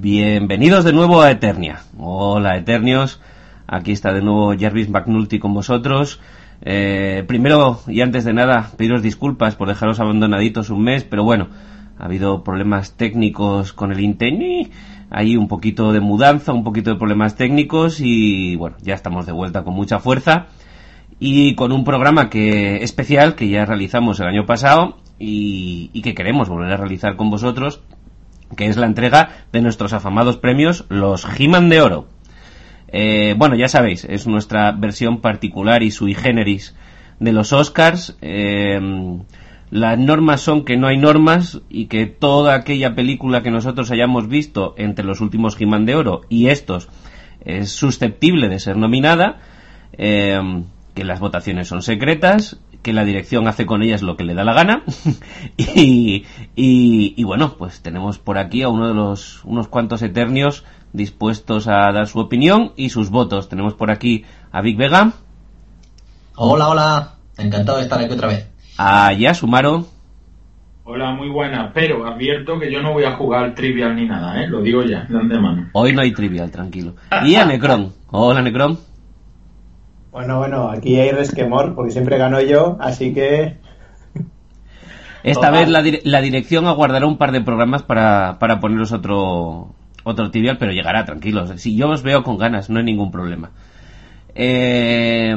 Bienvenidos de nuevo a Eternia. Hola Eternios, aquí está de nuevo Jarvis McNulty con vosotros. Eh, primero y antes de nada, pediros disculpas por dejaros abandonaditos un mes, pero bueno, ha habido problemas técnicos con el Inteni, hay un poquito de mudanza, un poquito de problemas técnicos y bueno, ya estamos de vuelta con mucha fuerza y con un programa que especial que ya realizamos el año pasado y, y que queremos volver a realizar con vosotros que es la entrega de nuestros afamados premios, los He-Man de Oro. Eh, bueno, ya sabéis, es nuestra versión particular y sui generis de los Oscars. Eh, las normas son que no hay normas y que toda aquella película que nosotros hayamos visto entre los últimos He-Man de Oro y estos es susceptible de ser nominada. Eh, que las votaciones son secretas, que la dirección hace con ellas lo que le da la gana y, y, bueno, pues tenemos por aquí a uno de los unos cuantos eternios dispuestos a dar su opinión y sus votos. Tenemos por aquí a Big Vega. Hola, hola. Encantado de estar aquí otra vez. A Yasumaro. Hola, muy buena, pero advierto que yo no voy a jugar trivial ni nada, ¿eh? Lo digo ya, de antemano. Hoy no hay trivial, tranquilo. Y a Necron. Hola, Necron. Bueno, bueno, aquí hay resquemor, porque siempre gano yo, así que... Esta vez la, la, dirección aguardará un par de programas para, para poneros otro, otro tibial, pero llegará, tranquilos. Si yo os veo con ganas, no hay ningún problema. Eh,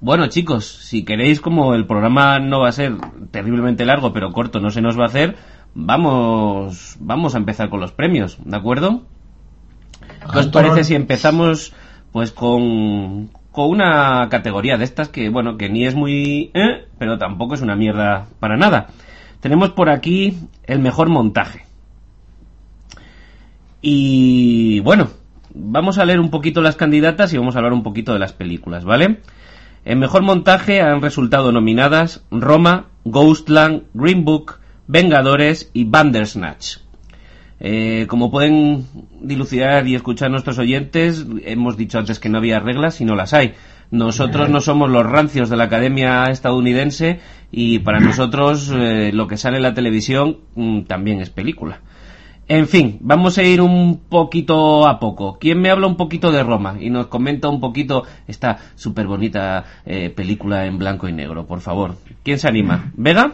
bueno, chicos, si queréis, como el programa no va a ser terriblemente largo, pero corto no se nos va a hacer, vamos, vamos a empezar con los premios, ¿de acuerdo? ¿Qué os parece si empezamos pues con, con una categoría de estas que, bueno, que ni es muy... Eh, pero tampoco es una mierda para nada. Tenemos por aquí el mejor montaje. Y bueno, vamos a leer un poquito las candidatas y vamos a hablar un poquito de las películas, ¿vale? En mejor montaje han resultado nominadas Roma, Ghostland, Green Book, Vengadores y Bandersnatch. Eh, como pueden dilucidar y escuchar nuestros oyentes, hemos dicho antes que no había reglas y no las hay. Nosotros no somos los rancios de la Academia estadounidense y para nosotros eh, lo que sale en la televisión mm, también es película. En fin, vamos a ir un poquito a poco. ¿Quién me habla un poquito de Roma y nos comenta un poquito esta súper bonita eh, película en blanco y negro, por favor? ¿Quién se anima? ¿Vega?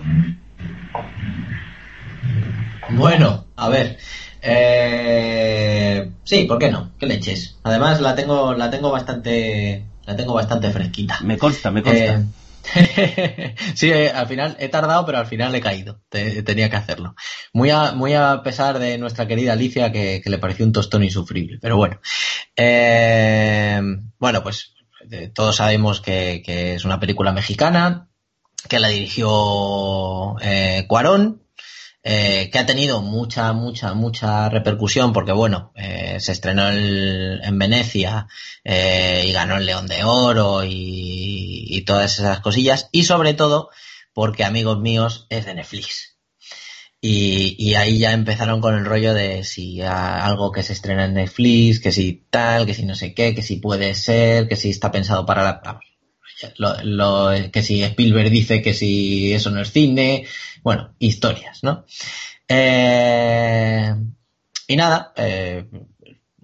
Bueno, a ver. Eh, sí, ¿por qué no? ¿Qué leches? Además la tengo, la tengo bastante, la tengo bastante fresquita. Me consta, me consta. Eh, sí, eh, al final he tardado, pero al final he caído. tenía que hacerlo. Muy a, muy a pesar de nuestra querida Alicia, que, le pareció un tostón insufrible. Pero bueno. Eh, bueno, pues todos sabemos que, que, es una película mexicana, que la dirigió eh, Cuarón, eh, que ha tenido mucha, mucha, mucha repercusión porque, bueno, eh, se estrenó el, en Venecia eh, y ganó el León de Oro y, todas esas cosillas. Y sobre todo porque, amigos míos, es de Netflix. Y, y ahí ya empezaron con el rollo de si algo que se estrena en Netflix, que si tal, que si no sé qué, que si puede ser, que si está pensado para la... Lo, que si Spielberg dice que si eso no es cine, bueno, historias, ¿no? Eh, y nada, eh,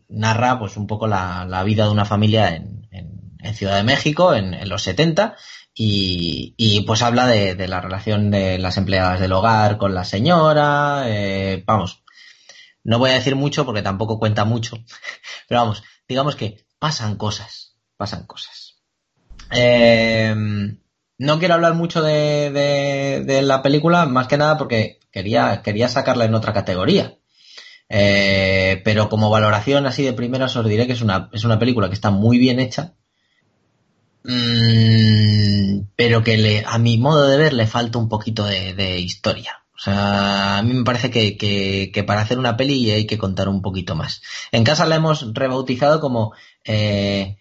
narra pues un poco la, vida de una familia en, Ciudad de México en, los 70 y, pues habla de, de, la relación de las empleadas del hogar con la señora, eh, vamos, no voy a decir mucho porque tampoco cuenta mucho, pero vamos, digamos que pasan cosas, pasan cosas. Eh, no quiero hablar mucho de, de, la película, más que nada porque quería, quería sacarla en otra categoría. Eh, pero como valoración así de primeras os diré que es una, es una película que está muy bien hecha, mmm, pero que a mi modo de ver le falta un poquito de, historia. O sea, a mí me parece que, que, para hacer una peli hay que contar un poquito más. En casa la hemos rebautizado como, eh,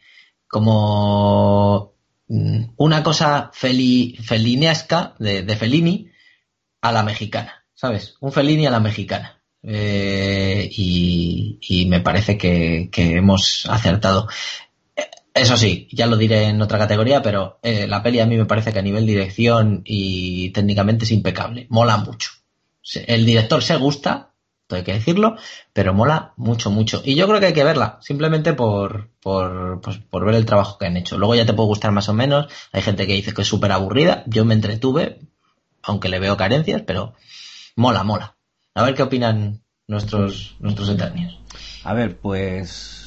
como Mm, una cosa feli, felinesca de, de, Fellini a la mexicana, ¿sabes? Un Fellini a la mexicana. Eh, y, me parece que, hemos acertado. Eso sí, ya lo diré en otra categoría, pero eh, la peli a mí me parece que a nivel dirección y técnicamente es impecable. Mola mucho. El director se gusta hay que decirlo, pero mola mucho, mucho. Y yo creo que hay que verla, simplemente por, por, pues, por ver el trabajo que han hecho. Luego ya te puede gustar más o menos, hay gente que dice que es súper aburrida, yo me entretuve, aunque le veo carencias, pero mola, mola. A ver qué opinan nuestros, nuestros eternios. A ver, pues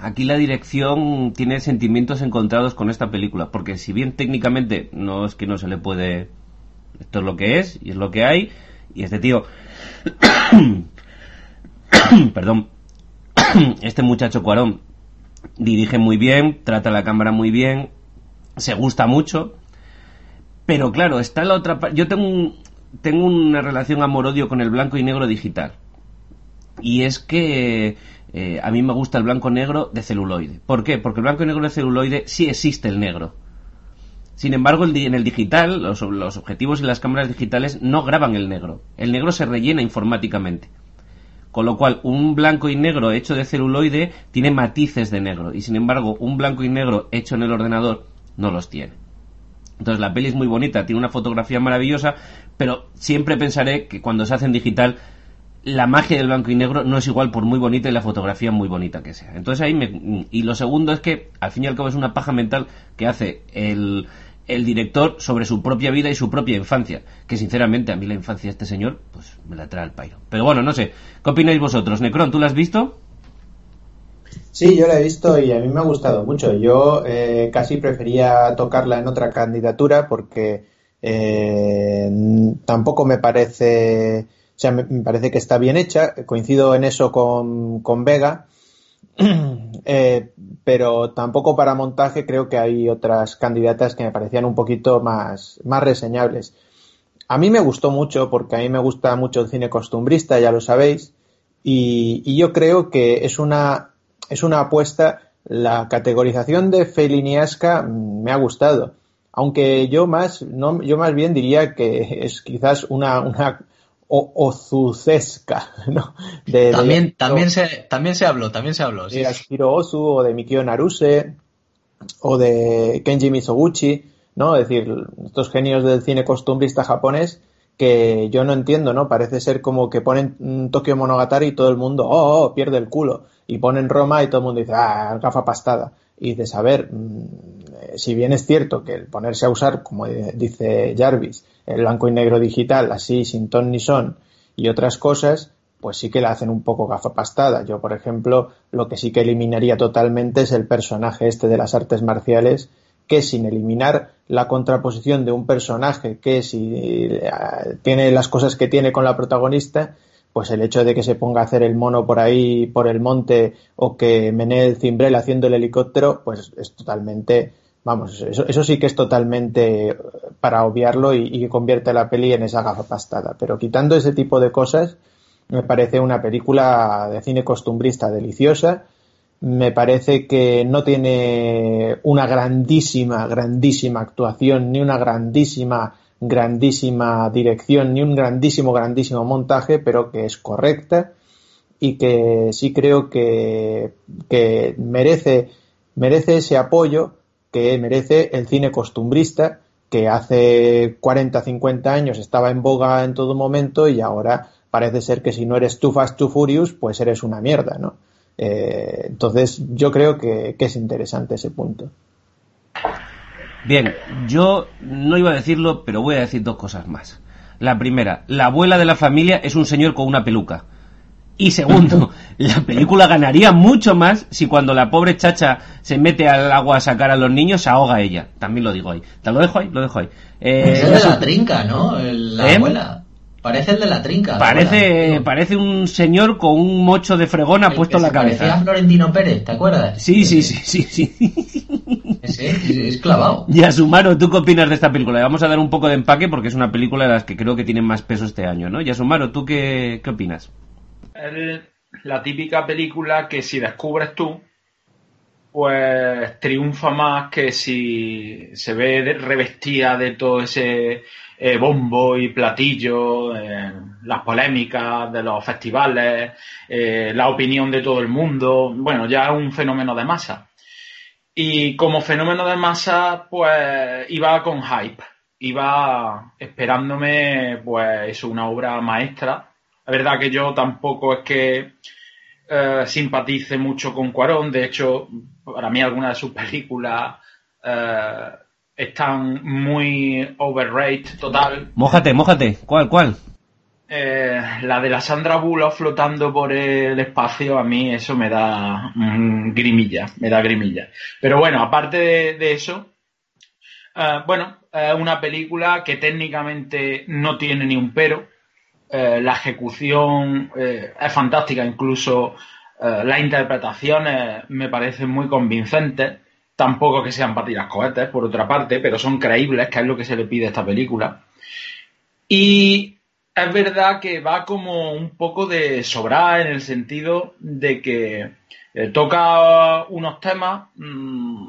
aquí la dirección tiene sentimientos encontrados con esta película, porque si bien técnicamente no es que no se le puede, esto es lo que es y es lo que hay, y este tío Perdón. este muchacho Cuarón dirige muy bien, trata la cámara muy bien, se gusta mucho. Pero claro, está la otra parte. Yo tengo, tengo una relación amor-odio con el blanco y negro digital. Y es que eh, a mí me gusta el blanco-negro de celuloide. ¿Por qué? Porque el blanco negro de celuloide sí existe el negro. Sin embargo, en el digital, los, objetivos y las cámaras digitales no graban el negro. El negro se rellena informáticamente. Con lo cual, un blanco y negro hecho de celuloide tiene matices de negro. Y sin embargo, un blanco y negro hecho en el ordenador no los tiene. Entonces, la peli es muy bonita, tiene una fotografía maravillosa, pero siempre pensaré que cuando se hace en digital, la magia del blanco y negro no es igual por muy bonita y la fotografía muy bonita que sea. Entonces ahí me... Y lo segundo es que al fin y al cabo es una paja mental que hace el, el director sobre su propia vida y su propia infancia. Que sinceramente a mí la infancia de este señor, pues me la trae al pairo. Pero bueno, no sé. ¿Qué opináis vosotros? Necron, ¿tú la has visto? Sí, yo la he visto y a mí me ha gustado mucho. Yo eh, casi prefería tocarla en otra candidatura porque eh, tampoco me parece, o sea, me, parece que está bien hecha. Coincido en eso con, con Vega Eh, pero tampoco para montaje creo que hay otras candidatas que me parecían un poquito más, más reseñables. A mí me gustó mucho porque a mí me gusta mucho el cine costumbrista, ya lo sabéis, y, yo creo que es una, es una apuesta. La categorización de Feliniasca me ha gustado, aunque yo más, no, yo más bien diría que es quizás una, una o ¿no? también, también, se, también se habló, también se habló. De Ashiro Ozu o de Mikio Naruse o de Kenji Misoguchi, ¿no? Es decir, estos genios del cine costumbrista japonés que yo no entiendo, ¿no? Parece ser como que ponen Tokio Monogatari y todo el mundo, oh, oh, pierde el culo. Y ponen Roma y todo el mundo dice, ah, gafa pastada. Y dices, a ver, mm, eh, si bien es cierto que el ponerse a usar, como dice Jarvis, el blanco y negro digital, así, sin ton ni son, y otras cosas, pues sí que la hacen un poco gafapastada. Yo, por ejemplo, lo que sí que eliminaría totalmente es el personaje este de las artes marciales, que sin eliminar la contraposición de un personaje que si eh, tiene las cosas que tiene con la protagonista, pues el hecho de que se ponga a hacer el mono por ahí, por el monte, o que menee el cimbrel haciendo el helicóptero, pues es totalmente Vamos, eso, eso sí que es totalmente para obviarlo y, que convierte la peli en esa gafa pastada. Pero quitando ese tipo de cosas, me parece una película de cine costumbrista deliciosa. Me parece que no tiene una grandísima, grandísima actuación, ni una grandísima, grandísima dirección, ni un grandísimo, grandísimo montaje, pero que es correcta y que sí creo que, que merece, merece ese apoyo que merece el cine costumbrista, que hace 40, 50 años estaba en boga en todo momento y ahora parece ser que si no eres too fast, too furious, pues eres una mierda, ¿no? Eh, entonces yo creo que, que es interesante ese punto. Bien, yo no iba a decirlo, pero voy a decir dos cosas más. La primera, la abuela de la familia es un señor con una peluca. Y segundo, la película ganaría mucho más si cuando la pobre chacha se mete al agua a sacar a los niños se ahoga ella. También lo digo ahí. Te lo dejo ahí, lo dejo ahí. Eh, es el de la trinca, ¿no? La ¿Eh? abuela. Parece el de la trinca. Parece, parece un señor con un mocho de fregona puesto en la cabeza. Parecía Florentino Pérez, ¿te acuerdas? Sí, sí, sí, sí, sí. es clavado. Y Asumaro, ¿tú qué opinas de esta película? Le vamos a dar un poco de empaque porque es una película de las que creo que tienen más peso este año, ¿no? Y Asumaro, ¿tú qué, qué opinas? Es la típica película que si descubres tú, pues triunfa más que si se ve revestida de todo ese eh, bombo y platillo, eh, las polémicas de los festivales, eh, la opinión de todo el mundo. Bueno, ya es un fenómeno de masa. Y como fenómeno de masa, pues iba con hype. Iba esperándome, pues, una obra maestra La verdad que yo tampoco es que eh, simpatice mucho con Cuarón. De hecho, para mí algunas de sus películas eh, están muy overrated total. Mójate, mójate. ¿Cuál, cuál? Eh, la de la Sandra Bullock flotando por el espacio, a mí eso me da mm, grimilla, me da grimilla. Pero bueno, aparte de, eso, eh, bueno, es una película que técnicamente no tiene ni un pero. Eh, la ejecución es fantástica, incluso las interpretaciones me parecen muy convincentes. Tampoco que sean patinas cohetes, por otra parte, pero son creíbles, que es lo que se le pide a esta película. Y es verdad que va como un poco de sobrar en el sentido de que eh, toca unos temas mm,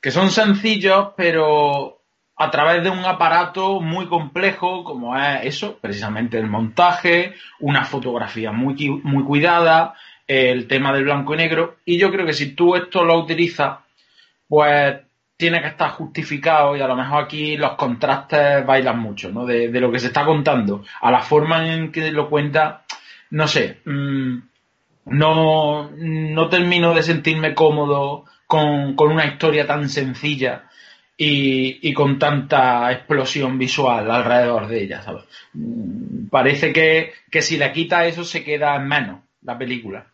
que son sencillos, pero a través de un aparato muy complejo, como es eso, precisamente el montaje, una fotografía muy, muy cuidada, el tema del blanco y negro. Y yo creo que si tú esto lo utilizas, pues tiene que estar justificado y a lo mejor aquí los contrastes bailan mucho, ¿no? De, lo que se está contando a la forma en que lo cuenta, no sé, mm, no, no termino de sentirme cómodo con, una historia tan sencilla y, con tanta explosión visual alrededor de ella. Mm, parece que, que si le quita eso se queda en menos la película.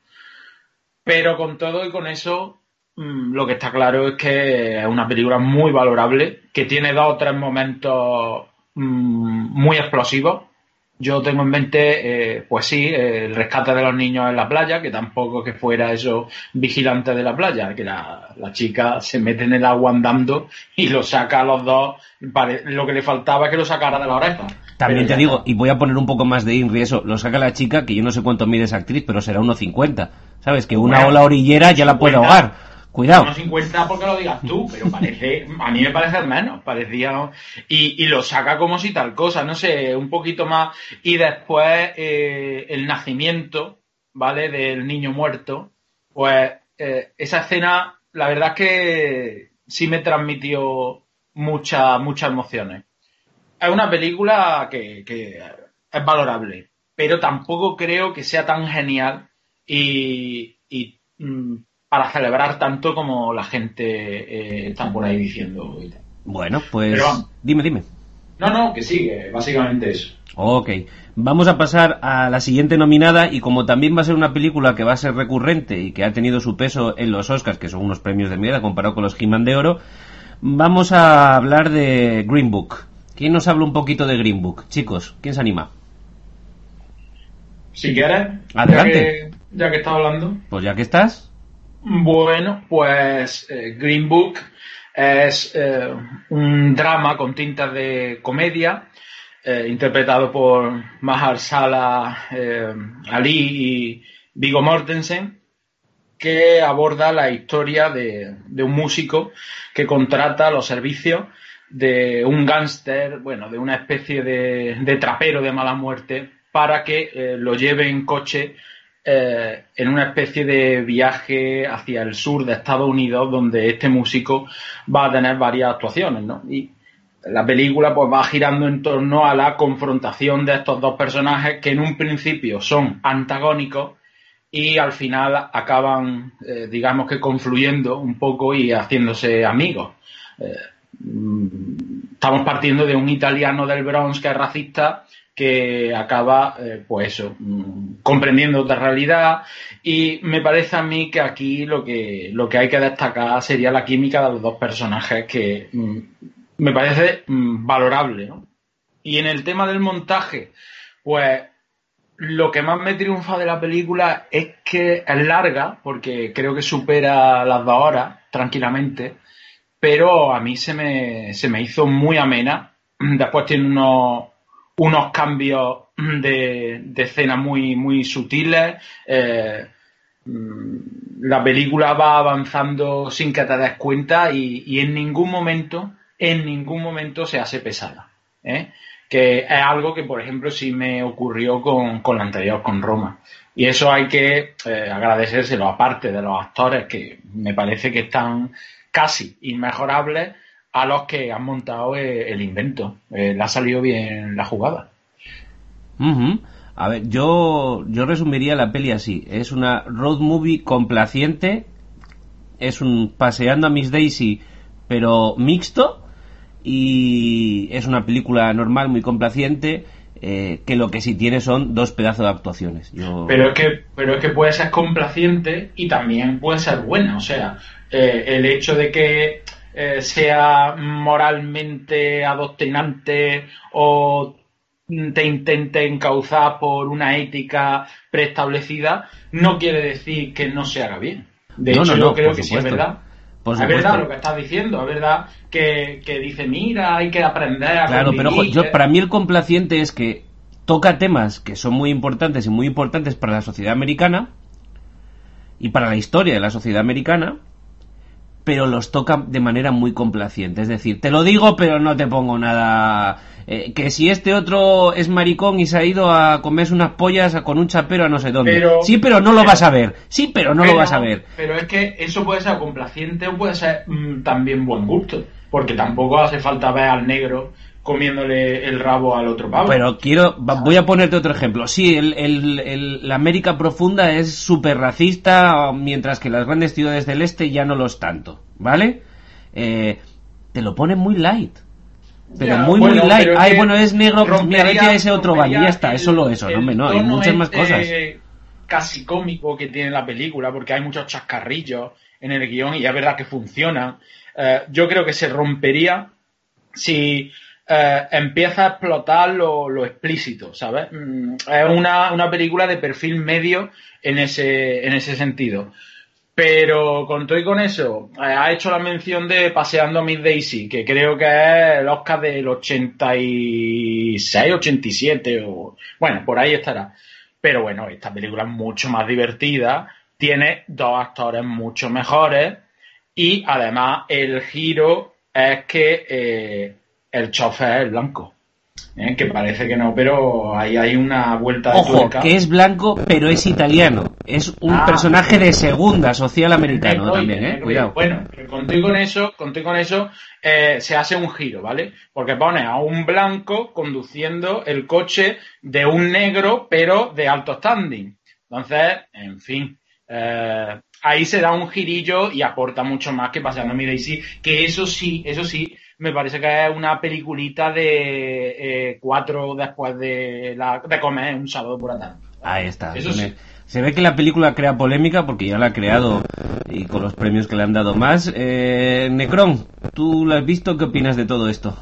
Pero con todo y con eso, Mm, lo que está claro es que es una película muy valorable, que tiene dos o tres momentos mm, muy explosivos. Yo tengo en mente, eh, pues sí, el rescate de los niños en la playa, que tampoco que fuera eso vigilante de la playa, que la, chica se mete en el agua andando y lo saca a los dos. Lo que le faltaba es que lo sacara de la oreja. También te digo, y voy a poner un poco más de INRI eso, lo saca la chica, que yo no sé cuánto mide esa actriz, pero será 1,50. ¿Sabes? Que una ola orillera ya la puede ahogar. Cuidado. No 50 porque lo digas tú, pero parece, a mí me parece menos, parecía, y, lo saca como si tal cosa, no sé, un poquito más, y después eh, el nacimiento, ¿vale? Del niño muerto, pues eh, esa escena, la verdad es que sí me transmitió muchas, muchas emociones. Es una película que, es valorable, pero tampoco creo que sea tan genial y, y mm, para celebrar tanto como la gente eh, está por ahí diciendo. Bueno, pues dime, dime. No, no, que sigue, básicamente eso. Ok, vamos a pasar a la siguiente nominada y como también va a ser una película que va a ser recurrente y que ha tenido su peso en los Oscars, que son unos premios de mierda comparado con los He-Man de Oro, vamos a hablar de Green Book. ¿Quién nos habla un poquito de Green Book? Chicos, ¿quién se anima? Si quieres. Adelante. Ya que, ya que estás hablando. Pues ya que estás. Bueno, pues eh, Green Book es eh, un drama con tintas de comedia, eh, interpretado por Mahar Sala Ali y Vigo Mortensen, que aborda la historia de, un músico que contrata los servicios de un gángster, bueno, de una especie de, de, trapero de mala muerte, para que lo lleve en coche eh, en una especie de viaje hacia el sur de Estados Unidos donde este músico va a tener varias actuaciones, ¿no? Y la película pues va girando en torno a la confrontación de estos dos personajes que en un principio son antagónicos y al final acaban, eh, digamos que confluyendo un poco y haciéndose amigos. Eh, mm, estamos partiendo de un italiano del Bronx que es racista que acaba, eh, pues eso, mm, comprendiendo otra realidad. Y me parece a mí que aquí lo que, lo que hay que destacar sería la química de los dos personajes, que mm, me parece mm, valorable. ¿no? Y en el tema del montaje, pues lo que más me triunfa de la película es que es larga, porque creo que supera las dos horas tranquilamente, pero a mí se me, se me hizo muy amena. Después tiene unos, unos cambios de, escena muy, muy sutiles. Eh, mm, la película va avanzando sin que te des cuenta y, en ningún momento, en ningún momento se hace pesada. ¿eh? Que es algo que, por ejemplo, sí me ocurrió con, con la anterior, con Roma. Y eso hay que eh, agradecérselo, aparte de los actores que me parece que están casi inmejorables a los que han montado eh, el invento. Eh, le ha salido bien la jugada. A ver, yo, yo resumiría la peli así. Es una road movie complaciente. Es un paseando a Miss Daisy, pero mixto. Y es una película normal, muy complaciente. Eh, que lo que sí tiene son dos pedazos de actuaciones. Pero, es que, pero es que puede ser complaciente y también puede ser buena. O sea, eh, el hecho de que eh, sea moralmente adoctrinante o te intente encauzar por una ética preestablecida, no quiere decir que no se haga bien. De hecho, yo creo que sí es verdad. es verdad lo que estás diciendo, es verdad que, dice, mira, hay que aprender a Claro, pero yo, para mí el complaciente es que toca temas que son muy importantes y muy importantes para la sociedad americana y para la historia de la sociedad americana, pero los toca de manera muy complaciente. Es decir, te lo digo, pero no te pongo nada. Eh, que si este otro es maricón y se ha ido a comerse unas pollas con un chapero a no sé dónde. sí, pero no lo vas a ver. Sí, pero no lo vas a ver. Pero es que eso puede ser complaciente o puede ser mm, también buen gusto. Porque tampoco hace falta ver al negro comiéndole el rabo al otro pavo. Pero quiero, voy a ponerte otro ejemplo. Sí, el, la América profunda es súper racista, mientras que las grandes ciudades del este ya no lo es tanto, ¿vale? Eh, te lo pone muy light. Pero muy, muy light. Ay, bueno, es negro, pues mira, ese otro baño, ya está, es solo eso, no, no, hay muchas más cosas. casi cómico que tiene la película, porque hay muchos chascarrillos en el guion y es verdad que funciona. Eh, yo creo que se rompería si eh, empieza a explotar lo, explícito, ¿sabes? Mm, es una, una, película de perfil medio en ese, en ese sentido. Pero con y con eso, eh, ha hecho la mención de Paseando a Miss Daisy, que creo que es el Oscar del 86, 87, o bueno, por ahí estará. Pero bueno, esta película es mucho más divertida, tiene dos actores mucho mejores y además el giro es que eh, el chofer es blanco. ¿eh? Que parece que no, pero ahí hay una vuelta de Ojo, que es blanco, pero es italiano. Es un ah. personaje de segunda, social americano también, ¿eh? Cuidado. Bueno, contigo con eso, contigo con eso eh, se hace un giro, ¿vale? Porque pone a un blanco conduciendo el coche de un negro, pero de alto standing. Entonces, en fin. Eh, ahí se da un girillo y aporta mucho más que paseando mi Daisy, que eso sí, eso sí, me parece que es una peliculita de eh, cuatro después de, la, de comer un sábado por la tarde. Ahí está. Se ve que la película crea polémica porque ya la ha creado y con los premios que le han dado más. Eh, Necron, ¿tú lo has visto? ¿Qué opinas de todo esto?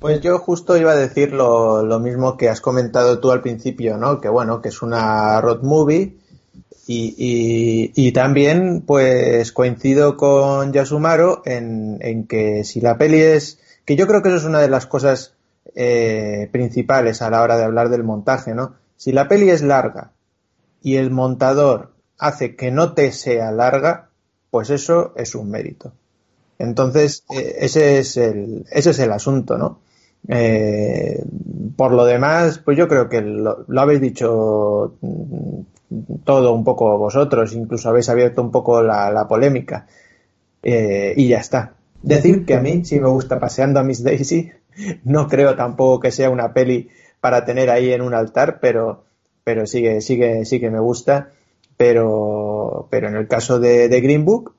Pues yo justo iba a decir lo, lo mismo que has comentado tú al principio, ¿no? Que bueno, que es una road movie y, y, también, pues coincido con Yasumaro en, en, que si la peli es, que yo creo que eso es una de las cosas eh, principales a la hora de hablar del montaje, ¿no? Si la peli es larga y el montador hace que no te sea larga, pues eso es un mérito. Entonces, eh, ese es el, ese es el asunto, ¿no? Eh, por lo demás, pues yo creo que lo, lo habéis dicho todo un poco vosotros, incluso habéis abierto un poco la, polémica. Eh, y ya está. Decir que a mí sí me gusta paseando a Miss Daisy. No creo tampoco que sea una peli para tener ahí en un altar, pero, pero sigue, sigue, sí que me gusta. Pero, pero en el caso de, Green Book,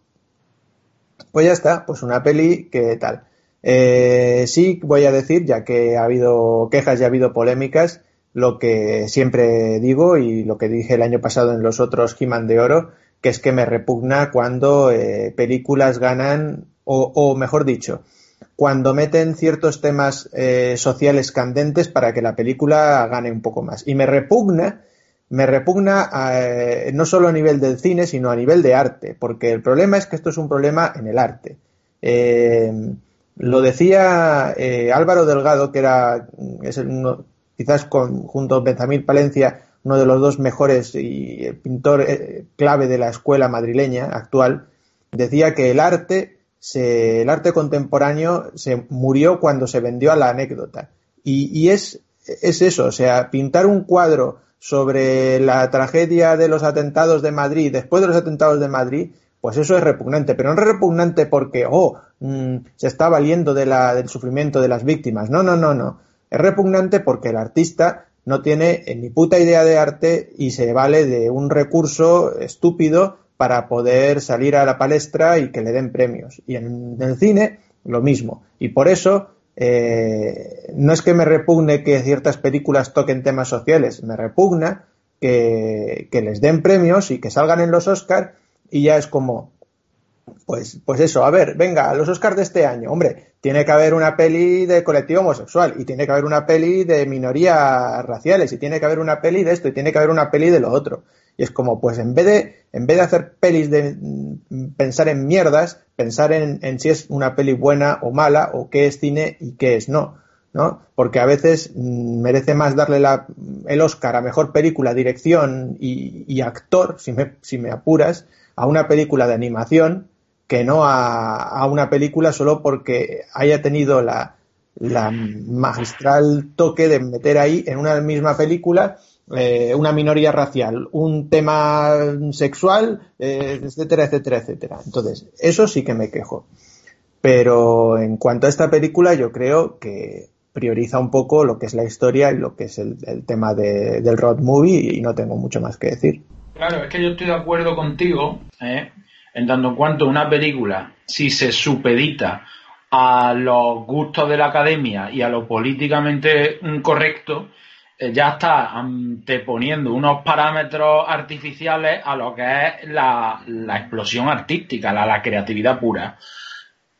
pues ya está, pues una peli que tal. Eh, sí voy a decir, ya que ha habido quejas y ha habido polémicas, lo que siempre digo y lo que dije el año pasado en los otros he de Oro, que es que me repugna cuando eh, películas ganan, o, mejor dicho, cuando meten ciertos temas eh, sociales candentes para que la película gane un poco más. Y me repugna, me repugna eh, no solo a nivel del cine, sino a nivel de arte, porque el problema es que esto es un problema en el arte. Lo decía Álvaro Delgado, que era es uno, quizás con, junto a Benzamín Palencia, uno de los dos mejores y el pintor eh, clave de la escuela madrileña actual, decía que el arte, se, el arte contemporáneo se murió cuando se vendió a la anécdota. Y, y es, es eso, o sea, pintar un cuadro sobre la tragedia de los atentados de Madrid, después de los atentados de Madrid, pues eso es repugnante, pero no es repugnante porque, oh, mm, se está valiendo del sufrimiento de las víctimas. No, no, no, no. Es repugnante porque el artista no tiene ni puta idea de arte y se vale de un recurso estúpido para poder salir a la palestra y que le den premios. Y en el cine, lo mismo. Y por eso, eh, no es que me repugne que ciertas películas toquen temas sociales, me repugna que, que les den premios y que salgan en los Oscars y ya es como, pues, pues eso, a ver, venga, los Oscars de este año, hombre, tiene que haber una peli de colectivo homosexual, y tiene que haber una peli de minorías raciales, y tiene que haber una peli de esto, y tiene que haber una peli de lo otro. Y es como, pues en vez de, en vez de hacer pelis de mm, pensar en mierdas, pensar en, en si es una peli buena o mala, o qué es cine y qué es no. ¿no? Porque a veces mm, merece más darle la, el Oscar a mejor película, dirección y, y actor, si me, si me apuras, a una película de animación que no a, una película solo porque haya tenido la, magistral toque de meter ahí en una misma película eh, una minoría racial, un tema sexual, eh, etcétera, etcétera, etcétera. Entonces, eso sí que me quejo. Pero en cuanto a esta película, yo creo que prioriza un poco lo que es la historia y lo que es el, el tema de, del road movie y no tengo mucho más que decir. Claro, es que yo estoy de acuerdo contigo, ¿eh? En tanto en cuanto una película, si se supedita a los gustos de la academia y a lo políticamente correcto, eh, ya está anteponiendo unos parámetros artificiales a lo que es la, la explosión artística, la, la, creatividad pura.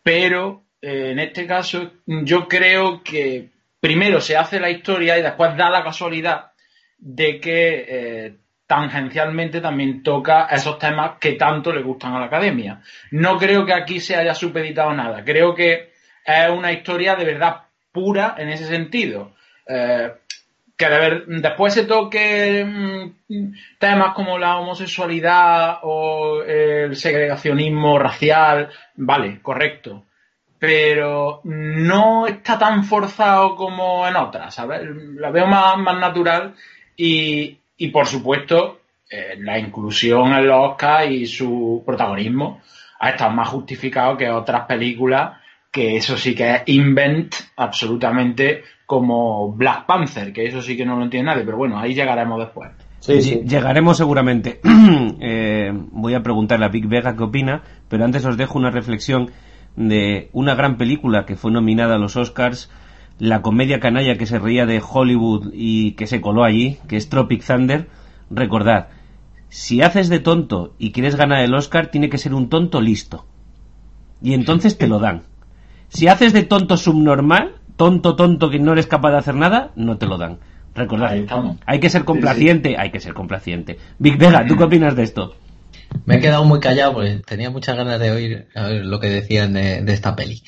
Pero eh, en este caso yo creo que primero se hace la historia y después da la casualidad de que eh, tangencialmente también toca esos temas que tanto le gustan a la academia. No creo que aquí se haya supeditado nada. Creo que es una historia de verdad pura en ese sentido. Eh, que después se toque mmm, temas como la homosexualidad o el segregacionismo racial, vale, correcto. Pero no está tan forzado como en otras, ¿sabes? La veo más, más natural y, y por supuesto, eh, la inclusión en los Oscars y su protagonismo ha estado más justificado que otras películas que eso sí que es invent absolutamente como Black Panther, que eso sí que no lo entiende nadie, pero bueno, ahí llegaremos después. Sí, sí. Llegaremos seguramente. eh, voy a preguntarle a Big Vega qué opina, pero antes os dejo una reflexión de una gran película que fue nominada a los Oscars, la comedia canalla que se reía de Hollywood y que se coló allí, que es Tropic Thunder, recordad, si haces de tonto y quieres ganar el Oscar, tiene que ser un tonto listo. Y entonces te lo dan. Si haces de tonto subnormal, tonto, tonto, que no eres capaz de hacer nada, no te lo dan. Recordad, hay que ser complaciente, sí, sí. hay que ser complaciente. Big Vega, ¿tú qué opinas de esto? Me he quedado muy callado porque tenía muchas ganas de oír lo que decían de, de esta peli.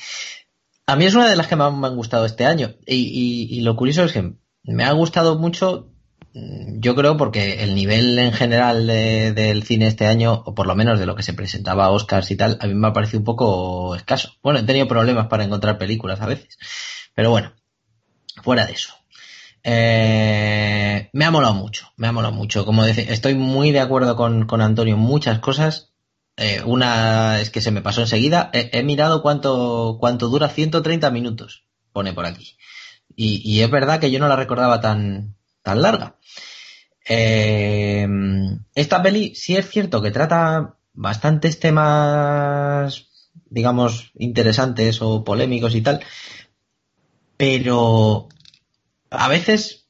A mí es una de las que más me han gustado este año. Y, lo curioso es que me ha gustado mucho, mm, yo creo, porque el nivel en general de, del cine este año, o por lo menos de lo que se presentaba a Oscars y tal, a mí me ha parecido un poco escaso. Bueno, he tenido problemas para encontrar películas a veces. Pero bueno, fuera de eso. Eh, me ha molado mucho, me ha molado mucho. Como decía, estoy muy de acuerdo con, con Antonio en muchas cosas. Eh, una es que se me pasó enseguida. He, he, mirado cuánto, cuánto dura 130 minutos, pone por aquí. Y, es verdad que yo no la recordaba tan, tan larga. Eh, esta peli sí es cierto que trata bastantes temas, digamos, interesantes o polémicos y tal, pero a veces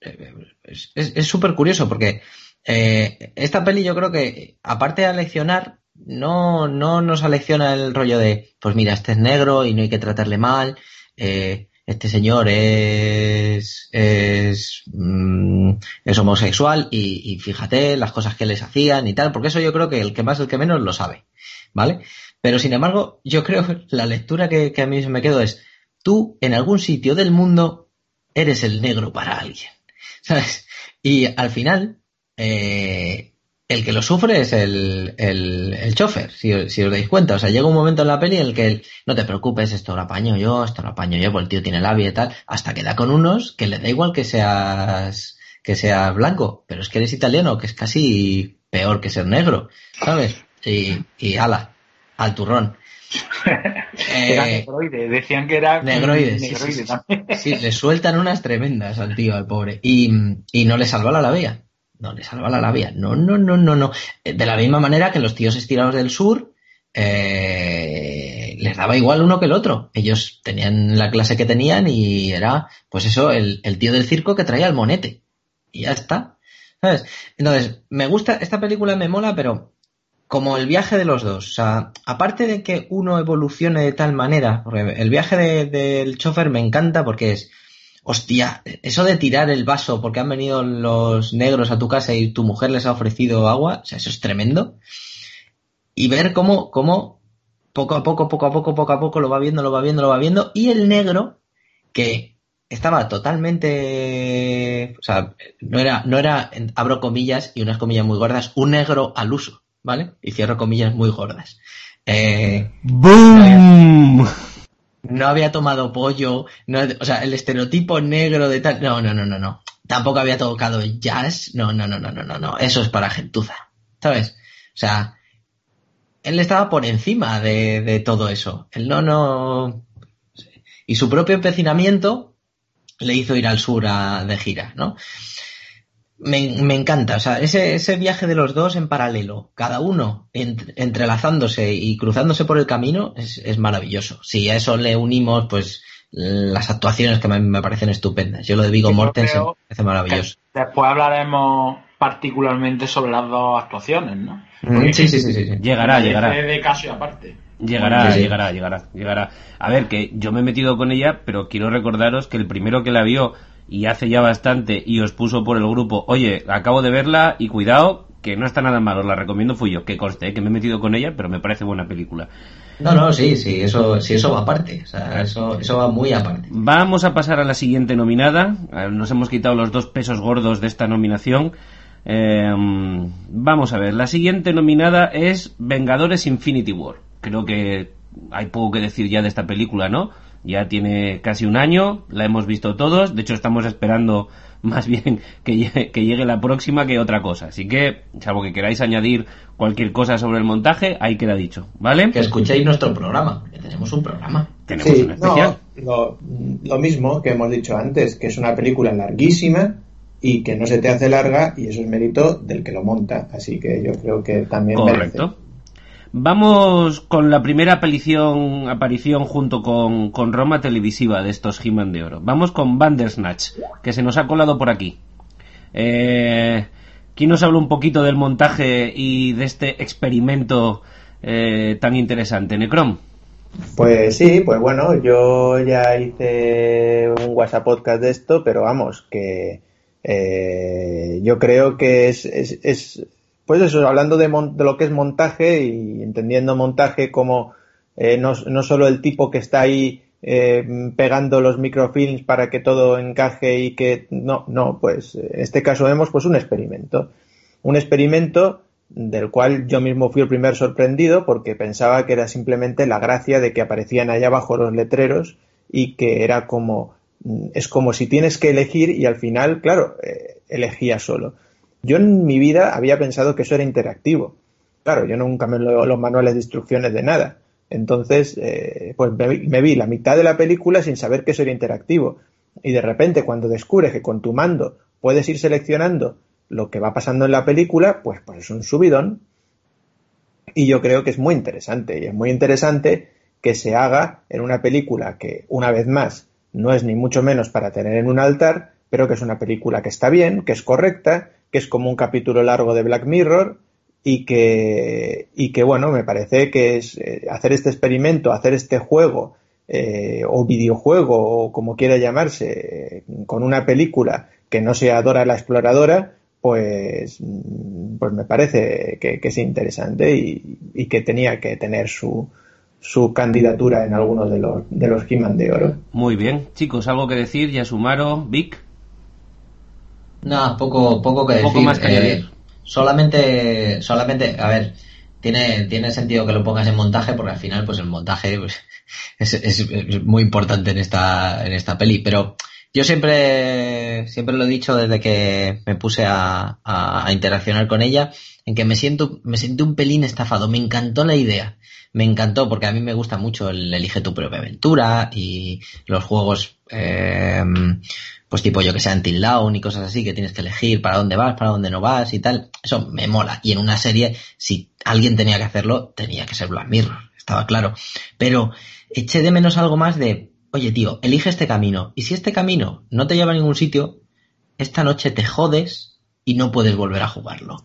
es súper curioso porque eh, esta peli yo creo que, aparte de leccionar, no, no nos alecciona el rollo de, pues mira, este es negro y no hay que tratarle mal, eh, este señor es, es, mm, es homosexual y, y, fíjate las cosas que les hacían y tal, porque eso yo creo que el que más, el que menos lo sabe, ¿vale? Pero sin embargo, yo creo que la lectura que, que a mí me quedo es, tú en algún sitio del mundo eres el negro para alguien, ¿sabes? Y al final, eh, el que lo sufre es el, el, el chofer, si, si, os dais cuenta. O sea, llega un momento en la peli en el que él, no te preocupes, esto lo apaño yo, esto lo apaño yo, porque el tío tiene labia y tal, hasta que da con unos que le da igual que seas, que seas blanco, pero es que eres italiano, que es casi peor que ser negro, ¿sabes? Y, y ala, al turrón. era negroide, decían que era negroide, negroide sí, le sueltan unas tremendas al tío, al pobre. Y, y no le salva la labia. No le salva la labia. No, no, no, no, no. De la misma manera que los tíos estirados del sur eh, les daba igual uno que el otro. Ellos tenían la clase que tenían y era, pues eso, el, el tío del circo que traía el monete. Y ya está. ¿Sabes? Entonces, me gusta, esta película me mola, pero como el viaje de los dos. O sea, aparte de que uno evolucione de tal manera, porque el viaje del chofer me encanta porque es, hostia, eso de tirar el vaso porque han venido los negros a tu casa y tu mujer les ha ofrecido agua, o sea, eso es tremendo. Y ver cómo, cómo poco a poco, poco a poco, poco a poco lo va viendo, lo va viendo, lo va viendo. Y el negro, que estaba totalmente, o sea, no era, no era, abro comillas y unas comillas muy gordas, un negro al uso. ¿vale? Y cierro comillas muy gordas. Eh, ¡Boom! No había, tomado pollo, o sea, el estereotipo negro de tal, no, no, no, no, no. Tampoco había tocado jazz, no, no, no, no, no, no, no, eso es para gentuza, ¿sabes? O sea, él estaba por encima de, todo eso. Él no, no... Y su propio empecinamiento le hizo ir al sur de gira, ¿no? Me, encanta, o sea, ese, ese viaje de los dos en paralelo, cada uno entrelazándose y cruzándose por el camino, es, es, maravilloso. Si a eso le unimos, pues las actuaciones que me, me parecen estupendas. Yo lo de Vigo Mortensen me parece maravilloso. Después hablaremos particularmente sobre las dos actuaciones, ¿no? Mm, sí, sí, sí, sí, Llegará, llegará. De caso aparte. Llegará, llegará, llegará, llegará. A ver, que yo me he metido con ella, pero quiero recordaros que el primero que la vio y hace ya bastante y os puso por el grupo, oye, acabo de verla y cuidado, que no está nada mal, os la recomiendo fui yo, que conste, que me he metido con ella, pero me parece buena película. No, no, sí, sí, eso, sí, eso va aparte, o sea, eso, eso va muy aparte. Vamos a pasar a la siguiente nominada, nos hemos quitado los dos pesos gordos de esta nominación. Eh, vamos a ver, la siguiente nominada es Vengadores Infinity War. Creo que hay poco que decir ya de esta película, ¿no? Ya tiene casi un año, la hemos visto todos, de hecho estamos esperando más bien que llegue, que llegue la próxima que otra cosa. Así que, salvo que queráis añadir cualquier cosa sobre el montaje, ahí queda dicho, ¿vale? Que escuchéis nuestro programa, que tenemos un programa. Tenemos un especial. lo, lo mismo que hemos dicho antes, que es una película larguísima y que no se te hace larga y eso es mérito del que lo monta. Así que yo creo que también Correcto. Vamos con la primera aparición, aparición junto con, con Roma televisiva de estos He-Man de Oro. Vamos con Bandersnatch, que se nos ha colado por aquí. Eh, ¿Quién nos habla un poquito del montaje y de este experimento eh, tan interesante? Necrom. Pues sí, pues bueno, yo ya hice un WhatsApp podcast de esto, pero vamos, que eh, yo creo que es pues eso, hablando de, lo que es montaje y entendiendo montaje como eh, no, solo el tipo que está ahí eh, pegando los microfilms para que todo encaje y que no, no, pues en este caso vemos pues un experimento. Un experimento del cual yo mismo fui el primer sorprendido porque pensaba que era simplemente la gracia de que aparecían allá abajo los letreros y que era como es como si tienes que elegir y al final, claro, eh, elegía solo. Yo en mi vida había pensado que eso era interactivo. Claro, yo nunca me leo los manuales de instrucciones de nada. Entonces, eh, pues me, vi la mitad de la película sin saber que eso era interactivo. Y de repente, cuando descubres que con tu mando puedes ir seleccionando lo que va pasando en la película, pues, pues es un subidón. Y yo creo que es muy interesante. Y es muy interesante que se haga en una película que, una vez más, no es ni mucho menos para tener en un altar, pero que es una película que está bien, que es correcta que es como un capítulo largo de Black Mirror y que, y que bueno, me parece que es eh, hacer este experimento, hacer este juego eh, o videojuego o como quiera llamarse, con una película que no sea Dora la Exploradora, pues, pues me parece que, es interesante y, que tenía que tener su, su candidatura en algunos de los, de los de Oro. Muy bien. Chicos, ¿algo que decir? Yasumaro, Vic. No, poco, poco que decir. más que eh, solamente, solamente, a ver, tiene, tiene sentido que lo pongas en montaje porque al final, pues el montaje pues, es, es, muy importante en esta, en esta peli. Pero yo siempre, siempre lo he dicho desde que me puse a, a, interaccionar con ella, en que me siento, me siento un pelín estafado. Me encantó la idea. Me encantó porque a mí me gusta mucho el Elige tu propia aventura y los juegos, eh, pues tipo yo que sea Until Dawn y cosas así, que tienes que elegir para dónde vas, para dónde no vas y tal. Eso me mola. Y en una serie, si alguien tenía que hacerlo, tenía que ser Black Mirror, estaba claro. Pero eché de menos algo más de, oye tío, elige este camino. Y si este camino no te lleva a ningún sitio, esta noche te jodes y no puedes volver a jugarlo.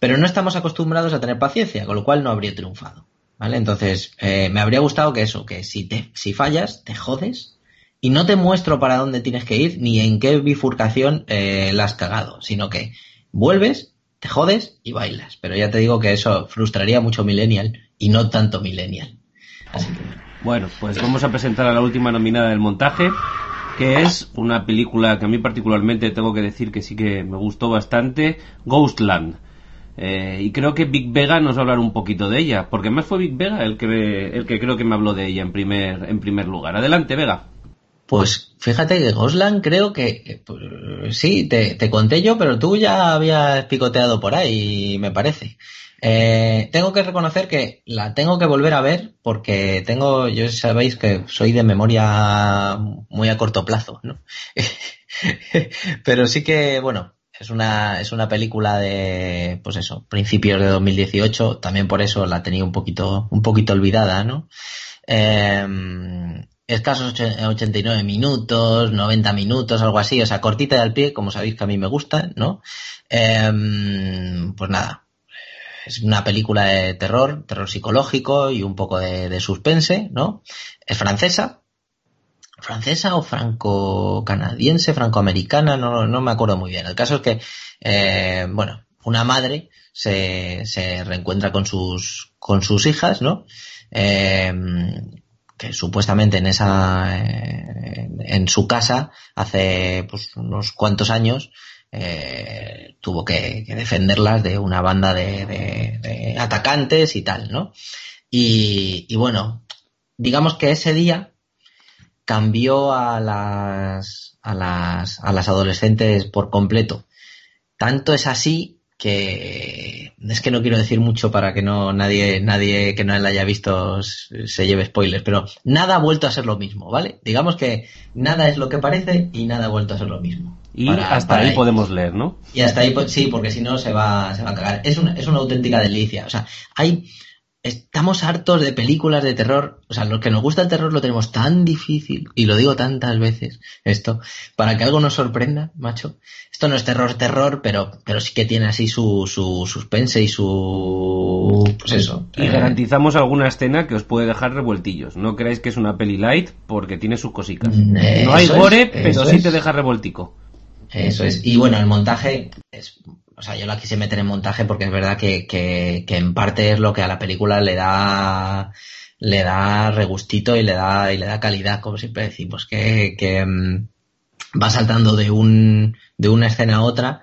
Pero no estamos acostumbrados a tener paciencia, con lo cual no habría triunfado. ¿Vale? Entonces, eh, me habría gustado que eso, que si, te, si fallas, te jodes y no te muestro para dónde tienes que ir ni en qué bifurcación eh, la has cagado, sino que vuelves, te jodes y bailas. Pero ya te digo que eso frustraría mucho Millennial y no tanto Millennial. Bueno, pues vamos a presentar a la última nominada del montaje, que es una película que a mí particularmente tengo que decir que sí que me gustó bastante, Ghostland. Eh, y creo que Big Vega nos va a hablar un poquito de ella, porque más fue Big Vega el que, el que creo que me habló de ella en primer, en primer lugar. Adelante, Vega. Pues fíjate que Goslan creo que pues, sí, te, te, conté yo, pero tú ya habías picoteado por ahí, me parece. Eh, tengo que reconocer que la tengo que volver a ver porque tengo, yo sabéis que soy de memoria muy a corto plazo, ¿no? pero sí que, bueno, es una, es una película de, pues eso, principios de 2018, también por eso la tenía un poquito, un poquito olvidada, ¿no? Eh, escasos 89 minutos, 90 minutos, algo así, o sea, cortita de al pie, como sabéis que a mí me gusta, ¿no? Eh, pues nada, es una película de terror, terror psicológico y un poco de suspense, ¿no? Es francesa, francesa o franco-canadiense, franco-americana, no, no me acuerdo muy bien. El caso es que, eh, bueno, una madre se, se reencuentra con sus, con sus hijas, ¿no? Eh, que supuestamente en esa eh, en su casa hace pues, unos cuantos años eh, tuvo que, que, defenderlas de una banda de, de, de atacantes y tal, ¿no? Y, y, bueno, digamos que ese día cambió a las, a las, a las adolescentes por completo. Tanto es así que es que no quiero decir mucho para que no nadie nadie que no la haya visto se lleve spoilers, pero nada ha vuelto a ser lo mismo, ¿vale? Digamos que nada es lo que parece y nada ha vuelto a ser lo mismo. Y para, hasta para ahí, ahí, podemos leer, ¿no? Y hasta ahí sí, porque si no se va se va a cagar. Es una es una auténtica delicia, o sea, hay estamos hartos de películas de terror. O sea, los que nos gusta el terror lo tenemos tan difícil, y lo digo tantas veces, esto, para que algo nos sorprenda, macho. Esto no es terror, terror, pero, pero sí que tiene así su, su suspense y su, pues eso. Y eh. garantizamos alguna escena que os puede dejar revueltillos. No creáis que es una peli light porque tiene sus cositas. Eh, no hay gore, es, pero sí es. te deja revoltico. Eso es. Y bueno, el montaje es o sea, yo la quise meter en montaje porque es verdad que, que, que, en parte es lo que a la película le da le da regustito y le da y le da calidad, como siempre decimos, que, que um, va saltando de un de una escena a otra.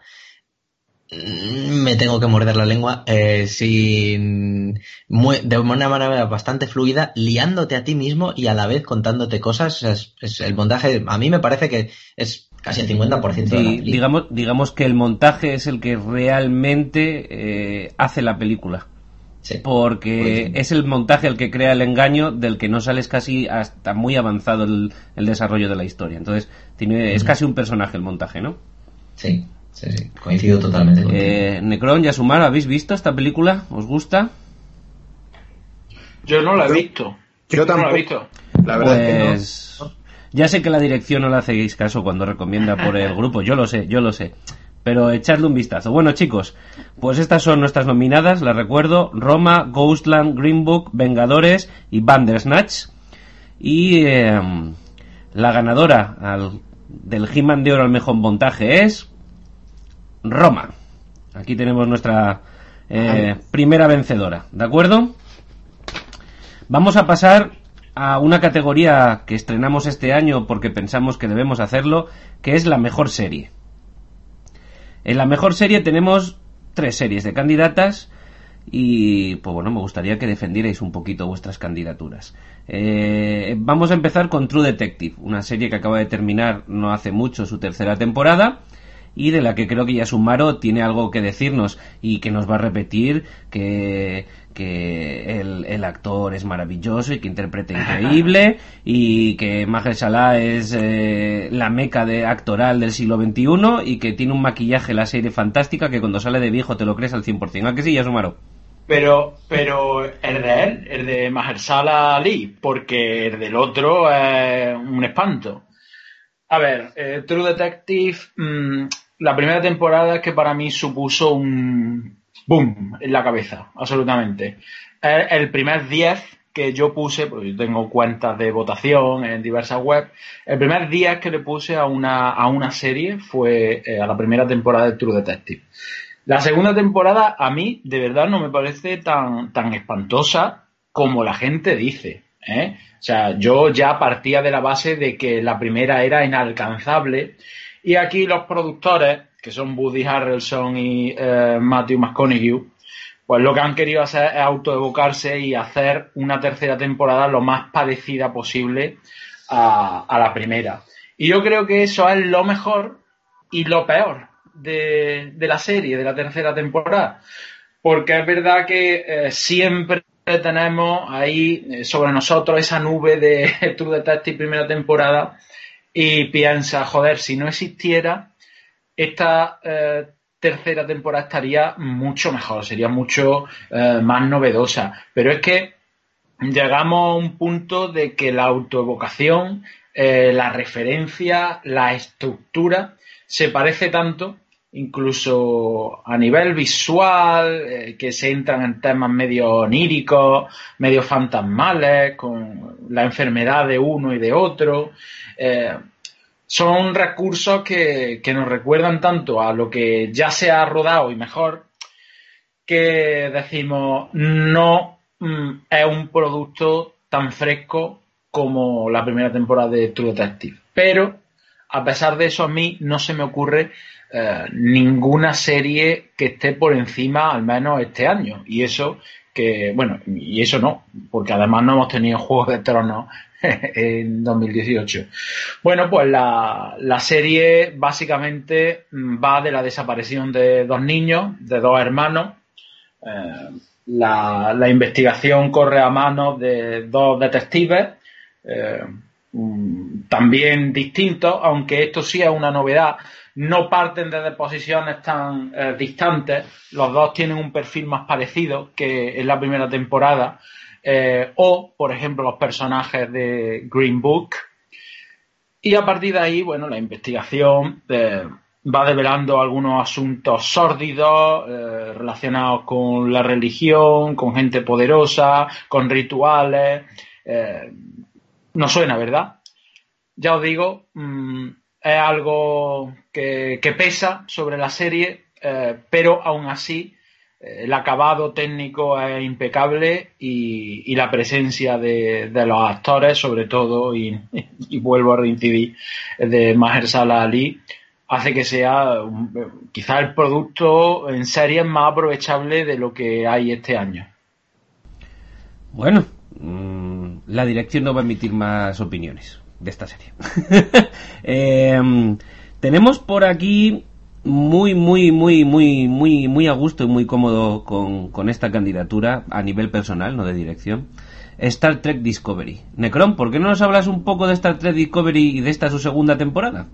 Me tengo que morder la lengua eh, sin muy, de una manera bastante fluida, liándote a ti mismo y a la vez contándote cosas. Es, es, el montaje, a mí me parece que es casi el 50% sí, de la película. Digamos, digamos que el montaje es el que realmente eh, hace la película. Sí, porque es el montaje el que crea el engaño del que no sales casi hasta muy avanzado el, el desarrollo de la historia. Entonces, tiene, uh -huh. es casi un personaje el montaje, ¿no? Sí, sí, sí. coincido totalmente. Eh, Necron y Asumar, ¿habéis visto esta película? ¿Os gusta? Yo no la he visto. Yo, tampoco. no la he visto. La verdad pues... es que no. Ya sé que la dirección no le hacéis caso cuando recomienda por el grupo, yo lo sé, yo lo sé. Pero echadle un vistazo. Bueno, chicos, pues estas son nuestras nominadas, las recuerdo: Roma, Ghostland, Green Book, Vengadores y Bandersnatch. Y eh, la ganadora al, del He-Man de Oro al mejor montaje es Roma. Aquí tenemos nuestra eh, primera vencedora, ¿de acuerdo? Vamos a pasar a una categoría que estrenamos este año porque pensamos que debemos hacerlo, que es la mejor serie. En la mejor serie tenemos tres series de candidatas y pues bueno, me gustaría que defendierais un poquito vuestras candidaturas. Eh, vamos a empezar con True Detective, una serie que acaba de terminar no hace mucho su tercera temporada y de la que creo que ya Sumaro tiene algo que decirnos y que nos va a repetir que, que el, actor es maravilloso y que interpreta increíble y que Mahershala es eh, la meca de actoral del siglo XXI y que tiene un maquillaje la serie fantástica que cuando sale de viejo te lo crees al 100%. ¿A que sí, Yasumaro? Pero, pero el de él, el de Mahershala Ali, porque el del otro es un espanto. A ver, eh, True Detective, mm, la primera temporada que para mí supuso un boom en la cabeza, absolutamente. El, primer 10 que yo puse, porque yo tengo cuentas de votación en diversas webs, el primer 10 que le puse a una, a una serie fue eh, a la primera temporada de True Detective. La segunda temporada a mí de verdad no me parece tan, tan espantosa como la gente dice. ¿eh? O sea, yo ya partía de la base de que la primera era inalcanzable y aquí los productores que son Woody Harrelson y eh, Matthew McConaughey, pues lo que han querido hacer es autoevocarse y hacer una tercera temporada lo más parecida posible a, la primera. Y yo creo que eso es lo mejor y lo peor de, la serie, de la tercera temporada. Porque es verdad que eh, siempre tenemos ahí eh, sobre nosotros esa nube de True Detective primera temporada y piensa, joder, si no existiera, esta eh, tercera temporada estaría mucho mejor, sería mucho eh, más novedosa. Pero es que llegamos a un punto de que la autoevocación, eh, la referencia, la estructura se parece tanto, incluso a nivel visual, que se entran en temas medio oníricos, medio fantasmales, con la enfermedad de uno y de otro son recursos que, nos recuerdan tanto a lo que ya se ha rodado y mejor que decimos no mm, es un producto tan fresco como la primera temporada de True Detective. Pero a pesar de eso a mí no se me ocurre eh, ninguna serie que esté por encima al menos este año. Y eso que, bueno, y eso no, porque además no hemos tenido Juegos de Tronos en 2018. Bueno, pues la, serie básicamente mm, va de la desaparición de dos niños, de dos hermanos. Eh, la, investigación corre a manos de dos detectives, eh, mm, también distintos, aunque esto sí es una novedad. No parten de posiciones tan eh, distantes. Los dos tienen un perfil más parecido que en la primera temporada. Eh, o, por ejemplo, los personajes de Green Book. Y a partir de ahí, bueno, la investigación eh, va develando algunos asuntos sórdidos relacionados con la religión, con gente poderosa, con rituales. no suena, ¿verdad? Ya os digo, mm, es algo que, que, pesa sobre la serie, pero aún así el acabado técnico es impecable y, la presencia de, los actores, sobre todo, y, vuelvo a reincidir, de Mahershala Ali, hace que sea quizá el producto en serie más aprovechable de lo que hay este año. Bueno, mm, la dirección no va a emitir más opiniones de esta serie. Eh, tenemos por aquí muy, muy, muy, muy, muy, muy a gusto y muy cómodo con, esta candidatura a nivel personal, no de dirección. Star Trek Discovery. Necron, ¿por qué no nos hablas un poco de Star Trek Discovery y de esta su segunda temporada?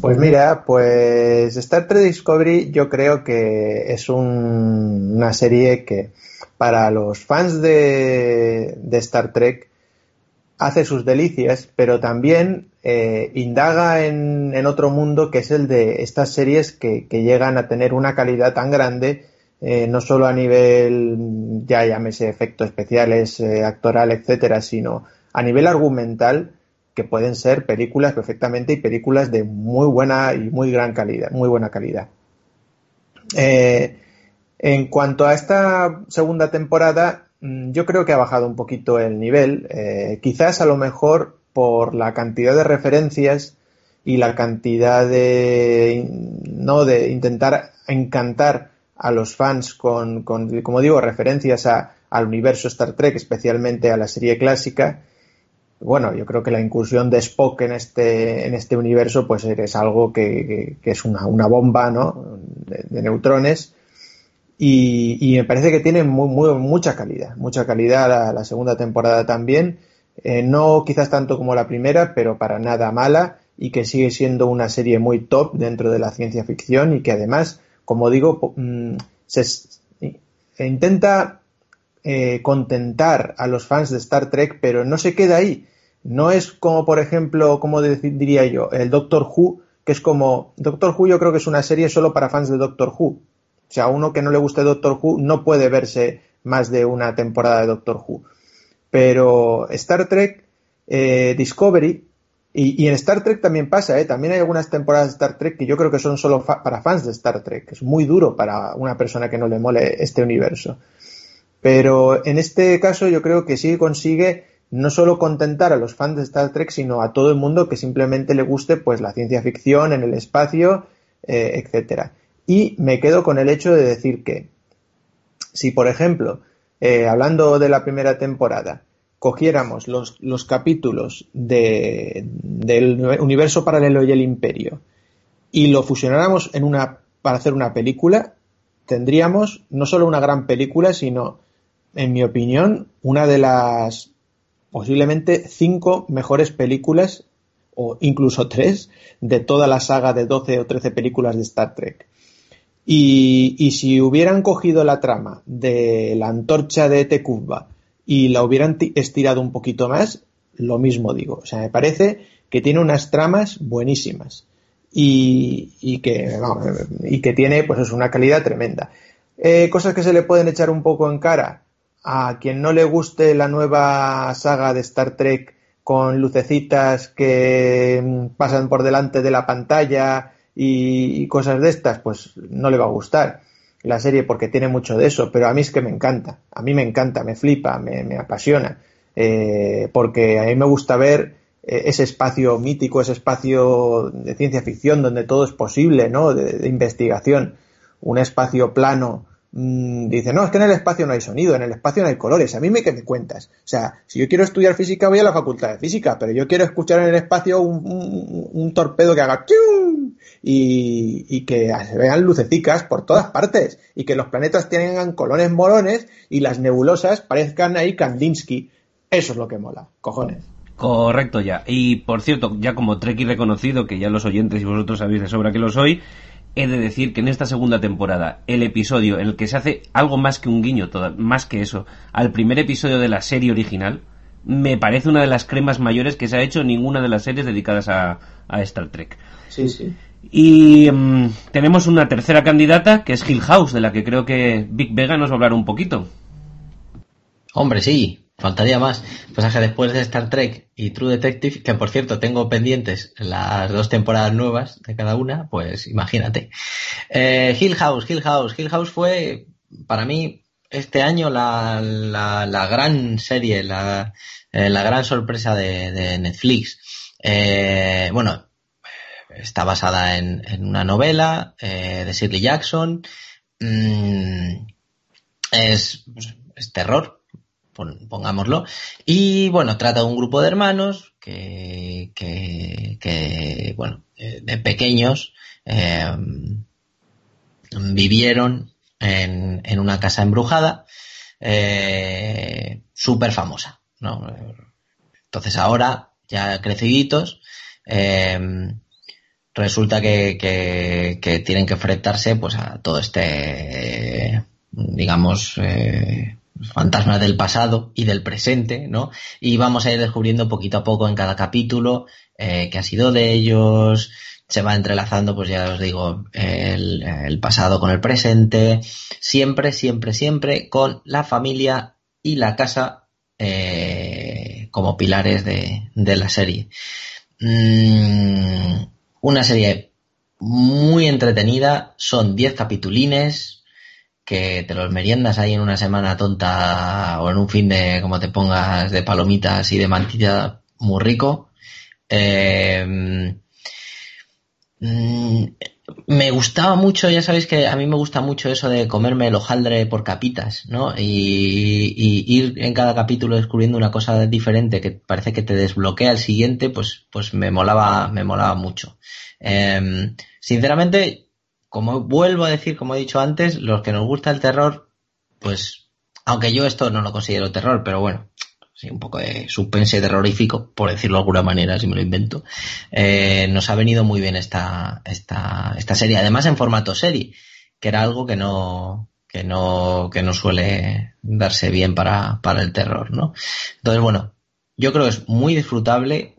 Pues mira, pues Star Trek Discovery yo creo que es una serie que para los fans de, de Star Trek hace sus delicias, pero también eh, indaga en, otro mundo que es el de estas series que, llegan a tener una calidad tan grande, eh, no solo a nivel, ya llámese efectos especiales, eh, actoral, etcétera, sino a nivel argumental, que pueden ser películas perfectamente y películas de muy buena y muy gran calidad, muy buena calidad. en cuanto a esta segunda temporada, yo creo que ha bajado un poquito el nivel. quizás a lo mejor por la cantidad de referencias y la cantidad de no de intentar encantar a los fans con, como digo referencias al universo Star Trek especialmente a la serie clásica bueno yo creo que la incursión de Spock en este en este universo pues es algo que, es una, bomba ¿no? de, neutrones y, me parece que tiene muy, mucha calidad, mucha calidad la, segunda temporada también. Eh, no quizás tanto como la primera, pero para nada mala y que sigue siendo una serie muy top dentro de la ciencia ficción y que además, como digo, mm, se, intenta eh, contentar a los fans de Star Trek, pero no se queda ahí. No es como, por ejemplo, como diría yo, el Doctor Who, que es como. Doctor Who, yo creo que es una serie solo para fans de Doctor Who. O sea, uno que no le guste Doctor Who no puede verse más de una temporada de Doctor Who. Pero Star Trek eh, Discovery y, en Star Trek también pasa, ¿eh? También hay algunas temporadas de Star Trek que yo creo que son solo para fans de Star Trek. Es muy duro para una persona que no le mole este universo. Pero en este caso yo creo que sí consigue no solo contentar a los fans de Star Trek, sino a todo el mundo que simplemente le guste pues la ciencia ficción en el espacio, eh, etcétera. Y me quedo con el hecho de decir que si, por ejemplo, eh, hablando de la primera temporada, cogiéramos los, los capítulos de, del universo paralelo y el imperio y lo fusionáramos en una, para hacer una película, tendríamos no solo una gran película, sino, en mi opinión, una de las posiblemente cinco mejores películas o incluso tres de toda la saga de 12 o 13 películas de Star Trek. Y, y si hubieran cogido la trama de la antorcha de Tecumba y la hubieran estirado un poquito más, lo mismo digo. O sea, me parece que tiene unas tramas buenísimas y, y que, y que tiene pues es una calidad tremenda. Eh, cosas que se le pueden echar un poco en cara a quien no le guste la nueva saga de Star Trek con lucecitas que mm, pasan por delante de la pantalla y, cosas de estas, pues no le va a gustar la serie porque tiene mucho de eso, pero a mí es que me encanta, a mí me encanta, me flipa, me, apasiona, eh, porque a mí me gusta ver eh, ese espacio mítico, ese espacio de ciencia ficción donde todo es posible, ¿no? De, investigación, un espacio plano. Mm, dice, no, es que en el espacio no hay sonido, en el espacio no hay colores. A mí me que me cuentas. O sea, si yo quiero estudiar física voy a la facultad de física, pero yo quiero escuchar en el espacio un, un torpedo que haga y, que se vean lucecicas por todas partes y que los planetas tengan colores morones y las nebulosas parezcan ahí Kandinsky. Eso es lo que mola, cojones. Correcto ya. Y por cierto, ya como Trek y reconocido, que ya los oyentes y vosotros sabéis de sobra que lo soy, he de decir que en esta segunda temporada, el episodio en el que se hace algo más que un guiño, más que eso, al primer episodio de la serie original, me parece una de las cremas mayores que se ha hecho en ninguna de las series dedicadas a, a Star Trek. Sí, sí. Y mm, tenemos una tercera candidata, que es Hill House, de la que creo que Big Vega nos va a hablar un poquito. Hombre, sí, faltaría más. Pues que después de Star Trek y True Detective, que por cierto tengo pendientes las dos temporadas nuevas de cada una, pues imagínate. Eh, Hill House, Hill House, Hill House fue para mí este año la, la, gran serie, la, eh, la gran sorpresa de, Netflix. Eh, bueno, está basada en, una novela eh, de Shirley Jackson. Mm, es, terror, pongámoslo. Y bueno, trata de un grupo de hermanos que, que, bueno, eh, de pequeños eh, vivieron en, en, una casa embrujada súper famosa, ¿no? Entonces ahora, ya creciditos, resulta que, que, tienen que enfrentarse pues a todo este digamos eh, fantasmas del pasado y del presente no y vamos a ir descubriendo poquito a poco en cada capítulo eh, que ha sido de ellos se va entrelazando pues ya os digo el, el pasado con el presente siempre siempre siempre con la familia y la casa eh, como pilares de, de la serie. Mm, una serie muy entretenida, son 10 capitulines que te los meriendas ahí en una semana tonta o en un fin de, como te pongas, de palomitas y de mantilla muy rico. Eh, mm, me gustaba mucho, ya sabéis que a mí me gusta mucho eso de comerme el hojaldre por capitas, ¿no? Y, ir en cada capítulo descubriendo una cosa diferente que parece que te desbloquea el siguiente, pues, pues me molaba, me molaba mucho. Em, sinceramente, como vuelvo a decir, como he dicho antes, los que nos gusta el terror, pues, aunque yo esto no lo considero terror, pero bueno, sí, un poco de suspense terrorífico, por decirlo de alguna manera, si me lo invento, eh, nos ha venido muy bien esta, esta, esta serie, además en formato serie, que era algo que no, que no, que no suele darse bien para, para el terror, ¿no? Entonces, bueno, yo creo que es muy disfrutable,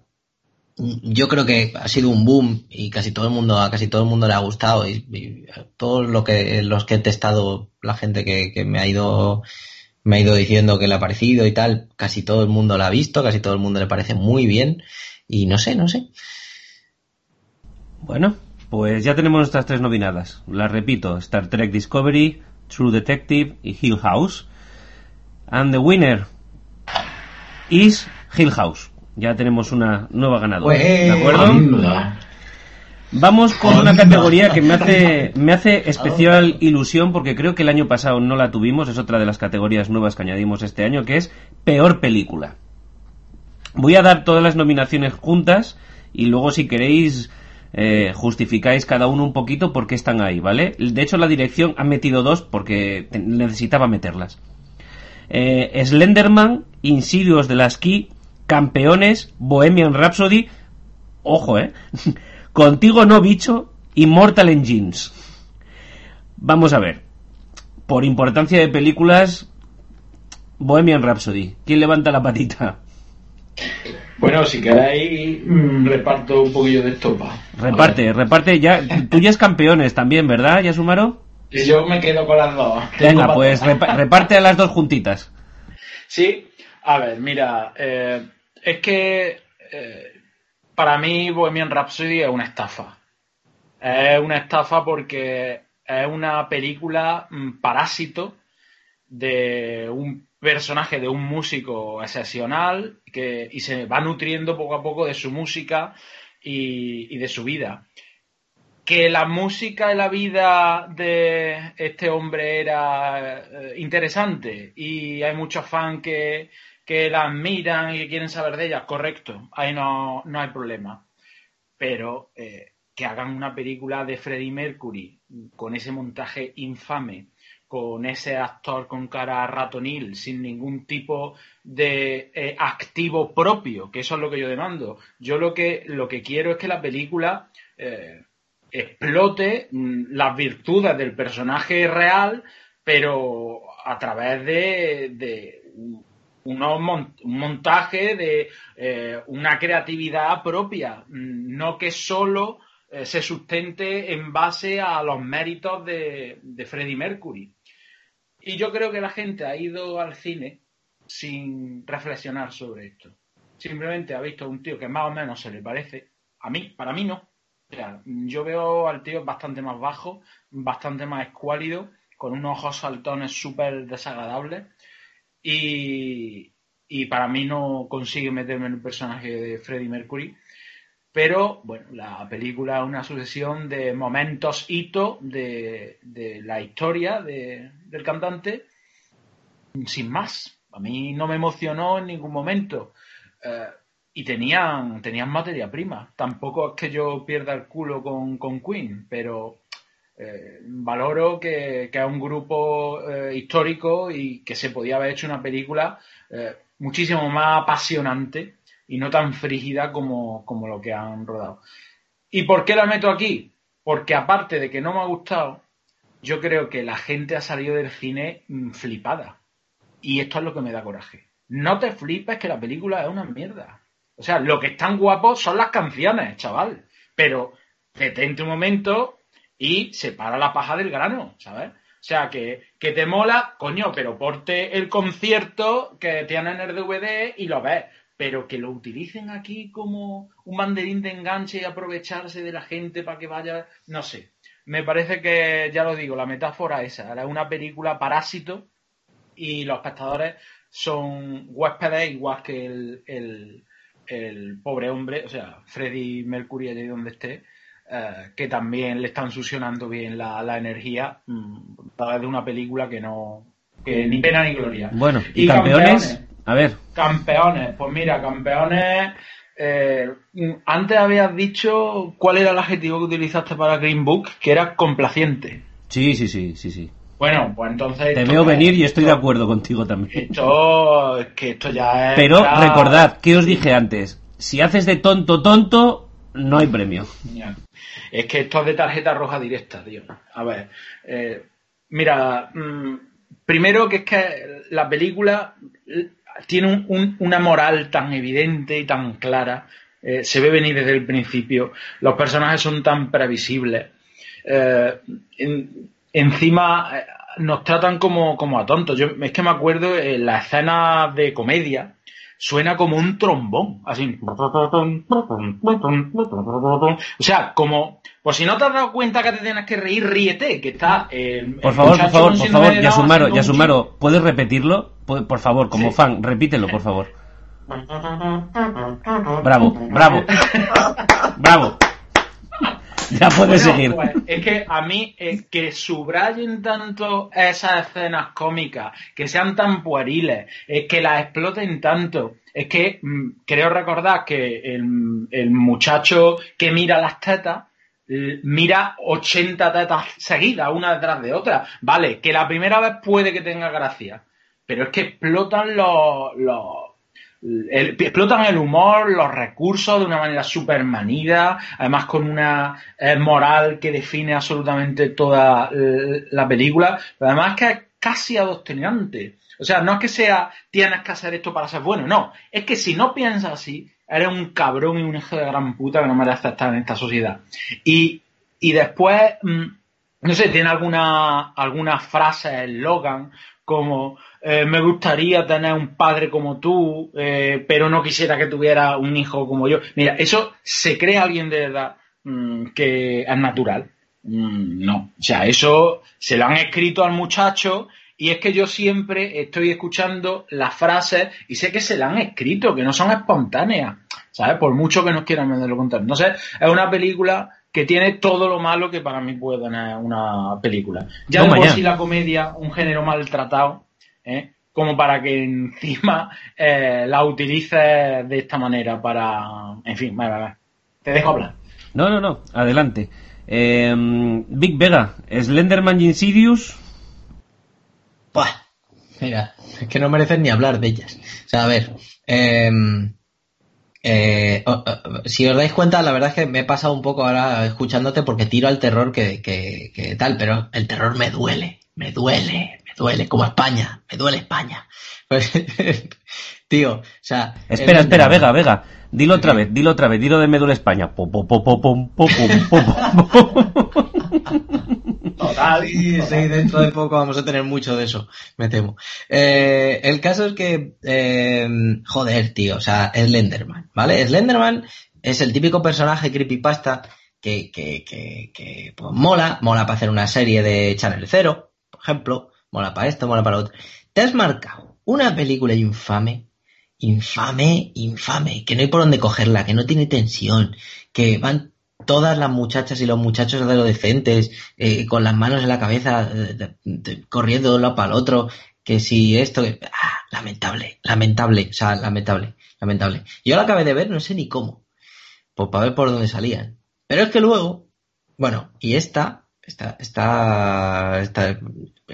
yo creo que ha sido un boom y casi todo el mundo, casi todo el mundo le ha gustado y, todos lo que, los que he testado, la gente que, me ha ido, me ha ido diciendo que le ha parecido y tal, casi todo el mundo la ha visto, casi todo el mundo le parece muy bien y no sé, no sé. Bueno, pues ya tenemos nuestras tres nominadas. Las repito, Star Trek Discovery, True Detective y Hill House. And the winner is Hill House ya tenemos una nueva ganadora. ¿De acuerdo? Vamos con una categoría que me hace, me hace especial ilusión porque creo que el año pasado no la tuvimos, es otra de las categorías nuevas que añadimos este año, que es Peor Película. Voy a dar todas las nominaciones juntas y luego si queréis eh, justificáis cada uno un poquito por qué están ahí, ¿vale? De hecho la dirección ha metido dos porque necesitaba meterlas. Eh, Slenderman, Insidios de la Ski Campeones, Bohemian Rhapsody, ojo, ¿eh? Contigo no bicho, Immortal Engines. Vamos a ver. Por importancia de películas, Bohemian Rhapsody. ¿Quién levanta la patita? Bueno, si queréis, mm, reparto un poquillo de estopa. Reparte, reparte ya. Tú ya es campeones también, ¿verdad, Yasumaro? Yo me quedo con las dos. Venga, pues reparte a las dos juntitas. Sí, a ver, mira, eh, es que eh, para mí Bohemian Rhapsody es una estafa. Es una estafa porque es una película mm, parásito de un personaje, de un músico excepcional que, y se va nutriendo poco a poco de su música y, de su vida. Que la música y la vida de este hombre era eh, interesante y hay muchos fans que, que la admiran y que quieren saber de ellas, correcto, ahí no, no hay problema. Pero eh, que hagan una película de Freddie Mercury con ese montaje infame, con ese actor con cara ratonil, sin ningún tipo de eh, activo propio, que eso es lo que yo demando. Yo lo que, lo que quiero es que la película eh, explote mm, las virtudes del personaje real, pero a través de un montaje de eh, una creatividad propia, mm, no que solo eh, se sustente en base a los méritos de, de Freddie Mercury. Y yo creo que la gente ha ido al cine sin reflexionar sobre esto. Simplemente ha visto a un tío que más o menos se le parece. A mí, para mí no. yo veo al tío bastante más bajo, bastante más escuálido, con unos ojos saltones súper desagradables y, para mí no consigue meterme en el personaje de Freddie Mercury. Pero bueno, la película es una sucesión de momentos hito de, la historia del cantante, sin más. A mí no me emocionó en ningún momento. Eh, y tenían, tenían materia prima. Tampoco es que yo pierda el culo con, con Queen, pero eh, valoro que, es un grupo eh, histórico y que se podía haber hecho una película eh, muchísimo más apasionante y no tan frígida como, como lo que han rodado. ¿Y por qué la meto aquí? Porque aparte de que no me ha gustado, yo creo que la gente ha salido del cine mm, flipada. Y esto es lo que me da coraje. No te flipes que la película es una mierda. O sea, lo que están guapos son las canciones, chaval. Pero detente un momento y separa la paja del grano, ¿sabes? O sea, que, que te mola, coño, pero porte el concierto que tienen en el DVD y lo ves. Pero que lo utilicen aquí como un banderín de enganche y aprovecharse de la gente para que vaya, no sé. Me parece que, ya lo digo, la metáfora esa, era una película parásito y los espectadores son huéspedes igual que el, el, el pobre hombre, o sea, Freddy Mercury allí donde esté, eh, que también le están succionando bien la, energía mm, a de una película que no que ni pena ni gloria. Bueno, y, campeones, a ver. Campeones, pues mira, campeones eh, antes habías dicho cuál era el adjetivo que utilizaste para Green Book, que era complaciente. Sí, sí, sí, sí, sí. Bueno, pues entonces... Te veo es- venir y estoy de acuerdo contigo también. Esto, es que esto ya es... Pero ya- recordad, ¿qué os dije antes? Si haces de tonto tonto, no hay premio. Es que esto es de tarjeta roja directa, tío. A ver, eh, mira, mm, primero que es que la película eh, tiene un- un- una moral tan evidente y tan clara, eh, se ve venir desde el principio, los personajes son tan previsibles, en- encima nos tratan como, a tontos. Yo es que me acuerdo en la escena de comedia, suena como un trombón, así. O sea, como, pues si no te has dado cuenta que te tienes que reír, ríete, que está el, Por favor, por favor, por favor, Down Yasumaro, Yasumaro, ¿puedes repetirlo? Por favor, como Sí. fan, repítelo, por favor. Bravo, bravo. Bravo. Ya puedes Bueno, seguir. pues, es que a mí eh, que subrayen tanto esas escenas cómicas, que sean tan pueriles, eh, que las exploten tanto. Es que mm, creo recordar que el, el muchacho que mira las tetas mira 80 tetas seguidas, una detrás de otra. Vale, que la primera vez puede que tenga gracia, pero es que explotan los, los, el- explotan el humor, los recursos de una manera súper manida, además con una eh, moral que define absolutamente toda eh, la película, pero además que es casi adoctrinante. O sea, no es que sea tienes que hacer esto para ser bueno, no, es que si no piensas así, eres un cabrón y un hijo de gran puta que no merece estar en esta sociedad. Y, después, mm, no sé, tiene alguna, alguna frase, eslogan, como eh, me gustaría tener un padre como tú, eh, pero no quisiera que tuviera un hijo como yo. Mira, eso se cree alguien de verdad mm, que es natural. Mm, no, o sea, eso se lo han escrito al muchacho y es que yo siempre estoy escuchando las frases y sé que se la han escrito, que no son espontáneas, ¿sabes? Por mucho que nos quieran vender lo contrario. No sé, es una película que tiene todo lo malo que para mí puede tener una película. Ya de Toma por sí la comedia, un género maltratado, ¿eh? como para que encima eh, la utilices de esta manera para... En fin, vale, vale. Te dejo hablar. No, no, no, adelante. Eh, Big Vega, Slenderman y Insidious. Mira, es que no merecen ni hablar de ellas. O sea, a ver, em, eh, si os dais cuenta, la verdad es que me he pasado un poco ahora escuchándote porque tiro al terror que, que, que tal, pero el terror me duele, me duele, duele, como España, me duele España. Pues, tío, o sea... Espera, espera, Vega, Vega. Dilo otra vez, dilo otra vez, dilo de Medula España. Po, po, po, po, pom, po, pom, po, pom, po. Total. Sí, sí, dentro de poco vamos a tener mucho de eso, me temo. Eh, el caso es que, eh, joder, tío, o sea, Slenderman, ¿vale? Slenderman es el típico personaje creepypasta que, que, que, que pues, mola, mola para hacer una serie de Channel Zero, por ejemplo, mola para esto, mola para lo otro. Te has marcado una película infame, infame, infame, que no hay por dónde cogerla, que no tiene tensión, que van todas las muchachas y los muchachos adolescentes eh, con las manos en la cabeza, eh, de- de- corriendo de un lado para el otro, que si esto, ah, lamentable, lamentable, o sea, lamentable, lamentable. Yo la acabé de ver, no sé ni cómo, pues para ver por dónde salían. Pero es que luego, bueno, y esta, esta, esta, esta,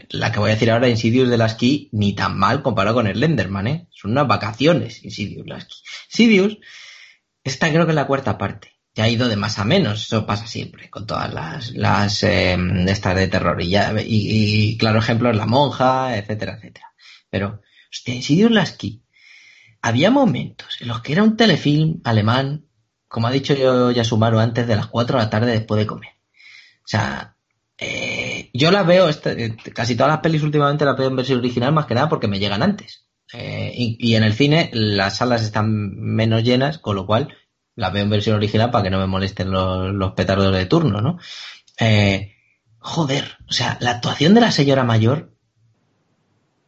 la que voy a decir ahora, Insidious de las ni tan mal comparado con el Lenderman, ¿eh? Son unas vacaciones, Insidious las Key. Insidious, esta creo que es la cuarta parte. Ya ha ido de más a menos, eso pasa siempre, con todas las, las eh, estas de terror. Y, ya, y, claro ejemplo es La Monja, etcétera, etcétera. Pero, hostia, Insidious las Key. Había momentos en los que era un telefilm alemán, como ha dicho yo Yasumaro, antes de las 4 de la tarde después de comer. O sea, eh, yo las veo, eh, casi todas las pelis últimamente las veo en versión original más que nada porque me llegan antes. Eh, y, en el cine las salas están menos llenas, con lo cual las veo en versión original para que no me molesten los, petardos de turno, ¿no? Joder, o sea, la actuación de la señora mayor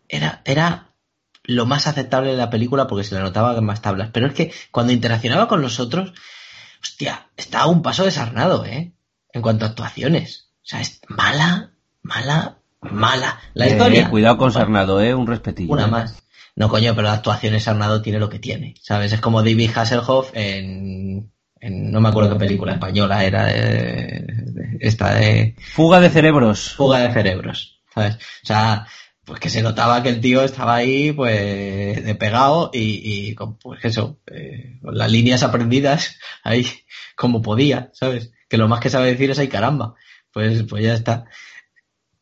era, era lo más aceptable de la película porque se le notaba en más tablas. Pero es que cuando interaccionaba con los otros, hostia, estaba un paso desarnado, ¿eh? En cuanto a actuaciones. O sea, es mala, mala, mala. La Eh, historia. cuidado con Sarnado, eh, un respetillo. Una eh. más. No, coño, pero la actuación ese Arnado tiene lo que tiene, ¿sabes? Es como David Hasselhoff en, en no me acuerdo qué película española era, de, de- esta de Fuga de cerebros. Fuga de Cerebros, ¿sabes? O sea, pues que se notaba que el tío estaba ahí, pues, de pegado y, y con, pues eso, eh, con las líneas aprendidas ahí como podía, ¿sabes? Que lo más que sabe decir es ay caramba. Pues, pues ya está.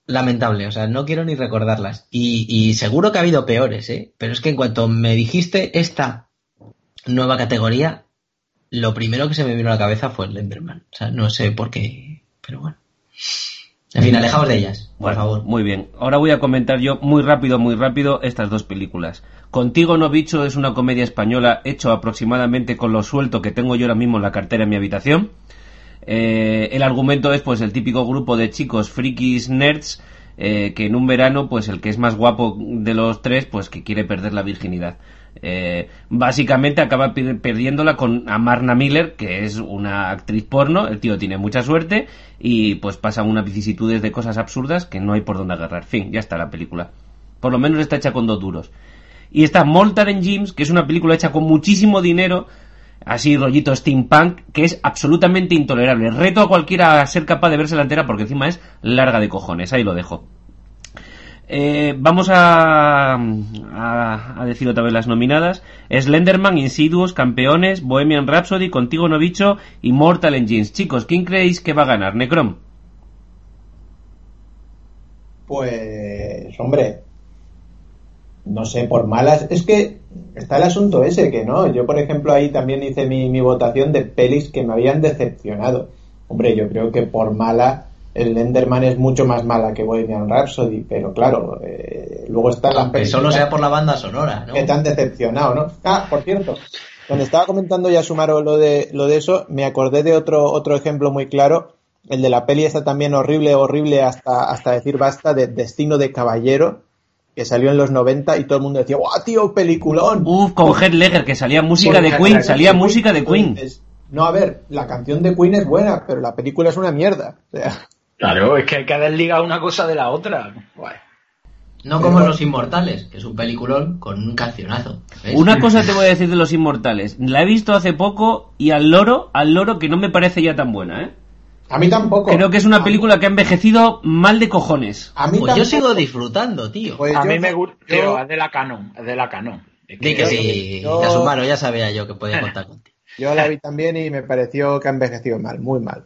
Lamentable, o sea, no quiero ni recordarlas. Y, y seguro que ha habido peores, ¿eh? Pero es que en cuanto me dijiste esta nueva categoría, lo primero que se me vino a la cabeza fue el Enderman. O sea, no sé por qué, pero bueno. En fin, alejaos de ellas, por Bueno, favor. muy bien. Ahora voy a comentar yo muy rápido, muy rápido estas dos películas. Contigo no bicho es una comedia española hecho aproximadamente con lo suelto que tengo yo ahora mismo en la cartera en mi habitación. Eh, el argumento es pues el típico grupo de chicos frikis nerds eh, que en un verano pues el que es más guapo de los tres pues que quiere perder la virginidad. Eh, básicamente acaba per- perdiéndola con Amarna Miller, que es una actriz porno, el tío tiene mucha suerte y pues pasan unas vicisitudes de cosas absurdas que no hay por dónde agarrar. Fin, ya está la película. Por lo menos está hecha con dos duros. Y está Mortar en James, que es una película hecha con muchísimo dinero, así rollito steampunk, que es absolutamente intolerable. Reto a cualquiera a ser capaz de verse la entera porque encima es larga de cojones. Ahí lo dejo. Eh, vamos a, a, a decir otra vez las nominadas. Slenderman, Insidious, Campeones, Bohemian Rhapsody, Contigo No Bicho y Mortal Engines. Chicos, ¿quién creéis que va a ganar? Necrom. Pues, hombre, no sé, por malas. Es que está el asunto ese, que no. Yo, por ejemplo, ahí también hice mi, mi votación de pelis que me habían decepcionado. Hombre, yo creo que por mala, el Enderman es mucho más mala que Bohemian Rhapsody, pero claro, eh, luego las Aunque pelis solo sea por la banda sonora, ¿no? que te han decepcionado, ¿no? Ah, por cierto, cuando estaba comentando ya Sumaro lo de, lo de eso, me acordé de otro, otro ejemplo muy claro, el de la peli esta también horrible, horrible hasta, hasta decir basta, de Destino de Caballero, que salió en los 90 y todo el mundo decía, ¡guau, tío, peliculón! Uf, con Heath Ledger, que salía música de Queen, salía de música de Queen. Entonces, No, a ver, la canción de Queen es buena, pero la película es una mierda. O sea, Claro, es que hay que desligar una cosa de la otra. No como Los Inmortales, que es un peliculón con un cancionazo. ¿ves? Una cosa te voy a decir de Los Inmortales. La he visto hace poco y al loro, al loro que no me parece ya tan buena, ¿eh? A mí tampoco. Creo que es una película que ha envejecido mal de cojones. A mí Pues yo sigo disfrutando, tío. Pues A yo- mí me gusta, yo- es de la canon, es de la canon. Es que sí, yo- ya Sumaro, ya sabía yo que podía contar contigo. Yo la vi también y me pareció que ha envejecido mal, muy mal.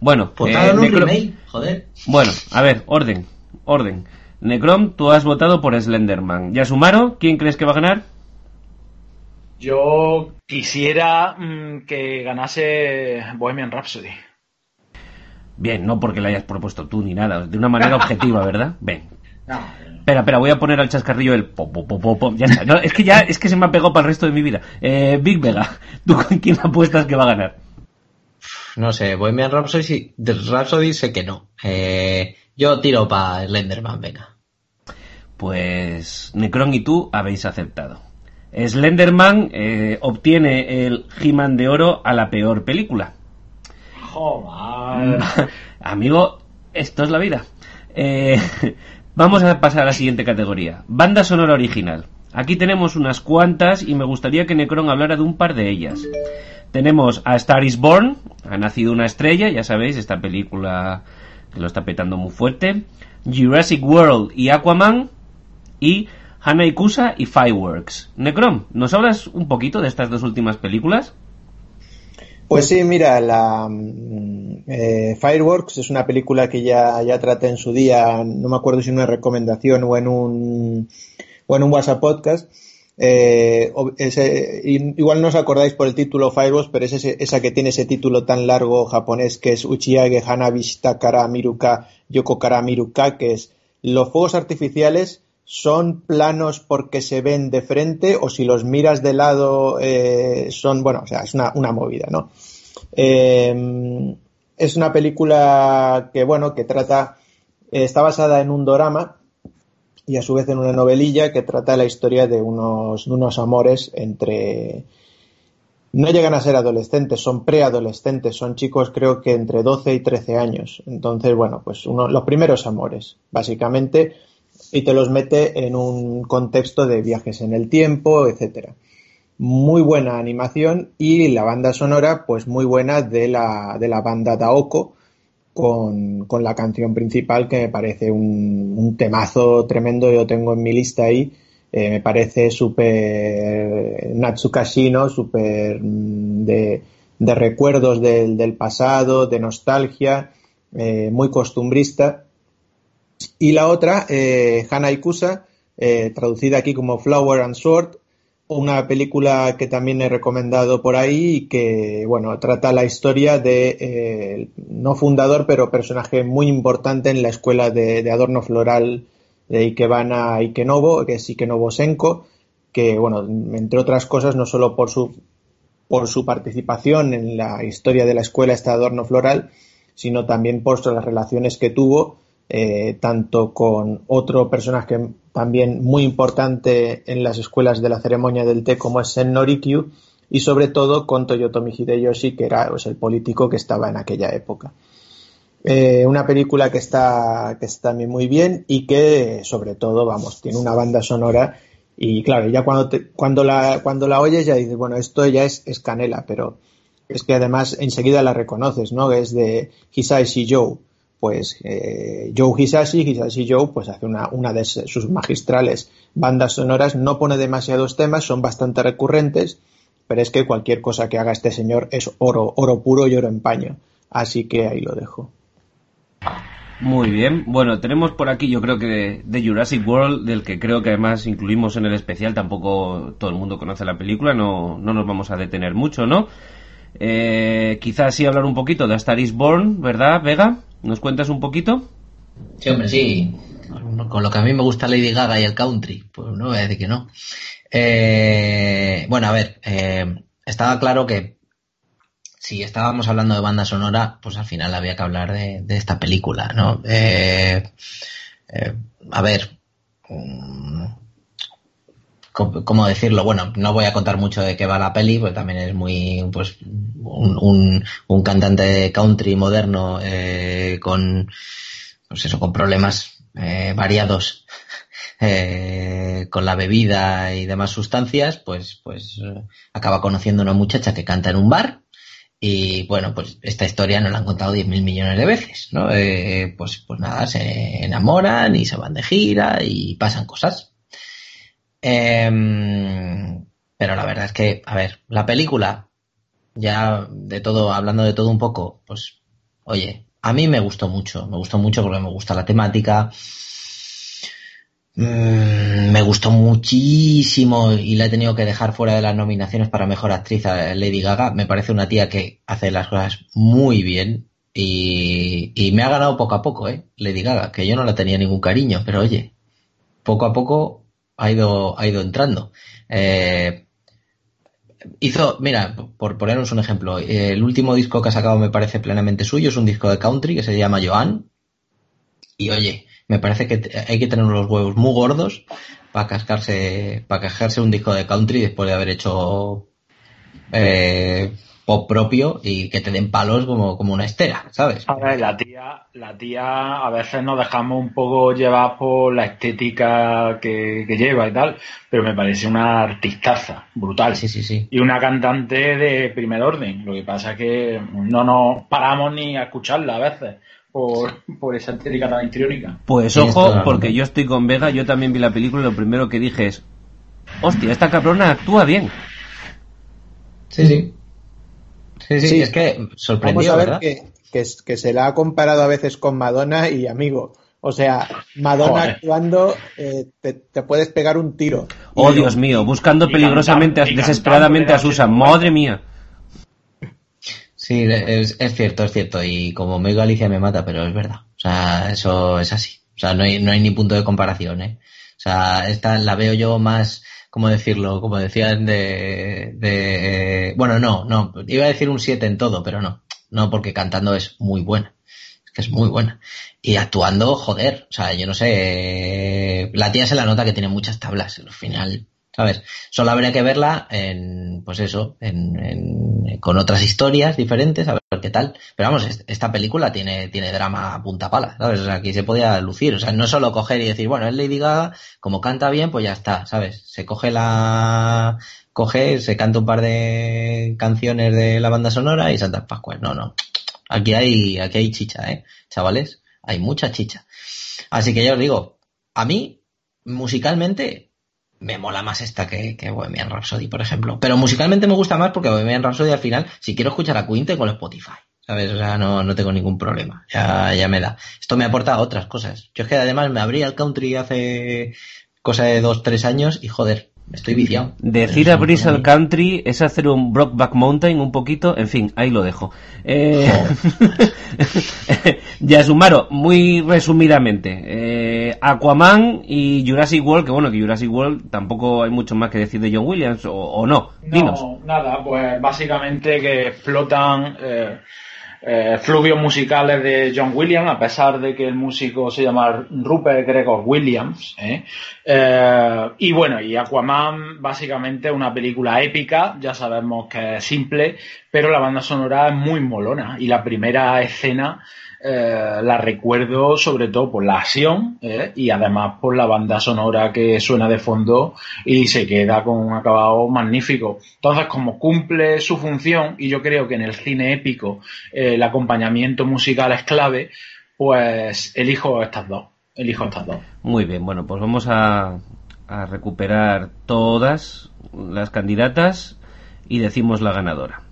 Bueno, Pues eh, hagan un Necro- remake, joder. bueno, a ver, orden, orden. Necrom, tú has votado por Slenderman. Yasumaro, ¿quién crees que va a ganar? Yo quisiera mm, que ganase Bohemian Rhapsody. Bien, no porque la hayas propuesto tú ni nada, de una manera objetiva, ¿verdad? Ven. No, Espera, espera, voy a poner al chascarrillo el pop, pop, pop, pop, pop. Ya está. No, es que ya es que se me ha pegado para el resto de mi vida. Eh, Big Vega, ¿tú con quién apuestas que va a ganar? No sé, Bohemian Rhapsody, Rhapsody sé que no. Eh, yo tiro para Slenderman, venga. Pues Necron y tú habéis aceptado. Slenderman eh, obtiene el He-Man de oro a la peor película. Amigo, esto es la vida. Eh, vamos a pasar a la siguiente categoría. Banda sonora original. Aquí tenemos unas cuantas y me gustaría que Necron hablara de un par de ellas. Tenemos a Star is Born, ha nacido una estrella, ya sabéis, esta película que lo está petando muy fuerte. Jurassic World y Aquaman. Y Hana Ikusa y Fireworks. Necron, ¿nos hablas un poquito de estas dos últimas películas? Pues sí, mira, la mm, eh, Fireworks es una película que ya, ya traté en su día, no me acuerdo si en una recomendación o en un, o en un WhatsApp podcast. Eh, ese- igual no os acordáis por el título Fireworks, pero es ese- esa que tiene ese título tan largo japonés que es Uchiage Hanabi Shitakara Miruka Yokokara Miruka, que es los fuegos artificiales son planos porque se ven de frente o si los miras de lado eh, son, bueno, o sea, es una, una movida, ¿no? Eh, es una película que, bueno, que trata, eh, está basada en un dorama y a su vez en una novelilla que trata la historia de unos, unos amores entre... No llegan a ser adolescentes, son preadolescentes, son chicos creo que entre 12 y 13 años. Entonces, bueno, pues uno, los primeros amores, básicamente y te los mete en un contexto de viajes en el tiempo, etcétera. Muy buena animación y la banda sonora, pues muy buena de la, de la banda Daoko, con, con, la canción principal que me parece un, temazo tremendo, yo tengo en mi lista ahí, eh, me parece súper Natsukashino, súper mm, de, de, recuerdos del, del, pasado, de nostalgia, eh, muy costumbrista. Y la otra, eh, Hana Ikusa, eh, traducida aquí como Flower and Sword, una película que también he recomendado por ahí y que, bueno, trata la historia de, eh, no fundador, pero personaje muy importante en la escuela de, adorno floral de Ikebana Ikenobo, que es Ikenobo Senko, que, bueno, entre otras cosas, no solo por su, por su participación en la historia de la escuela, este adorno floral, sino también por las relaciones que tuvo eh, tanto con otro personaje también muy importante en las escuelas de la ceremonia del té como es Sen Norikyu y sobre todo con Toyotomi Hideyoshi que era pues, el político que estaba en aquella época. Eh, una película que está, que está muy bien y que sobre todo, vamos, tiene una banda sonora y claro, ya cuando, te, cuando, la, cuando la oyes ya dices, bueno, esto ya es, canela, pero es que además enseguida la reconoces, ¿no? Es de Hisai Joe pues eh, Joe Hisashi, Hisashi Joe, pues hace una, una de sus magistrales bandas sonoras, no pone demasiados temas, son bastante recurrentes, pero es que cualquier cosa que haga este señor es oro, oro puro y oro en paño. Así que ahí lo dejo. Muy bien, bueno, tenemos por aquí yo creo que de, Jurassic World, del que creo que además incluimos en el especial, tampoco todo el mundo conoce la película, no, no nos vamos a detener mucho, ¿no? Eh, quizás sí hablar un poquito de Star is Born, ¿verdad, Vega? ¿Nos cuentas un poquito? Sí, hombre, sí. Con lo que a mí me gusta Lady Gaga y el country, pues no voy a decir que no. Eh, bueno, a ver, eh, estaba claro que si estábamos hablando de banda sonora, pues al final había que hablar de, esta película, ¿no? Eh, eh a ver, um, ¿cómo decirlo? Bueno, no voy a contar mucho de qué va la peli, porque también es muy, pues, un, un, un cantante country moderno eh, con, pues eso, con problemas eh, variados eh, con la bebida y demás sustancias, pues, pues acaba conociendo una muchacha que canta en un bar y bueno, pues esta historia nos la han contado 10.000 millones de veces, ¿no? Eh, pues, pues nada, se enamoran y se van de gira y pasan cosas. Eh, pero la verdad es que, a ver, la película, ya de todo, hablando de todo un poco, pues, oye, a mí me gustó mucho, me gustó mucho porque me gusta la temática, mm, me gustó muchísimo y la he tenido que dejar fuera de las nominaciones para mejor actriz a Lady Gaga. Me parece una tía que hace las cosas muy bien y, y me ha ganado poco a poco, ¿eh? Lady Gaga, que yo no la tenía ningún cariño, pero oye, poco a poco ha ido, ha ido entrando. Eh, hizo, mira, por ponernos un ejemplo, el último disco que ha sacado me parece plenamente suyo, es un disco de country que se llama Joan. Y oye, me parece que hay que tener los huevos muy gordos para cascarse, para cascarse un disco de country después de haber hecho eh, pop propio y que te den palos como, como una estera, ¿sabes? A ver, la tía, la tía a veces nos dejamos un poco llevar por la estética que, que lleva y tal, pero me parece una artistaza brutal. Sí, sí, sí. Y una cantante de primer orden. Lo que pasa es que no nos paramos ni a escucharla a veces. Por, por esa estética tan histriónica. Pues ojo, porque yo estoy con Vega, yo también vi la película y lo primero que dije es, hostia, esta cabrona actúa bien. Sí, sí. Sí, sí, sí, es que sorprendió, Vamos a ver ¿verdad? que, que, que, se la ha comparado a veces con Madonna y amigo. O sea, Madonna Joder. actuando eh, te, te, puedes pegar un tiro. Oh, Dios mío, buscando peligrosamente, cantando, desesperadamente a Susan. Madre mía. Sí, es, es, cierto, es cierto. Y como me digo Alicia me mata, pero es verdad. O sea, eso es así. O sea, no hay, no hay ni punto de comparación, ¿eh? O sea, esta la veo yo más, ¿cómo decirlo? Como decían de, de bueno, no, no, iba a decir un 7 en todo, pero no. No, porque cantando es muy buena. Es que es muy buena. Y actuando, joder, o sea, yo no sé, la tía se la nota que tiene muchas tablas. Al final, ¿sabes? Solo habría que verla en, pues eso, en, con otras historias diferentes, a ver qué tal. Pero vamos, esta película tiene, tiene drama a punta pala, ¿sabes? O sea, aquí se podía lucir. O sea, no solo coger y decir, bueno, es Lady Gaga, como canta bien, pues ya está, ¿sabes? Se coge la, coge, se canta un par de canciones de la banda sonora y Santa Pascual. No, no. Aquí hay, aquí hay chicha, ¿eh? Chavales, hay mucha chicha. Así que ya os digo, a mí, musicalmente, me mola más esta que, que Bohemian Rhapsody, por ejemplo. Pero musicalmente me gusta más porque Bohemian Rhapsody al final, si quiero escuchar a Queen, con Spotify. ¿Sabes? O sea, no, no tengo ningún problema. Ya, ya me da. Esto me aporta otras cosas. Yo es que además me abrí al country hace cosa de dos, tres años y joder, Estoy viciado. Decir abrirse al country es hacer un Brockback Mountain un poquito, en fin, ahí lo dejo. Eh, Yasumaro, muy resumidamente, eh, Aquaman y Jurassic World, que bueno, que Jurassic World tampoco hay mucho más que decir de John Williams, o, no. Dinos. No, nada, pues básicamente que explotan... Eh, eh, fluvios musicales de John Williams, a pesar de que el músico se llama Rupert Gregor Williams. ¿eh? Eh, y bueno, y Aquaman básicamente una película épica, ya sabemos que es simple, pero la banda sonora es muy molona y la primera escena eh, la recuerdo sobre todo por la acción eh, y además por la banda sonora que suena de fondo y se queda con un acabado magnífico. Entonces, como cumple su función, y yo creo que en el cine épico eh, el acompañamiento musical es clave, pues elijo estas dos. Elijo estas dos. Muy bien, bueno, pues vamos a, recuperar todas las candidatas y decimos la ganadora.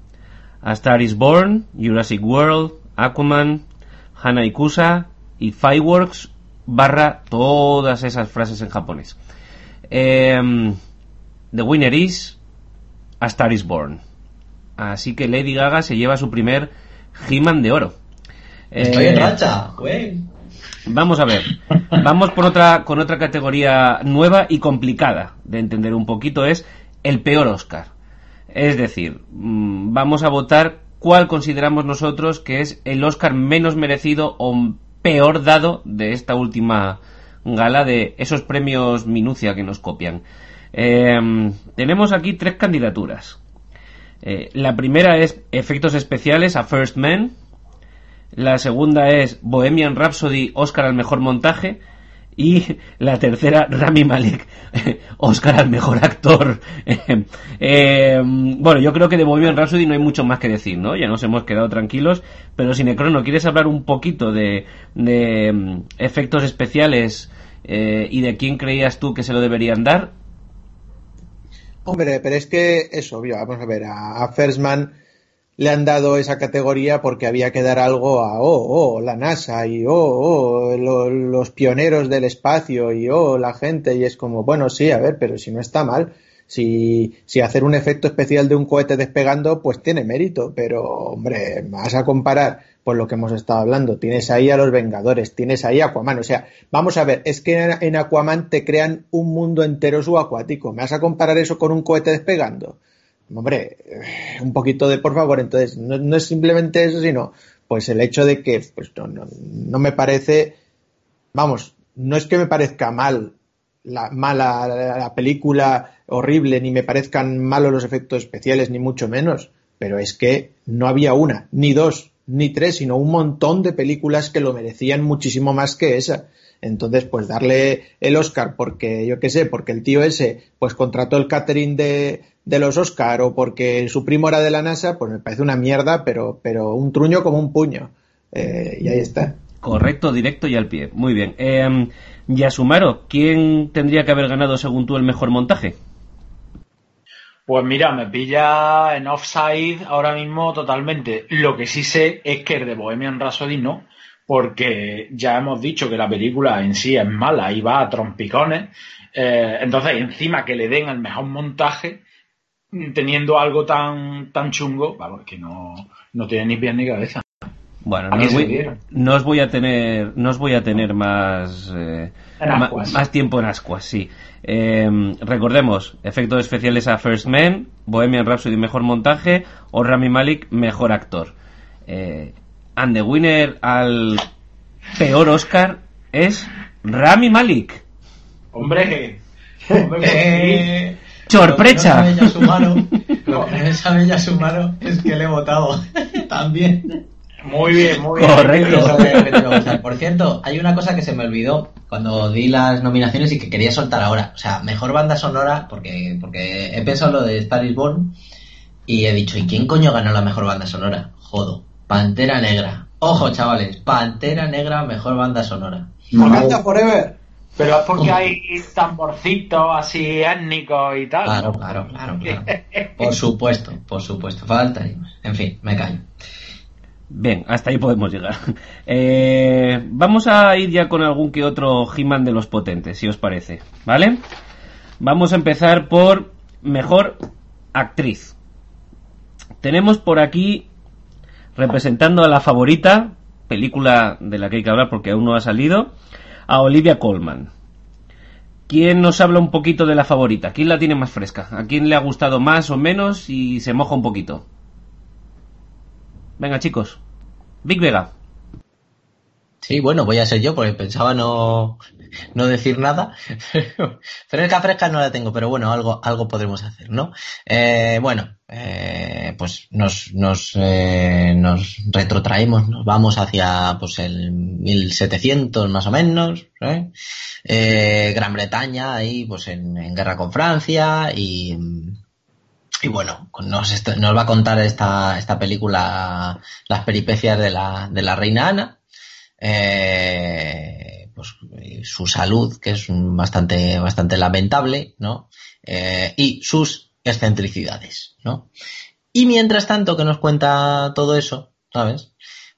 A Star is Born, Jurassic World, Aquaman, Hana Ikusa y Fireworks barra todas esas frases en japonés. Em, the winner is A Star is Born. Así que Lady Gaga se lleva su primer He-Man de oro. Estoy en eh, racha, Vamos a ver. Vamos por otra, con otra categoría nueva y complicada de entender un poquito. Es el peor Oscar. Es decir, mm, vamos a votar cuál consideramos nosotros que es el Oscar menos merecido o peor dado de esta última gala de esos premios minucia que nos copian. Em, tenemos aquí tres candidaturas. Eh, la primera es efectos especiales a First Man. La segunda es Bohemian Rhapsody, Oscar al mejor montaje. Y la tercera, Rami Malek, Oscar al mejor actor. Eh, bueno, yo creo que de Bohemian Rhapsody no hay mucho más que decir, ¿no? Ya nos hemos quedado tranquilos. Pero si Necrono, ¿quieres hablar un poquito de, de mm, efectos especiales eh, y de quién creías tú que se lo deberían dar? Hombre, pero es que es obvio. Vamos a ver, a, a First Man le han dado esa categoría porque había que dar algo a, oh, oh, la NASA y, oh, oh, los pioneros del espacio y, oh, la gente. Y es como, bueno, sí, a ver, pero si no está mal. Si, si hacer un efecto especial de un cohete despegando, pues tiene mérito. Pero, hombre, vas a comparar por lo que hemos estado hablando. Tienes ahí a los Vengadores, tienes ahí a Aquaman. O sea, vamos a ver, es que en Aquaman te crean un mundo entero subacuático. ¿Me vas a comparar eso con un cohete despegando? Hombre, eh, un poquito de por favor. Entonces, no, es simplemente eso, sino pues el hecho de que pues no, no, me parece, vamos, no es que me parezca mal la mala la, película horrible, ni me parezcan malos los efectos especiales, ni mucho menos, pero es que no había una, ni dos, ni tres, sino un montón de películas que lo merecían muchísimo más que esa. Entonces, pues darle el Oscar porque, yo qué sé, porque el tío ese, pues contrató el catering de, de los Oscar o porque su primo era de la NASA, pues me parece una mierda, pero, pero un truño como un puño. Eh, y ahí está. Correcto, directo y al pie. Muy bien. Eh, Yasumaro, ¿quién tendría que haber ganado según tú el mejor montaje? Pues mira, me pilla en offside ahora mismo totalmente. Lo que sí sé es que el de Bohemian Rhapsody no porque ya hemos dicho que la película en sí es mala y va a trompicones. Eh, entonces, encima que le den el mejor montaje, teniendo algo tan, tan chungo, vamos, que no, no tiene ni pie ni cabeza. Bueno, no os, voy, a tener, no os voy a tener más, eh, más, tiempo en ascuas, sí. Em, recordemos, efectos especiales a First Man, Bohemian Rhapsody mejor montaje o Rami Malik mejor actor. Eh, and the winner al peor Oscar es Rami Malik. Hombre, hombre ¡Sorpresa! Lo que no sabe ella su mano, lo que no sabe su mano es que le he votado también. Muy bien, muy bien. Correcto. Por cierto, hay una cosa que se me olvidó cuando di las nominaciones y que quería soltar ahora. O sea, mejor banda sonora, porque, porque he pensado lo de Star is Born y he dicho, ¿y quién coño ganó la mejor banda sonora? Jodo. Pantera Negra. Ojo, chavales, Pantera Negra, mejor banda sonora. Wakanda Forever. Pero es porque hay tamborcitos así étnicos y tal. Claro, claro, claro, claro. Por supuesto, por supuesto. Faltaría más. En fin, me callo. Bien, hasta ahí podemos llegar. Eh, vamos a ir ya con algún que otro He-Man de los potentes, si os parece. ¿Vale? Vamos a empezar por mejor actriz. Tenemos por aquí representando a la favorita, película de la que hay que hablar porque aún no ha salido, a Olivia Colman. ¿Quién nos habla un poquito de la favorita? ¿Quién la tiene más fresca? ¿A quién le ha gustado más o menos y se moja un poquito? Venga, chicos. Big Vega. Sí, bueno, voy a ser yo porque pensaba no, no decir nada. fresca, fresca no la tengo, pero bueno, algo, algo podremos hacer, ¿no? Eh, bueno, eh, pues nos, eh, nos retrotraemos, nos vamos hacia pues el 1700 más o menos, Gran Bretaña ahí pues en, guerra con Francia y, y bueno, nos, va a contar esta, esta película las peripecias de la, de la reina Ana. Pues eh, su salud, que es bastante, bastante lamentable, ¿no? Eh, y sus excentricidades, ¿no? Y mientras tanto que nos cuenta todo eso, ¿sabes?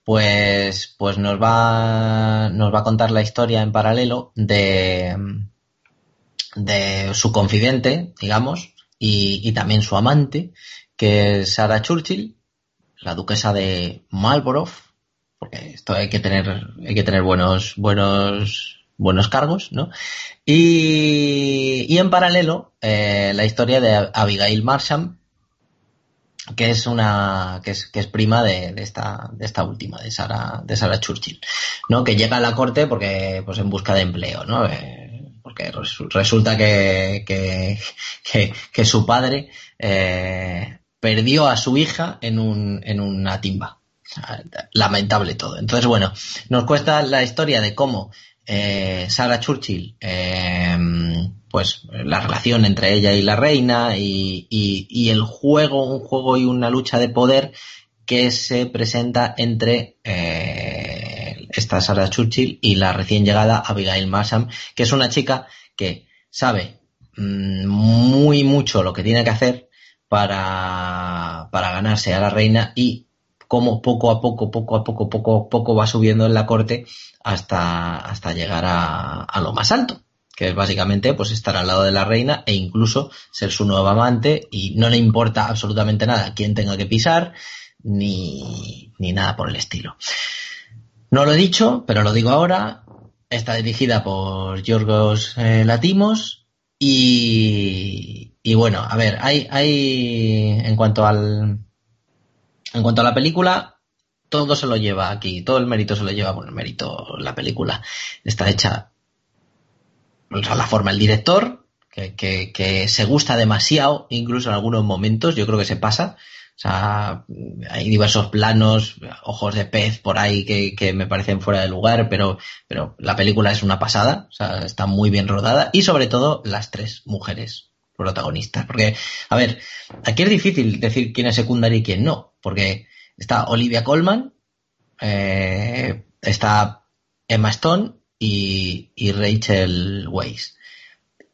Pues, pues nos va, nos va a contar la historia en paralelo de, de su confidente, digamos, y, y también su amante, que es Sarah Churchill, la duquesa de Marlborough, porque esto hay que tener, hay que tener buenos, buenos, buenos cargos, ¿no? Y, en paralelo, eh, la historia de Abigail Marsham, que es una, que es, que es prima de, esta, de esta última, de Sarah, de Sarah Churchill, ¿no? Que llega a la corte porque, pues en busca de empleo, ¿no? Eh, porque resu- resulta que, que su padre, eh, perdió a su hija en un, en una timba. Lamentable todo. Entonces, bueno, nos cuesta la historia de cómo eh, Sarah Churchill, eh, pues la relación entre ella y la reina y, y- y el juego, un juego y una lucha de poder que se presenta entre eh, esta Sarah Churchill y la recién llegada Abigail Marsham, que es una chica que sabe mm, muy mucho lo que tiene que hacer para, para ganarse a la reina y cómo poco a poco, poco a poco, poco a poco va subiendo en la corte hasta, hasta llegar a, lo más alto, que es básicamente pues estar al lado de la reina e incluso ser su nueva amante y no le importa absolutamente nada quién tenga que pisar ni, ni nada por el estilo. No lo he dicho, pero lo digo ahora. Está dirigida por Yorgos eh, Latimos y, y bueno, a ver, hay, hay en cuanto al en cuanto a la película, todo se lo lleva aquí, todo el mérito se lo lleva, bueno, el mérito, la película está hecha, o sea, la forma el director, que, que, que se gusta demasiado, incluso en algunos momentos, yo creo que se pasa, o sea, hay diversos planos, ojos de pez por ahí que, que me parecen fuera de lugar, pero, pero la película es una pasada, o sea, está muy bien rodada y sobre todo las tres mujeres protagonistas. Porque, a ver, aquí es difícil decir quién es secundaria y quién no, porque está Olivia Colman, eh, está Emma Stone y, Rachel Weisz,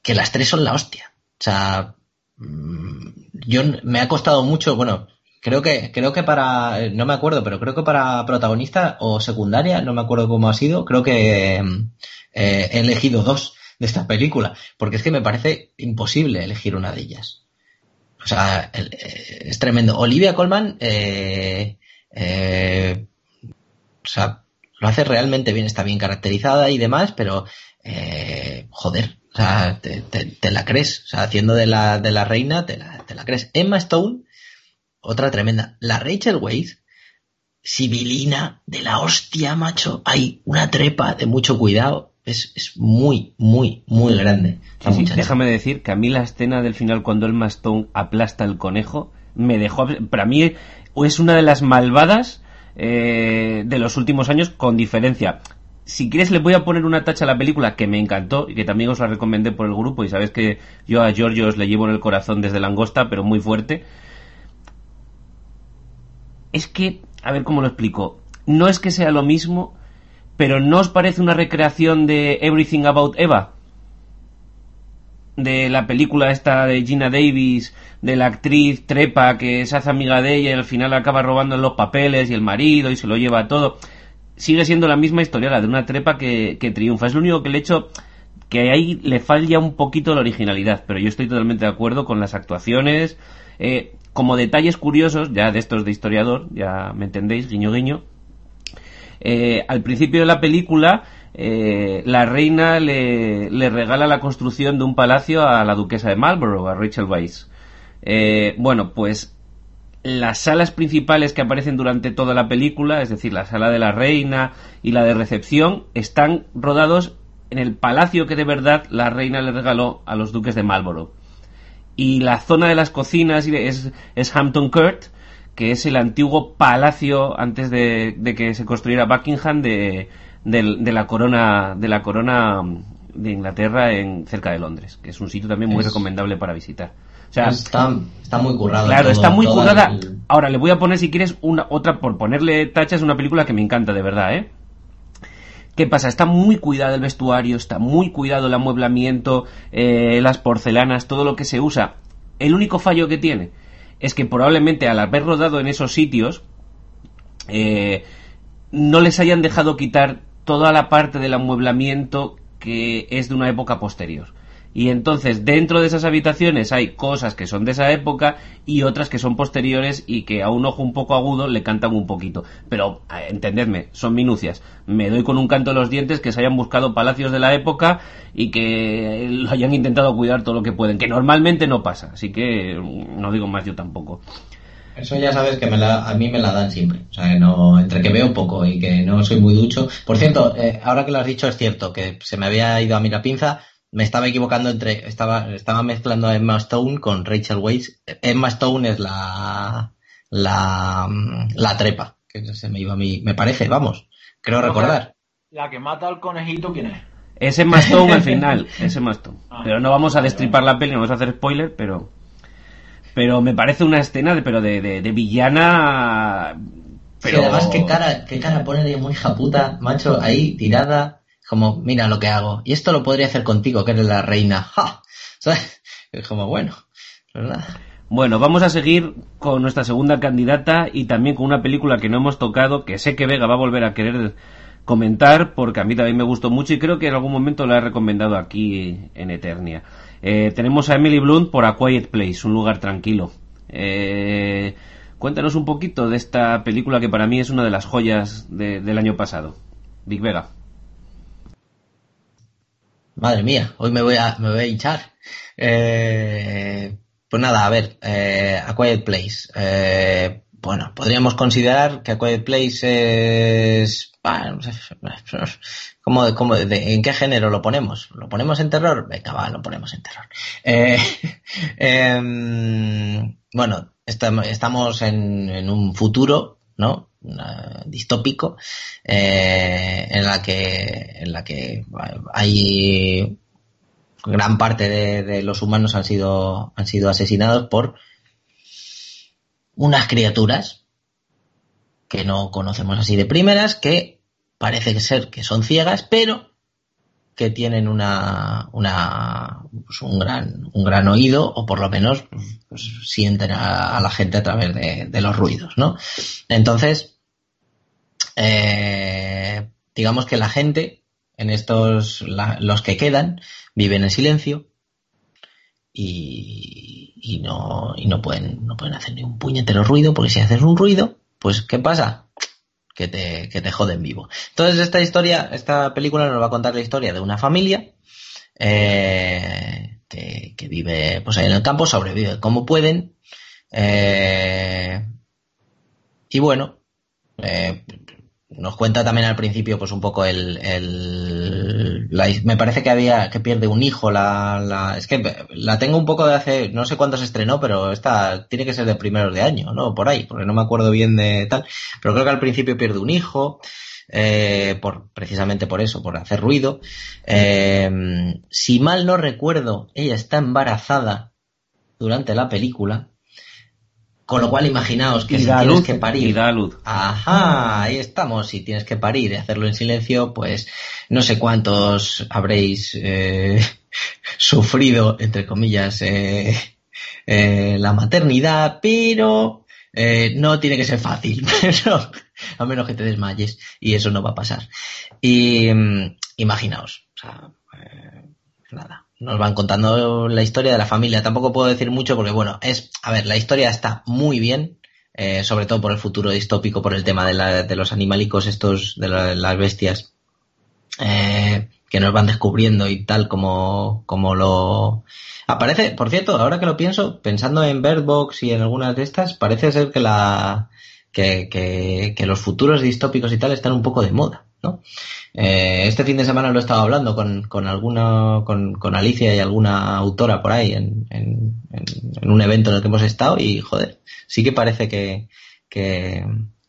que las tres son la hostia. O sea, mm, yo me ha costado mucho, bueno, creo que creo que para no me acuerdo, pero creo que para protagonista o secundaria, no me acuerdo cómo ha sido, creo que mm, eh, he elegido dos de esta película, porque es que me parece imposible elegir una de ellas. O sea, eh, es tremendo. Olivia Colman, eh, eh, o sea, lo hace realmente bien, está bien caracterizada y demás, pero eh, joder, o sea, te, la crees. O sea, haciendo de la, de la reina, te la, te la crees. Emma Stone, otra tremenda. La Rachel Weisz, sibilina de la hostia, macho. Hay una trepa de mucho cuidado. Es, es muy, muy, muy grande. Sí, sí, déjame decir que a mí la escena del final cuando el mastón aplasta el conejo me dejó... Para mí es una de las malvadas eh, de los últimos años con diferencia. Si quieres le voy a poner una tacha a la película que me encantó y que también os la recomendé por el grupo y sabes que yo a Giorgio os le llevo en el corazón desde la angosta, pero muy fuerte. Es que, a ver cómo lo explico, no es que sea lo mismo, pero ¿no os parece una recreación de Everything About Eva? De la película esta de Gina Davis, de la actriz Trepa que se hace amiga de ella y al final acaba robando los papeles y el marido y se lo lleva todo. Sigue siendo la misma historia, la de una Trepa que, triunfa. Es lo único que le he hecho que ahí le falla un poquito la originalidad, pero yo estoy totalmente de acuerdo con las actuaciones. Eh, como detalles curiosos, ya de estos de historiador, ya me entendéis, guiño guiño, eh, al principio de la película, eh, la reina le, regala la construcción de un palacio a la duquesa de Marlborough, a Rachel Weisz. Eh, bueno, pues las salas principales que aparecen durante toda la película, es decir, la sala de la reina y la de recepción, están rodados en el palacio que de verdad la reina le regaló a los duques de Marlborough. Y la zona de las cocinas es, es Hampton Court, que es el antiguo palacio antes de, que se construyera Buckingham de, la corona de la corona de Inglaterra en cerca de Londres, que es un sitio también muy recomendable para visitar. O sea, está, muy currado. Claro, está muy currada. Ahora le voy a poner si quieres una otra por ponerle tachas una película que me encanta de verdad, ¿eh? ¿Qué pasa? Está muy cuidado el vestuario, está muy cuidado el amueblamiento, eh, las porcelanas, todo lo que se usa. El único fallo que tiene es que probablemente al haber rodado en esos sitios eh, no les hayan dejado quitar toda la parte del amueblamiento que es de una época posterior. Y entonces dentro de esas habitaciones hay cosas que son de esa época y otras que son posteriores y que a un ojo un poco agudo le cantan un poquito. Pero entendedme, son minucias. Me doy con un canto de los dientes que se hayan buscado palacios de la época y que lo hayan intentado cuidar todo lo que pueden, que normalmente no pasa. Así que no digo más yo tampoco. Eso ya sabes que a mí me la dan siempre. O sea, no, entre que veo poco y que no soy muy ducho. Por cierto, eh, ahora que lo has dicho es cierto que se me había ido a mí la pinza me estaba equivocando entre estaba estaba mezclando a Emma Stone con Rachel Weisz. Emma Stone es la la, la trepa que se me iba a mí me parece vamos creo recordar. la que mata al conejito quién es es Emma Stone al final es Emma Stone. Ah. pero no vamos a destripar la peli no vamos a hacer spoiler pero pero me parece una escena de pero de, de, villana pero además qué cara qué cara pone de muy hija puta macho ahí tirada como, mira lo que hago. Y esto lo podría hacer contigo, que eres la reina. ¡Ja! Es como, bueno, ¿verdad? Bueno, vamos a seguir con nuestra segunda candidata y también con una película que no hemos tocado, que sé que Vega va a volver a querer comentar, porque a mí también me gustó mucho y creo que en algún momento la he recomendado aquí en Eternia. Eh, tenemos a Emily Blunt por A Quiet Place, un lugar tranquilo. Eh, cuéntanos un poquito de esta película que para mí es una de las joyas del año pasado. Big Vega. Madre mía, hoy me voy a, me voy a hinchar. Eh, pues nada, a ver, eh, A Quiet Place. Eh, bueno, podríamos considerar que A Quiet Place es... ¿cómo, cómo, ¿En qué género lo ponemos? ¿Lo ponemos en terror? Venga, va, lo ponemos en terror. Eh, em, bueno, estamos en, en un futuro, ¿no? Distópico eh, en la que en la que hay gran parte de, los humanos han sido han sido asesinados por unas criaturas que no conocemos así de primeras que parece ser que son ciegas pero que tienen una, una pues un gran un gran oído o por lo menos pues, sienten a, la gente a través de, los ruidos no entonces eh, digamos que la gente, en estos, los que quedan, viven en silencio y, no, y no, pueden, no pueden hacer ni un puñetero ruido, porque si haces un ruido, pues ¿qué pasa? Que te, que te joden vivo. Entonces esta historia, esta película nos va a contar la historia de una familia eh, que, vive pues ahí en el campo, sobrevive como pueden. Eh, y bueno, nos cuenta también al principio, pues un poco el, el me parece que había que pierde un hijo. La, la, es que la tengo un poco de hace, no sé cuándo se estrenó, pero esta tiene que ser de primeros de año, ¿no? Por ahí, porque no me acuerdo bien de tal. Pero creo que al principio pierde un hijo. Eh, por, precisamente por eso, por hacer ruido. Eh, si mal no recuerdo, ella está embarazada durante la película. Con lo cual, imaginaos que si tienes que parir. Ajá, ahí estamos. Si tienes que parir y hacerlo en silencio, pues no sé cuántos habréis eh, sufrido, entre comillas, eh, eh, la maternidad, pero no tiene que ser fácil. a menos que te desmayes y eso no va a pasar. Y mm, imaginaos, o sea, nos van contando la historia de la familia. Tampoco puedo decir mucho porque, bueno, es, a ver, la historia está muy bien, eh, sobre todo por el futuro distópico, por el tema de, de los animalicos estos, de las bestias, eh, que nos van descubriendo y tal como, como lo... Aparece, por cierto, ahora que lo pienso, pensando en Bird Box y en algunas de estas, parece ser que la, que, que, que los futuros distópicos y tal están un poco de moda, Eh, este fin de semana lo he estado hablando con, con alguna, con, con, Alicia y alguna autora por ahí en, en, en, un evento en el que hemos estado y joder, sí que parece que, que,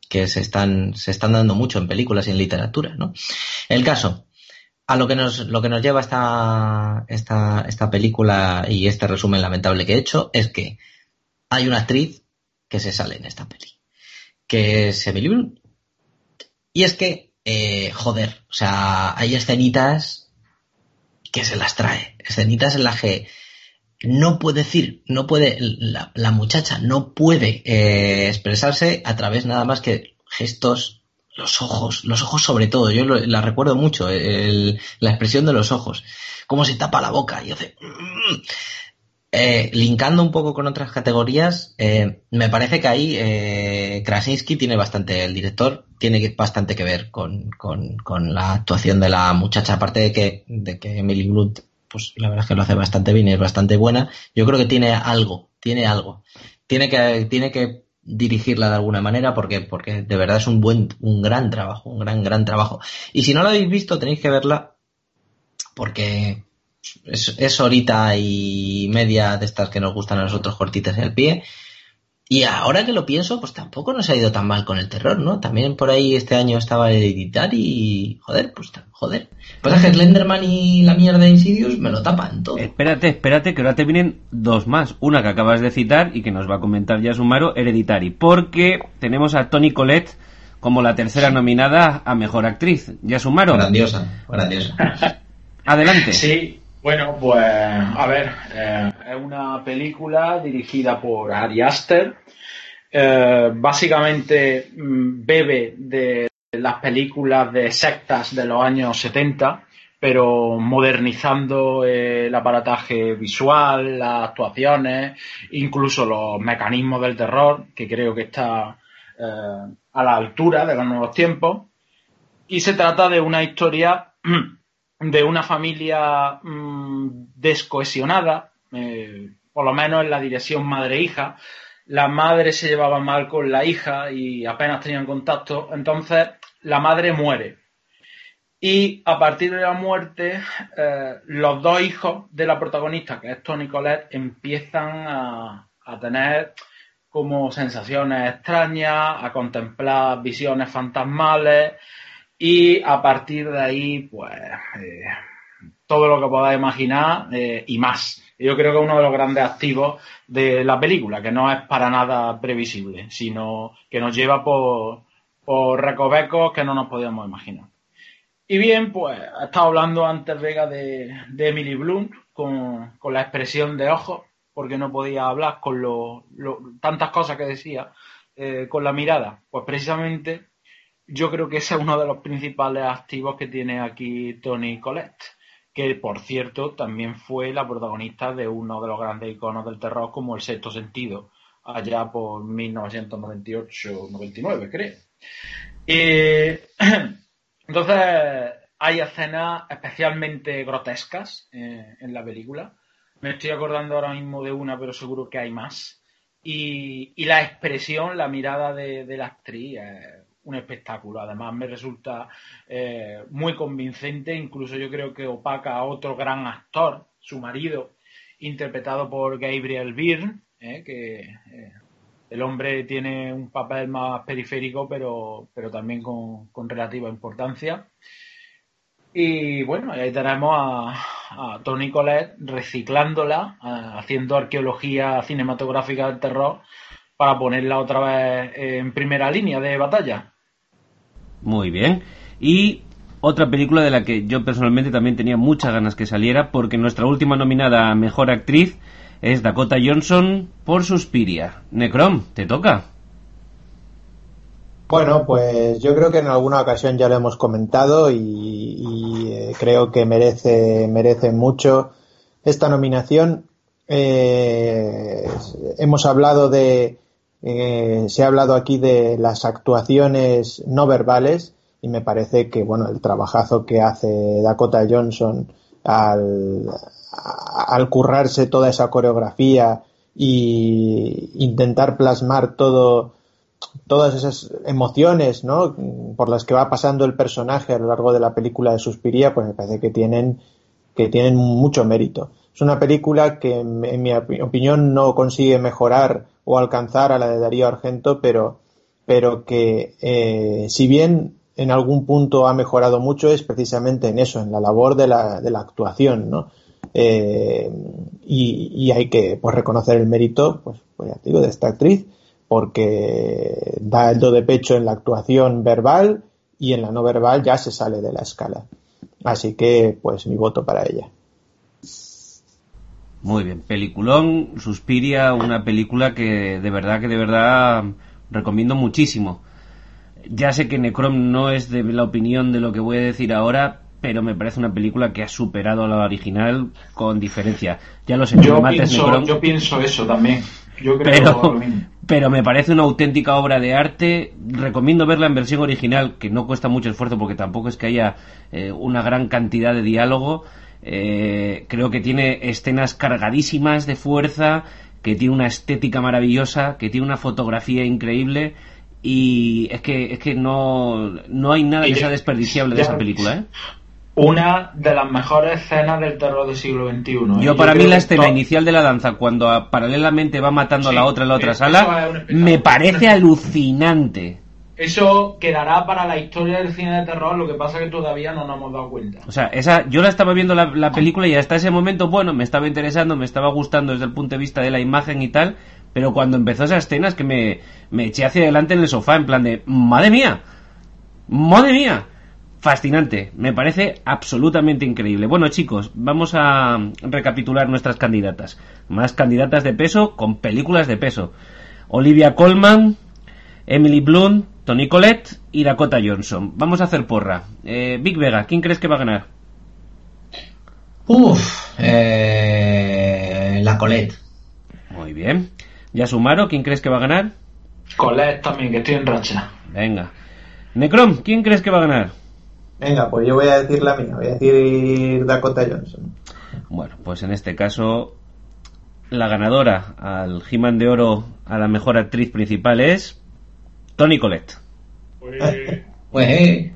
que se están, se están dando mucho en películas y en literatura, ¿no? El caso, a lo que nos, lo que nos lleva esta, esta, esta película y este resumen lamentable que he hecho es que hay una actriz que se sale en esta peli, que es Emily Blunt. Y es que eh, joder, o sea, hay escenitas que se las trae, escenitas en las que no puede decir, no puede, la, muchacha no puede eh, expresarse a través nada más que gestos, los ojos, los ojos sobre todo, yo la recuerdo mucho, la expresión de los ojos, cómo se tapa la boca y hace... Eh, linkando un poco con otras categorías, eh, me parece que ahí eh, Krasinski tiene bastante, el director tiene bastante que ver con, con, la actuación de la muchacha, aparte de que, de que Emily Blunt, pues la verdad es que lo hace bastante bien y es bastante buena, yo creo que tiene algo, tiene algo, tiene que, tiene que dirigirla de alguna manera porque, porque de verdad es un buen, un gran trabajo, un gran, gran trabajo. Y si no la habéis visto, tenéis que verla porque es, es horita y media de estas que nos gustan a nosotros cortitas en el pie. Y ahora que lo pienso, pues tampoco nos ha ido tan mal con el terror, ¿no? También por ahí este año estaba el editar y joder, pues joder. Pues es que Slenderman y la mierda de Insidious me lo tapan todo. Espérate, espérate, que ahora te vienen dos más. Una que acabas de citar y que nos va a comentar ya Sumaro, Hereditary. Porque tenemos a Tony Colette como la tercera nominada a Mejor Actriz. Ya Sumaro. Grandiosa, grandiosa. Adelante. Sí, bueno, pues a ver, eh, es una película dirigida por Ari Aster. Eh, básicamente mm, bebe de las películas de sectas de los años 70, pero modernizando el aparataje visual, las actuaciones, incluso los mecanismos del terror, que creo que está eh, a la altura de los nuevos tiempos. Y se trata de una historia de una familia mmm, descohesionada, eh, por lo menos en la dirección madre-hija. La madre se llevaba mal con la hija y apenas tenían contacto. Entonces la madre muere. Y a partir de la muerte, eh, los dos hijos de la protagonista, que es Tony Colette, empiezan a, a tener como sensaciones extrañas, a contemplar visiones fantasmales y a partir de ahí, pues, eh, todo lo que podáis imaginar eh, y más. Yo creo que es uno de los grandes activos de la película, que no es para nada previsible, sino que nos lleva por, por recovecos que no nos podíamos imaginar. Y bien, pues he estado hablando antes, Vega, de, Emily Blunt con, con, la expresión de ojos, porque no podía hablar con lo, lo, tantas cosas que decía eh, con la mirada. Pues precisamente yo creo que ese es uno de los principales activos que tiene aquí Tony Collette, que por cierto también fue la protagonista de uno de los grandes iconos del terror como El Sexto Sentido, allá por 1998-99, creo. entonces hay escenas especialmente grotescas eh, en la película. Me estoy acordando ahora mismo de una, pero seguro que hay más. Y, la expresión, la mirada de la actriz un espectáculo. Además, me resulta eh, muy convincente, incluso yo creo que opaca a otro gran actor, su marido, interpretado por Gabriel Byrne, eh, que eh, el hombre tiene un papel más periférico, pero, pero también con, con relativa importancia. Y bueno, ahí tenemos a, Tony Collette reciclándola, haciendo arqueología cinematográfica del terror para ponerla otra vez en primera línea de batalla. Muy bien. Y otra película de la que yo personalmente también tenía muchas ganas que saliera, porque nuestra última nominada a Mejor Actriz es Dakota Johnson por Suspiria. Necrom, te toca. Bueno, pues yo creo que en alguna ocasión ya lo hemos comentado y, eh, creo que merece, merece mucho esta nominación. Eh, hemos hablado de, eh, se ha hablado aquí de las actuaciones no verbales y me parece que bueno el trabajazo que hace Dakota Johnson al, currarse toda esa coreografía y intentar plasmar todo todas esas emociones ¿no? por las que va pasando el personaje a lo largo de la película de Suspiría, pues me parece que tienen, que tienen mucho mérito. Es una película que, en mi opinión, no consigue mejorar o alcanzar a la de Darío Argento, pero, pero que, eh, si bien en algún punto ha mejorado mucho, es precisamente en eso, en la labor de la, de la actuación, ¿no? Eh, y, hay que pues, reconocer el mérito, pues, pues ya digo, de esta actriz porque da el do de pecho en la actuación verbal y en la no verbal ya se sale de la escala. Así que, pues, mi voto para ella. Muy bien, peliculón, Suspiria, una película que de verdad, que de verdad recomiendo muchísimo. Ya sé que Necrom no es de la opinión de lo que voy a decir ahora, pero me parece una película que ha superado a la original con diferencia. Ya lo sé, yo, pienso, yo pienso eso también. Yo creo pero, pero me parece una auténtica obra de arte. Recomiendo verla en versión original, que no cuesta mucho esfuerzo porque tampoco es que haya eh, una gran cantidad de diálogo. Eh, creo que tiene escenas cargadísimas de fuerza, que tiene una estética maravillosa, que tiene una fotografía increíble y es que es que no, no hay nada que sea desperdiciable de esa película, ¿eh? una de las mejores escenas del terror del siglo XXI. ¿eh? Yo, para mí, la escena inicial de la danza, cuando paralelamente va matando a la otra en la otra sala, me parece alucinante. Eso quedará para la historia del cine de terror, lo que pasa que todavía no nos hemos dado cuenta. O sea, esa, yo la estaba viendo la, película y hasta ese momento, bueno, me estaba interesando, me estaba gustando desde el punto de vista de la imagen y tal, pero cuando empezó esa escena es que me, me eché hacia adelante en el sofá, en plan de, ¡madre mía! ¡Madre mía! fascinante, me parece absolutamente increíble. Bueno chicos, vamos a recapitular nuestras candidatas. Más candidatas de peso con películas de peso. Olivia Colman, Emily Blunt, Tony Collette y Dakota Johnson. Vamos a hacer porra. Eh, Big Vega, ¿quién crees que va a ganar? Uf, eh, la Colette. Muy bien. Yasumaro, ¿quién crees que va a ganar? Colette también, que estoy en racha. Venga. Necrom, ¿quién crees que va a ganar? Venga, pues yo voy a decir la mía, voy a decir Dakota Johnson. Bueno, pues en este caso, la ganadora al he de Oro a la mejor actriz principal es Tony Collette. Pues, pues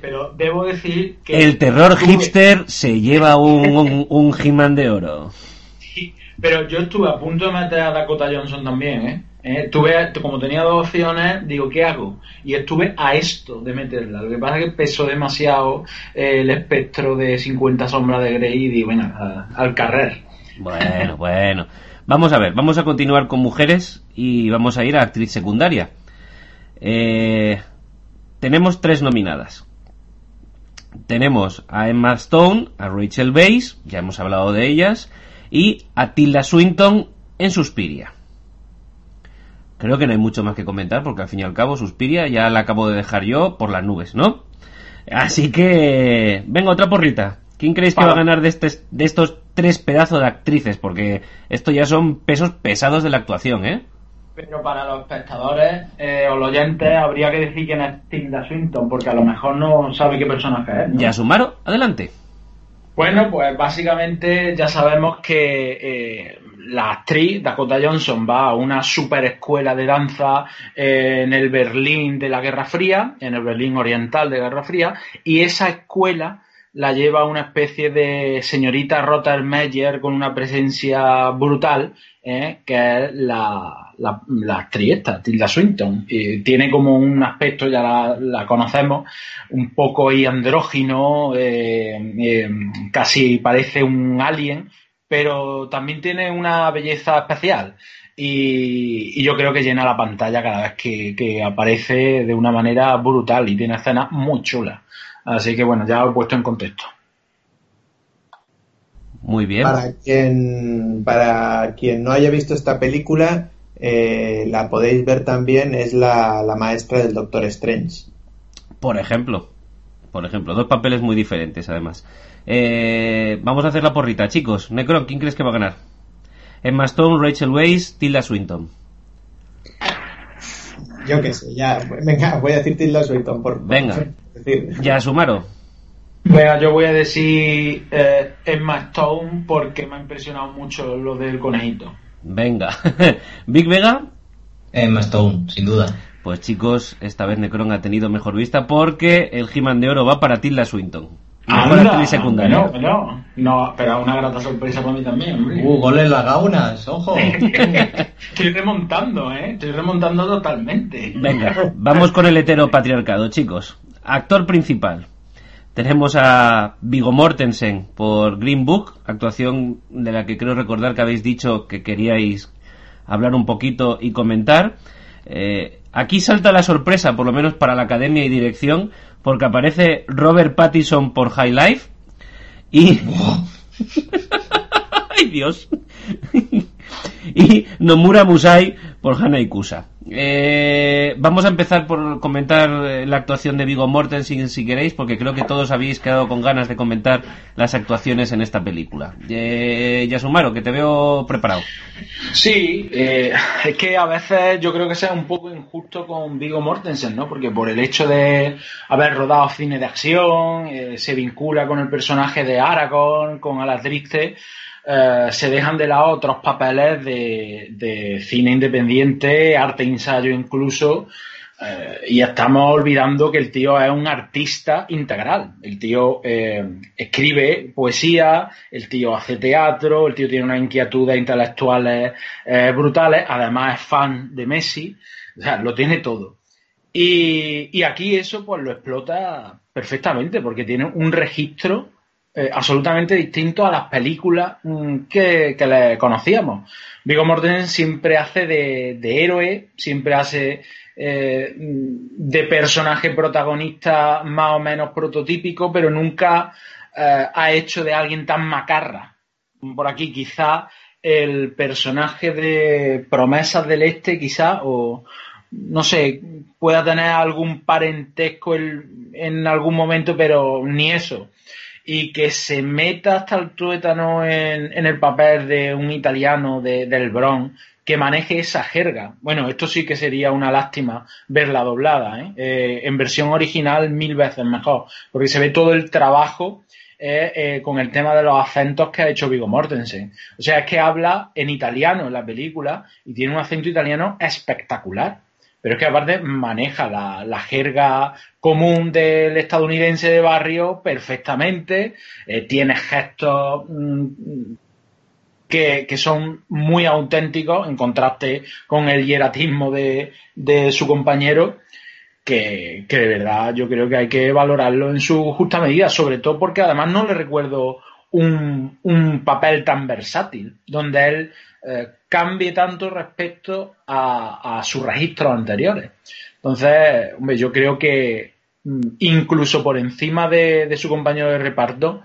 pero debo decir que... El terror hipster se lleva un, un, He-Man de Oro. Sí, pero yo estuve a punto de meter a Dakota Johnson también, ¿eh? Eh, estuve, como tenía dos opciones, digo, ¿qué hago? Y estuve a esto de meterla. Lo que pasa es que pesó demasiado eh, el espectro de 50 sombras de Grey y digo, bueno, al carrer. Bueno, bueno. Vamos a ver, vamos a continuar con mujeres y vamos a ir a actriz secundaria. Eh, tenemos tres nominadas. Tenemos a Emma Stone, a Rachel Weisz, ya hemos hablado de ellas, y a Tilda Swinton en Suspiria. Creo que no hay mucho más que comentar porque al fin y al cabo Suspiria ya la acabo de dejar yo por las nubes, ¿no? Así que... Venga, otra porrita. ¿Quién creéis que va a ganar de, este, de estos tres pedazos de actrices? Porque esto ya son pesos pesados de la actuación, ¿eh? Pero para los espectadores eh, o los oyentes habría que decir quién es Tilda Swinton, porque a lo mejor no sabe qué personaje es. Ya, Sumaro, adelante. Bueno, pues básicamente ya sabemos que eh, la actriz Dakota Johnson va a una super escuela de danza eh, en el Berlín de la Guerra Fría, en el Berlín Oriental de la Guerra Fría, y esa escuela la lleva una especie de señorita Rottermeyer con una presencia brutal, eh, que es la, la, la, actriz esta, Tilda Swinton. Y tiene como un aspecto, ya la, la conocemos, un poco andrógino, eh, eh, casi parece un alien, pero también tiene una belleza especial. Y, y, yo creo que llena la pantalla cada vez que, que aparece de una manera brutal y tiene escenas muy chulas. Así que bueno, ya lo he puesto en contexto. Muy bien. Para quien, para quien no haya visto esta película, eh, la podéis ver también, es la, la, maestra del Doctor Strange. Por ejemplo, por ejemplo, dos papeles muy diferentes además. Eh, vamos a hacer la porrita, chicos. Necron, ¿quién crees que va a ganar? Emma Stone, Rachel Weisz, Tilda Swinton. Yo qué sé, ya, venga, voy a decir Tilda Swinton. Por, venga, decir. ya Sumaro. Venga, yo voy a decir eh, Emma Stone porque me ha impresionado mucho lo del conejito. Venga. Big Vega. Emma Stone, sin duda. Pues chicos, esta vez Necron ha tenido mejor vista porque el He-Man de oro va para Tilda Swinton. Mejor actriz secundaria. No, no, no, pero una grata sorpresa para mí también, hombre. Uh, goles las gaunas, ojo. Estoy remontando, ¿eh? Estoy remontando totalmente. Venga, vamos con el heteropatriarcado, chicos. Actor principal. Tenemos a Vigo Mortensen por Green Book, actuación de la que creo recordar que habéis dicho que queríais hablar un poquito y comentar. Eh, aquí salta la sorpresa, por lo menos para la academia y dirección, porque aparece Robert Pattinson por High Life y... ¡Ay Dios! Y Nomura Musai por Hana Ikusa. Eh, vamos a empezar por comentar la actuación de Vigo Mortensen si queréis, porque creo que todos habéis quedado con ganas de comentar las actuaciones en esta película. Eh, Yasumaro, que te veo preparado. Sí, eh, es que a veces yo creo que sea un poco injusto con Vigo Mortensen, ¿no? Porque por el hecho de haber rodado cine de acción, eh, se vincula con el personaje de Aragorn, con Aladriste, eh, se dejan de lado otros papeles de, cine independiente, arte ensayo incluso, eh, y estamos olvidando que el tío es un artista integral. El tío eh, escribe poesía, el tío hace teatro, el tío tiene unas inquietudes intelectuales brutales, además es fan de Messi, o sea, lo tiene todo. Y, y aquí eso pues lo explota perfectamente porque tiene un registro eh, absolutamente distinto a las películas mm, que, le conocíamos. Vigo Mortensen siempre hace de, héroe, siempre hace eh, de personaje protagonista más o menos prototípico, pero nunca eh, ha hecho de alguien tan macarra. Por aquí quizá el personaje de Promesas del Este, quizá, o no sé, pueda tener algún parentesco en, en algún momento, pero ni eso y que se meta hasta el tuétano en, en el papel de un italiano de, del Bronx que maneje esa jerga. Bueno, esto sí que sería una lástima verla doblada, ¿eh? Eh, en versión original mil veces mejor, porque se ve todo el trabajo eh, eh, con el tema de los acentos que ha hecho Vigo Mortensen. O sea, es que habla en italiano en la película y tiene un acento italiano espectacular pero es que aparte maneja la, la, jerga común del estadounidense de barrio perfectamente, eh, tiene gestos mmm, que, que, son muy auténticos en contraste con el hieratismo de, de su compañero, que, que, de verdad yo creo que hay que valorarlo en su justa medida, sobre todo porque además no le recuerdo un, un papel tan versátil, donde él eh, cambie tanto respecto a, sus registros anteriores. Entonces, hombre, yo creo que mm, incluso por encima de, de su compañero de reparto,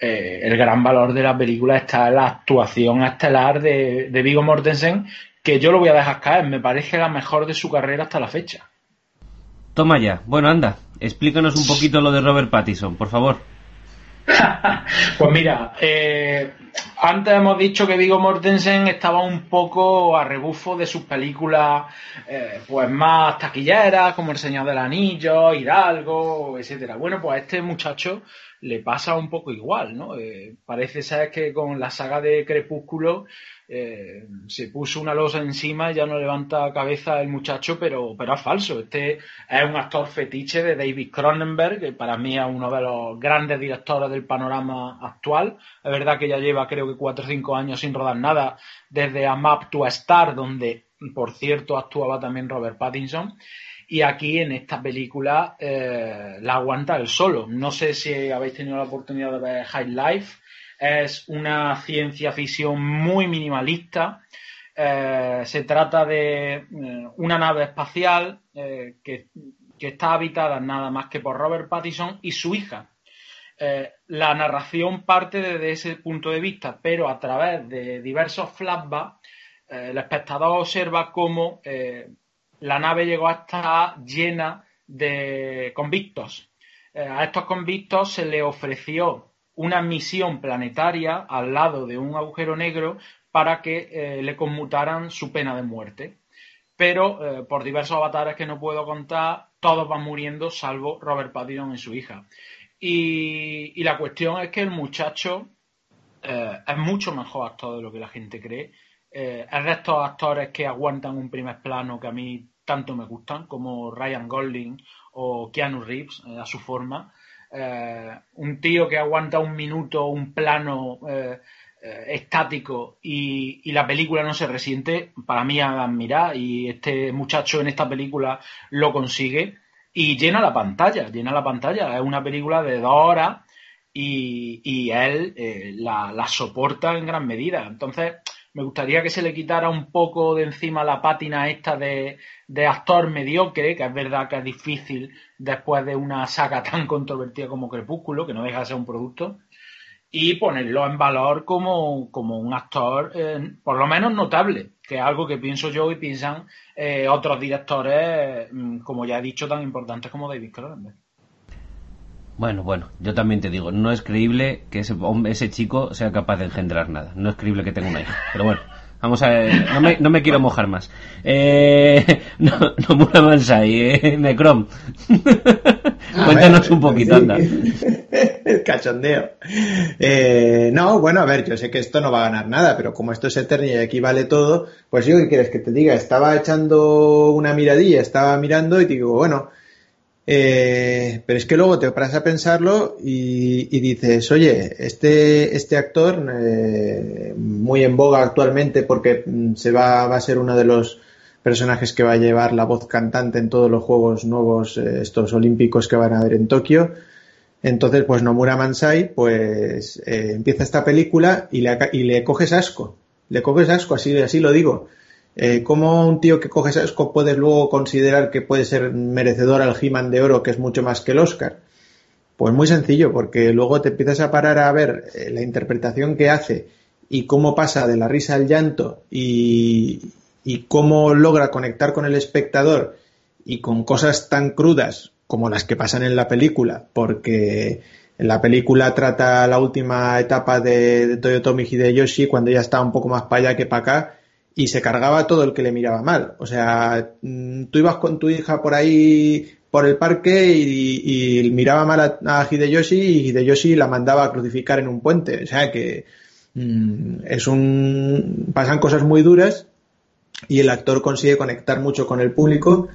eh, el gran valor de la película está en la actuación estelar de, de Vigo Mortensen, que yo lo voy a dejar caer, me parece la mejor de su carrera hasta la fecha. Toma ya. Bueno, anda, explícanos un poquito lo de Robert Pattinson, por favor. pues mira, eh, antes hemos dicho que Vigo Mortensen estaba un poco a rebufo de sus películas eh, pues más taquilleras, como El Señor del Anillo, Hidalgo, etcétera. Bueno, pues a este muchacho le pasa un poco igual, ¿no? Eh, parece ser que con la saga de Crepúsculo eh, se puso una losa encima y ya no levanta cabeza el muchacho, pero, pero es falso. Este es un actor fetiche de David Cronenberg, que para mí es uno de los grandes directores del panorama actual. Es verdad que ya lleva creo que cuatro o cinco años sin rodar nada, desde A Map to a Star, donde por cierto actuaba también Robert Pattinson. Y aquí en esta película eh, la aguanta el solo. No sé si habéis tenido la oportunidad de ver High Life es una ciencia ficción muy minimalista. Eh, se trata de eh, una nave espacial eh, que, está habitada nada más que por Robert Pattinson y su hija. la narración parte desde ese punto de vista, pero a través de diversos flashbacks, el espectador observa cómo la nave llegó a estar llena de convictos. a estos convictos se le ofreció una misión planetaria al lado de un agujero negro para que eh, le conmutaran su pena de muerte. Pero eh, por diversos avatares que no puedo contar, todos van muriendo salvo Robert Pattinson y su hija. Y, la cuestión es que el muchacho eh, es mucho mejor actor de lo que la gente cree. es de estos actores que aguantan un primer plano que a mí tanto me gustan, como Ryan Golding o Keanu Reeves a su forma. Eh, un tío que aguanta un minuto, un plano eh, eh, estático y, la película no se resiente, para mí a admirar y este muchacho en esta película lo consigue y llena la pantalla, llena la pantalla, es una película de dos horas y, él la, la soporta en gran medida. Entonces, me gustaría que se le quitara un poco de encima la pátina esta de, actor mediocre, que es verdad que es difícil después de una saga tan controvertida como Crepúsculo, que no deja de ser un producto, y ponerlo en valor como, un actor eh, por lo menos notable, que es algo que pienso yo y piensan eh, otros directores, mm, como ya he dicho, tan importantes como David Cronenberg. Bueno, bueno, yo también te digo, no es creíble que ese, ese chico sea capaz de engendrar nada. No es creíble que tenga una hija. Pero bueno, vamos a ver, no me, no me quiero mojar más. Eh, no, no Mura Mansai, eh, Necrom. Cuéntanos un poquito, anda. El cachondeo. Eh, no, bueno, a ver, yo sé que esto no va a ganar nada, pero como esto es eterno y aquí vale todo, pues yo, ¿qué quieres que te diga? Estaba echando una miradilla, estaba mirando y digo, bueno, eh, pero es que luego te paras a pensarlo y, dices, oye, este, este actor, eh, muy en boga actualmente porque mm, se va, va, a ser uno de los personajes que va a llevar la voz cantante en todos los juegos nuevos, eh, estos olímpicos que van a haber en Tokio. Entonces, pues Nomura Mansai, pues empieza esta película y le, y le coges asco. Le coges asco, así, así lo digo. Eh, ¿Cómo un tío que coge Oscar puedes luego considerar que puede ser merecedor al He-Man de oro, que es mucho más que el Oscar? Pues muy sencillo, porque luego te empiezas a parar a ver eh, la interpretación que hace y cómo pasa de la risa al llanto y, cómo logra conectar con el espectador y con cosas tan crudas como las que pasan en la película, porque la película trata la última etapa de, de Toyotomi Hideyoshi cuando ya está un poco más para allá que para acá y se cargaba todo el que le miraba mal. O sea, mm, tú ibas con tu hija por ahí por el parque y, miraba mal a, Hideyoshi y Hideyoshi la mandaba a crucificar en un puente. O sea que mm, es un pasan cosas muy duras y el actor consigue conectar mucho con el público.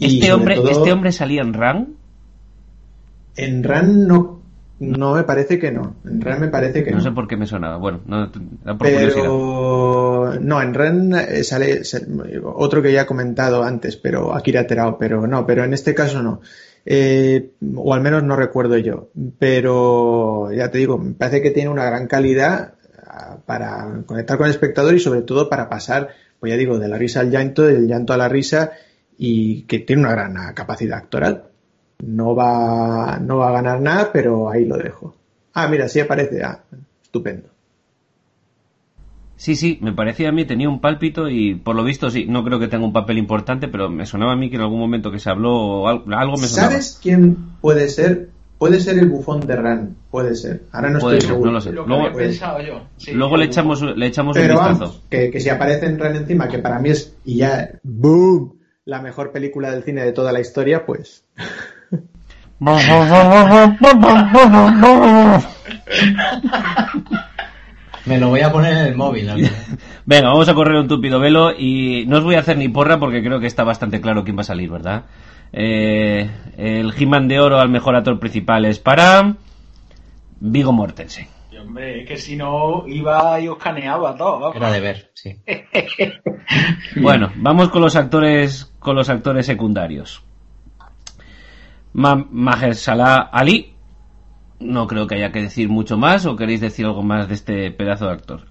¿Este hombre, este hombre salía en RAN? En RAN no no, me parece que no. En Ren me parece que no. No sé por qué me sonaba. Bueno, no, pero no, en Ren eh, sale, otro que ya he comentado antes, pero Akira Terao, pero no, pero en este caso no. Eh, o al menos no recuerdo yo. Pero ya te digo, me parece que tiene una gran calidad ah, para conectar con el espectador y sobre todo para pasar, pues ya digo, de la risa al llanto, del llanto a la risa y que tiene una gran capacidad actoral. No va, no va a ganar nada, pero ahí lo dejo. Ah, mira, sí aparece. Ah, estupendo. Sí, sí, me parecía a mí, tenía un pálpito y por lo visto sí, no creo que tenga un papel importante, pero me sonaba a mí que en algún momento que se habló algo me sonaba. ¿Sabes quién puede ser Puede ser el bufón de Ran, puede ser. Ahora no Puede estoy ser, seguro. no lo sé. Lo Luego, pensado yo. sí. luego le echamos, le echamos un vistazo. vamos, que, que si aparece en Ran encima, que para mí es, y ya, boom, la mejor película del cine de toda la historia, pues Me lo voy a poner en el móvil. ¿no? Venga, vamos a correr un tupido velo y no os voy a hacer ni porra porque creo que está bastante claro quién va a salir, ¿verdad? Eh, el He-Man de oro al mejor actor principal es para Vigo Mortensen. Y, hombre, es que si no iba y os caneaba todo. vamos. Era de ver, sí. Bueno, vamos con los actores con los actores secundarios. Ma Mahershala Ali. No creo que haya que decir mucho más o queréis decir algo más de este pedazo de actor.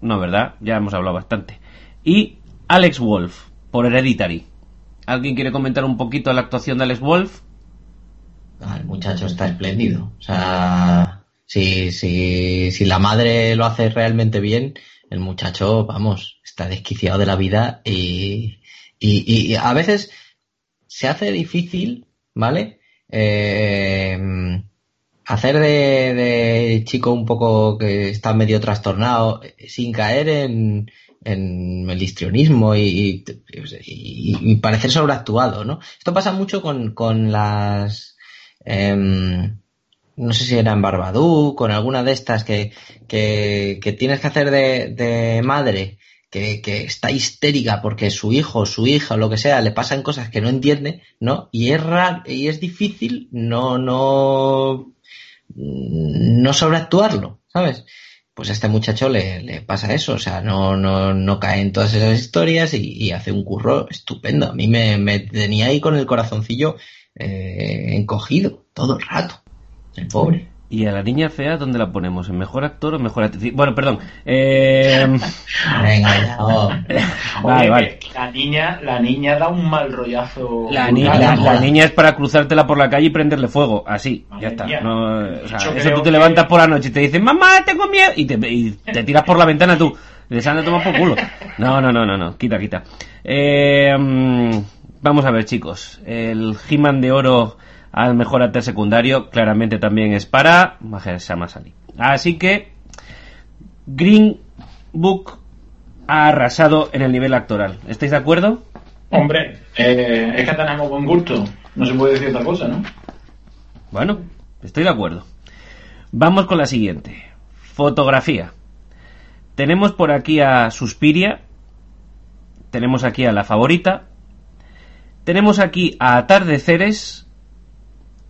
No, ¿verdad? Ya hemos hablado bastante. Y Alex Wolf por Hereditary. ¿Alguien quiere comentar un poquito la actuación de Alex Wolf? Ah, el muchacho está espléndido. O sea, si, si, si la madre lo hace realmente bien, el muchacho, vamos, está desquiciado de la vida y, y, y a veces se hace difícil, ¿vale? Eh, hacer de, de chico un poco que está medio trastornado eh, sin caer en, en el histrionismo y, y, y parecer sobreactuado, ¿no? Esto pasa mucho con, con las... em, no sé si era en Barbadú, con alguna de estas que, que, que tienes que hacer de, de madre, que, está histérica porque su hijo, su hija o lo que sea, le pasan cosas que no entiende, ¿no? Y es raro, y es difícil no, no, no sobreactuarlo, ¿sabes? Pues a este muchacho le, le pasa eso, o sea, no, no, no cae en todas esas historias y, y hace un curro estupendo. A mí me, me tenía ahí con el corazoncillo eh, encogido todo el rato. El pobre. ¿Y a la niña fea dónde la ponemos? ¿En mejor actor o mejor actriz? Bueno, perdón. Eh, Venga, ya, oh. vale, Oye, vale. La niña, la niña da un mal rollazo. La, ni- la- la niña es para cruzártela por la calle y prenderle fuego, así, Madre ya está. mía. No, o sea, Yo eso tú te que- levantas por la noche y te dicen, mamá, tengo miedo, y te, y te tiras por la ventana tú. Les han tomar por culo. No, no, no, no, no, quita, quita. Eh, vamos a ver, chicos. El He-Man de oro al mejor actor secundario claramente también es para Mahershala Ali. Así que Green Book ha arrasado en el nivel actoral. ¿Estáis de acuerdo? Hombre, eh, es que tenemos buen gusto. No se puede decir otra cosa, ¿no? Bueno, estoy de acuerdo. Vamos con la siguiente. Fotografía. Tenemos por aquí a Suspiria. Tenemos aquí a La Favorita. Tenemos aquí a Atardeceres.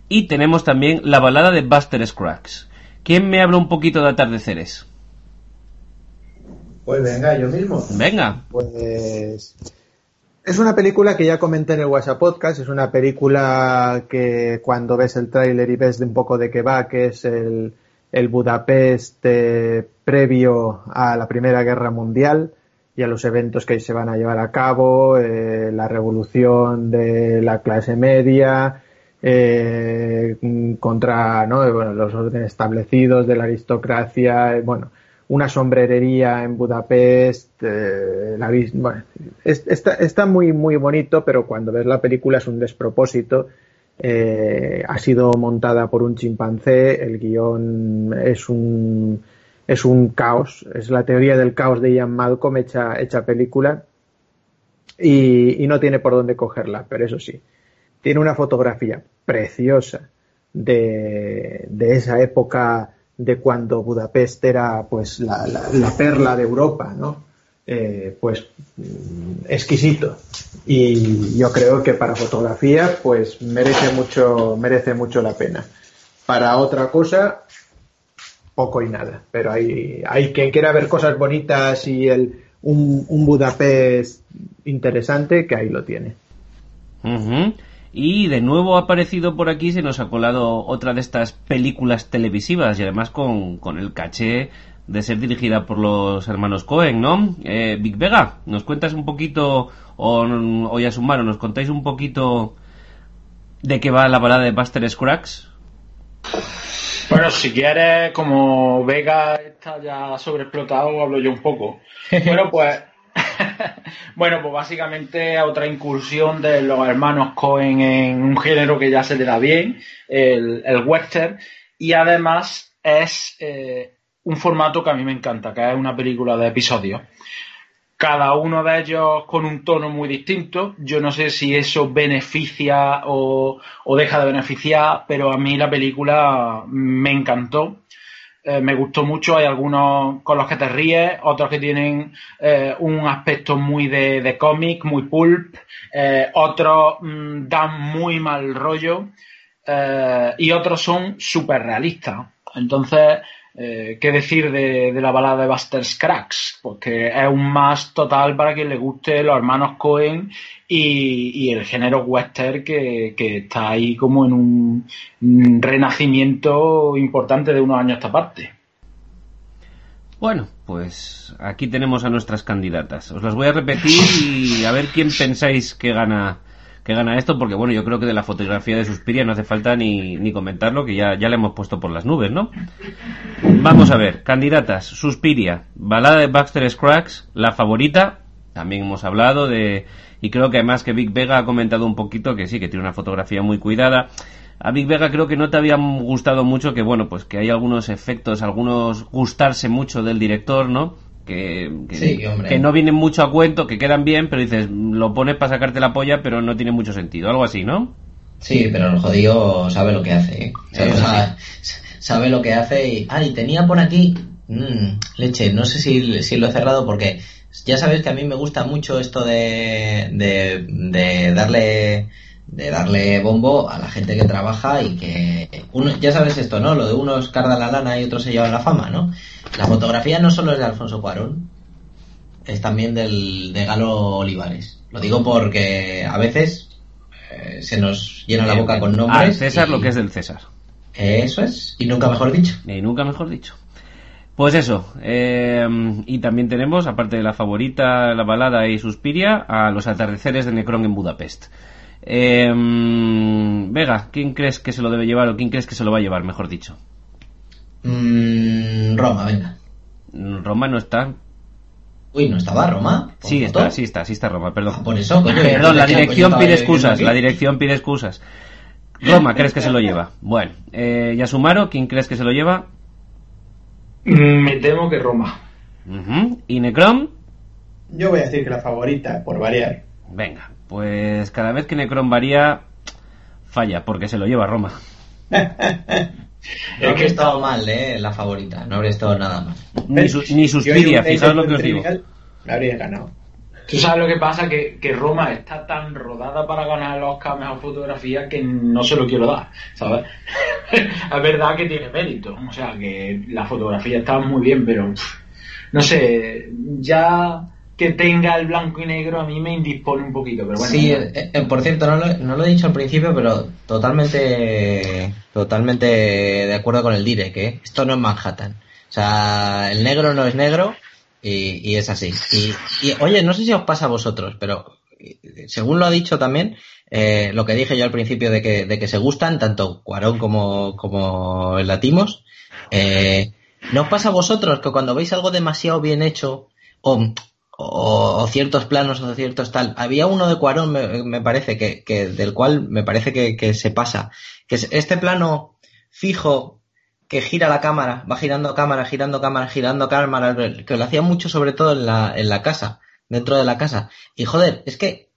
Y tenemos también la balada de Buster Scruggs. ¿Quién me habla un poquito de Atardeceres? Pues venga, yo mismo. Venga. Pues es una película que ya comenté en el WhatsApp Podcast, es una película que cuando ves el tráiler y ves de un poco de qué va, que es el, el Budapest eh, previo a la Primera Guerra Mundial y a los eventos que se van a llevar a cabo, eh, la revolución de la clase media, eh, contra los órdenes establecidos de la aristocracia, eh, bueno, una sombrerería en Budapest, eh, la está, muy muy bonito, pero cuando ves la película es un despropósito. Ha sido montada por un chimpancé, el guion es un es un caos, es la teoría del caos de Ian Malcolm hecha, película y no tiene por dónde cogerla, pero eso sí, tiene una fotografía preciosa de, de esa época de cuando Budapest era pues la, la- la perla de Europa, ¿no? Eh, pues mm, exquisito y yo creo que para fotografía pues merece mucho merece mucho la pena para otra cosa poco y nada pero hay hay quien quiera ver cosas bonitas y el un, un Budapest interesante que ahí lo tiene. Y de nuevo ha aparecido por aquí, se nos ha colado otra de estas películas televisivas y además con, con el caché de ser dirigida por los hermanos Cohen, ¿no? Eh, Big Vega, ¿nos cuentas un poquito, o, o ya sumaro, nos contáis un poquito de qué va la balada de Buster Scruggs? Bueno, si quieres, como Vega está ya sobreexplotado, hablo yo un poco. Bueno, pues bueno, pues básicamente otra incursión de los hermanos Cohen en un género que ya se le da bien, el, western, y además es eh, un formato que a mí me encanta, que es una película de episodios. Cada uno de ellos con un tono muy distinto. Yo no sé si eso beneficia o deja de beneficiar, pero a mí la película me encantó. Eh, me gustó mucho. Hay algunos con los que te ríes, otros que tienen eh, un aspecto muy de, cómic, muy pulp, eh, otros mm, dan muy mal rollo y otros son súper realistas. Entonces, eh, ¿Qué decir de, la balada de Buster Scruggs? Porque es un más total para quien le guste los hermanos Cohen y, el género western que, está ahí como en un, renacimiento importante de unos años a esta parte. Bueno, pues aquí tenemos a nuestras candidatas. Os las voy a repetir y a ver quién pensáis que gana que gana esto, porque bueno, yo creo que de la fotografía de Suspiria no hace falta ni, ni comentarlo, que ya, ya le hemos puesto por las nubes, ¿no? Vamos a ver, candidatas, Suspiria, balada de Baxter Scruggs, la favorita, también hemos hablado de, y creo que además que Big Vega ha comentado un poquito que sí, que tiene una fotografía muy cuidada. A Big Vega creo que no te había gustado mucho que bueno, pues que hay algunos efectos, algunos gustarse mucho del director, ¿no? Que, no vienen mucho a cuento, que quedan bien, pero dices, lo pones para sacarte la polla, pero no tiene mucho sentido, algo así, ¿no? Sí, pero el jodido sabe lo que hace, ¿eh? sabe, lo que hace y... Ah, y tenía por aquí... Mm, leche, no sé si, si lo he cerrado porque ya sabes que a mí me gusta mucho esto de, de, de darle de darle bombo a la gente que trabaja y que uno, ya sabes esto, ¿no? Lo de unos cardan la lana y otros se llevan la fama, ¿no? La fotografía no solo es de Alfonso Cuarón, es también del, de Galo Olivares. Lo digo porque a veces eh, se nos llena la boca con nombres. Al César lo que es del César. Eso es, y nunca mejor dicho. Y nunca mejor dicho. Pues eso, eh, y también tenemos, aparte de la favorita, la balada y Suspiria, a los atardeceres de Necron en Budapest. Eh, Vega, ¿quién crees que se lo debe llevar o quién crees que se lo va a llevar, mejor dicho? Mm, Roma, venga. Roma no está. Uy, ¿no estaba Roma? Sí está, sí está, sí está Roma, perdón. Ah, por eso, Perdón, la dirección pide excusas, la dirección pide excusas. Roma, ¿crees que se lo lleva? Bueno, eh, Yasumaro, ¿quién crees que se lo lleva? Mm, me temo que Roma. ¿Y Necron? Yo voy a decir que la favorita, por variar. Venga, pues cada vez que Necron varía, falla, porque se lo lleva Roma. No habría estado mal, ¿eh? La favorita. No habría estado nada mal. Ni, suspiria, fijaos lo que os digo. Habría ganado. Tú sabes lo que pasa, que, que Roma está tan rodada para ganar el Oscar Mejor Fotografía que no se lo quiero dar, ¿sabes? es verdad que tiene mérito, o sea, que la fotografía está muy bien, pero no sé, ya que tenga el blanco y negro a mí me indispone un poquito, pero bueno. Sí, eh, eh, por cierto, no lo, no lo, he dicho al principio, pero totalmente, totalmente de acuerdo con el direct, ¿eh? esto no es Manhattan. O sea, el negro no es negro y, y es así. Y, y, oye, no sé si os pasa a vosotros, pero según lo ha dicho también, eh, lo que dije yo al principio de que, de que se gustan, tanto Cuarón como, como Latimos, eh, ¿no os pasa a vosotros que cuando veis algo demasiado bien hecho, o o, ciertos planos o ciertos tal. Había uno de Cuarón, me, parece, que, del cual me parece que, se pasa, que es este plano fijo que gira la cámara, va girando cámara, girando cámara, girando cámara, que lo hacía mucho sobre todo en la, en la casa, dentro de la casa. Y joder, es que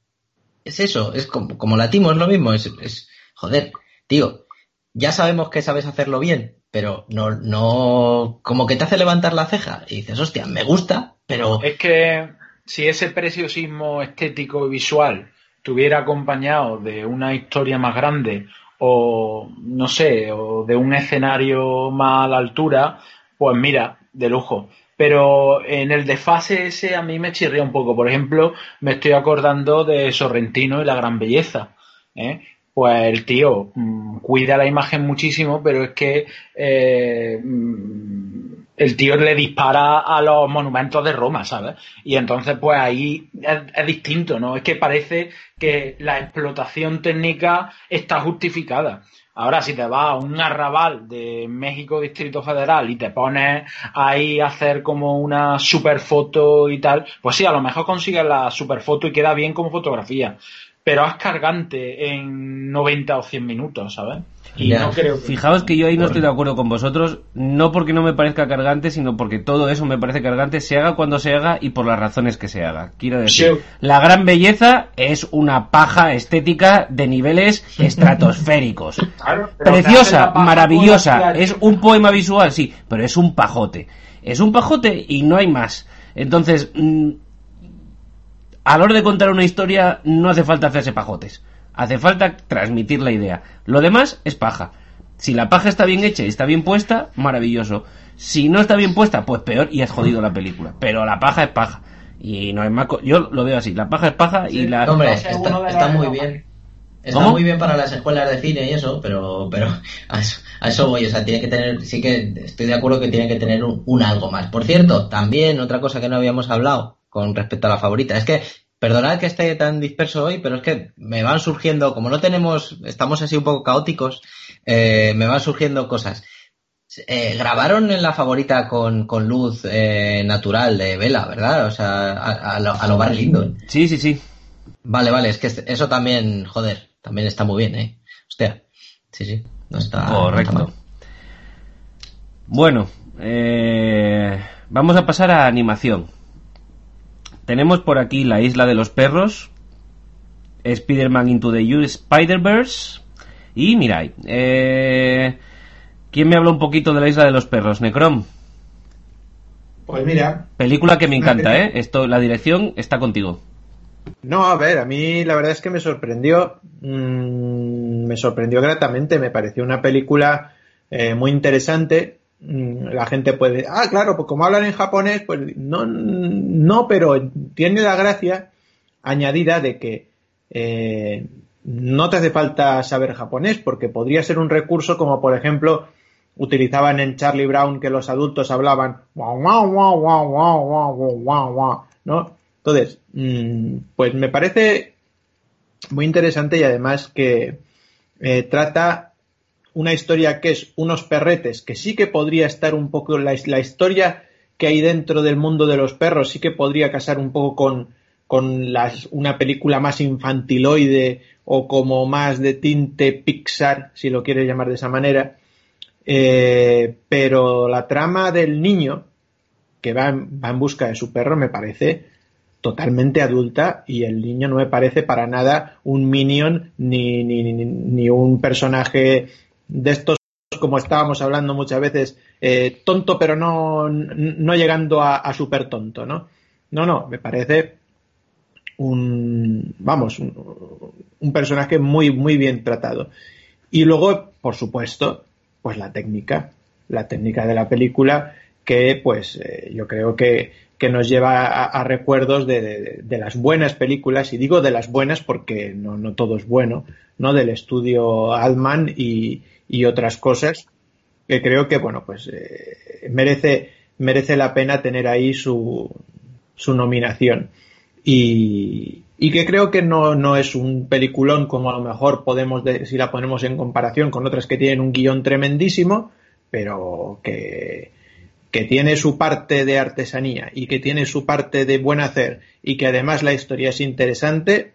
es eso, es como, como latimo, es lo mismo, es, es, joder, tío, ya sabemos que sabes hacerlo bien, pero no, no, como que te hace levantar la ceja y dices, hostia, me gusta, pero... Es que si ese preciosismo estético y visual tuviera acompañado de una historia más grande o, no sé, o de un escenario más a la altura, pues mira, de lujo. Pero en el desfase ese a mí me chirría un poco. Por ejemplo, me estoy acordando de Sorrentino y la gran belleza. ¿eh? pues el tío mm, cuida la imagen muchísimo, pero es que eh, mm, el tío le dispara a los monumentos de Roma, ¿sabes? Y entonces, pues ahí es, distinto, ¿no? Es que parece que la explotación técnica está justificada. Ahora, si te vas a un arrabal de México Distrito Federal y te pones ahí a hacer como una super foto y tal, pues sí, a lo mejor consigues la super foto y queda bien como fotografía. Pero es cargante en 90 o 100 minutos, ¿sabes? Y no creo Fijaos que yo ahí no estoy de acuerdo con vosotros, no porque no me parezca cargante, sino porque todo eso me parece cargante, se haga cuando se haga y por las razones que se haga. Quiero decir, la gran belleza es una paja estética de niveles estratosféricos. Preciosa, maravillosa, es un poema visual, sí, pero es un pajote. Es un pajote y no hay más. Entonces, mm, a la hora de contar una historia no hace falta hacerse pajotes. Hace falta transmitir la idea. Lo demás es paja. Si la paja está bien hecha y está bien puesta, maravilloso. Si no está bien puesta, pues peor y has jodido la película. Pero la paja es paja. Y no es más. Yo lo veo así. La paja es paja y la. Hombre, está, muy bien. Está muy bien para las escuelas de cine y eso, pero, pero a eso, voy. O sea, tiene que tener. Sí que estoy de acuerdo que tiene que tener un algo más. Por cierto, también otra cosa que no habíamos hablado con respecto a la favorita es que Perdonad que esté tan disperso hoy, pero es que me van surgiendo, como no tenemos, estamos así un poco caóticos, eh, me van surgiendo cosas. Eh, grabaron en la favorita con, luz eh, natural de vela, ¿verdad? O sea, a, lo, a lo Barry Lyndon. Sí, sí, sí. Vale, vale, es que eso también, joder, también está muy bien, ¿eh? Hostia, sí, sí, no está. Correcto. bueno, vamos a pasar a animación. Tenemos por aquí la isla de los perros, Spider-Man Into the U Spider-Verse y Mirai. Eh, ¿Quién me habla un poquito de la isla de los perros? Necrom. Pues mira. Película que me encanta, ¿eh? Esto, la dirección está contigo. No, a ver, a mí la verdad es que me sorprendió. Mm, me sorprendió gratamente. Me pareció una película eh, muy interesante. Mm, la gente puede, ah, claro, pues como hablan en japonés, pues no, no, pero tiene la gracia añadida de que eh, no te hace falta saber japonés, porque podría ser un recurso como, por ejemplo, utilizaban en Charlie Brown que los adultos hablaban, ¿no? Entonces, mm, pues me parece muy interesante y además que eh, trata una historia que es unos perretes, que sí que podría estar un poco, la, la historia que hay dentro del mundo de los perros sí que podría casar un poco con, con las, una película más infantiloide o como más de tinte Pixar, si lo quieres llamar de esa manera. Eh, pero la trama del niño que va en, va en busca de su perro me parece totalmente adulta y el niño no me parece para nada un minion ni, ni, ni un personaje de estos, como estábamos hablando muchas veces, eh, tonto pero no, no llegando a, a súper tonto, ¿no? No, no, me parece un, vamos, un, personaje muy, muy bien tratado. Y luego, por supuesto, pues la técnica, la técnica de la película, que pues eh, yo creo que, que nos lleva a, recuerdos de, de, las buenas películas, y digo de las buenas porque no, no todo es bueno, ¿no? Del estudio Altman y, y otras cosas que creo que, bueno, pues eh, merece, merece la pena tener ahí su, su nominación. Y, y que creo que no, no, es un peliculón como a lo mejor podemos, si la ponemos en comparación con otras que tienen un guion tremendísimo, pero que, que tiene su parte de artesanía y que tiene su parte de buen hacer y que además la historia es interesante,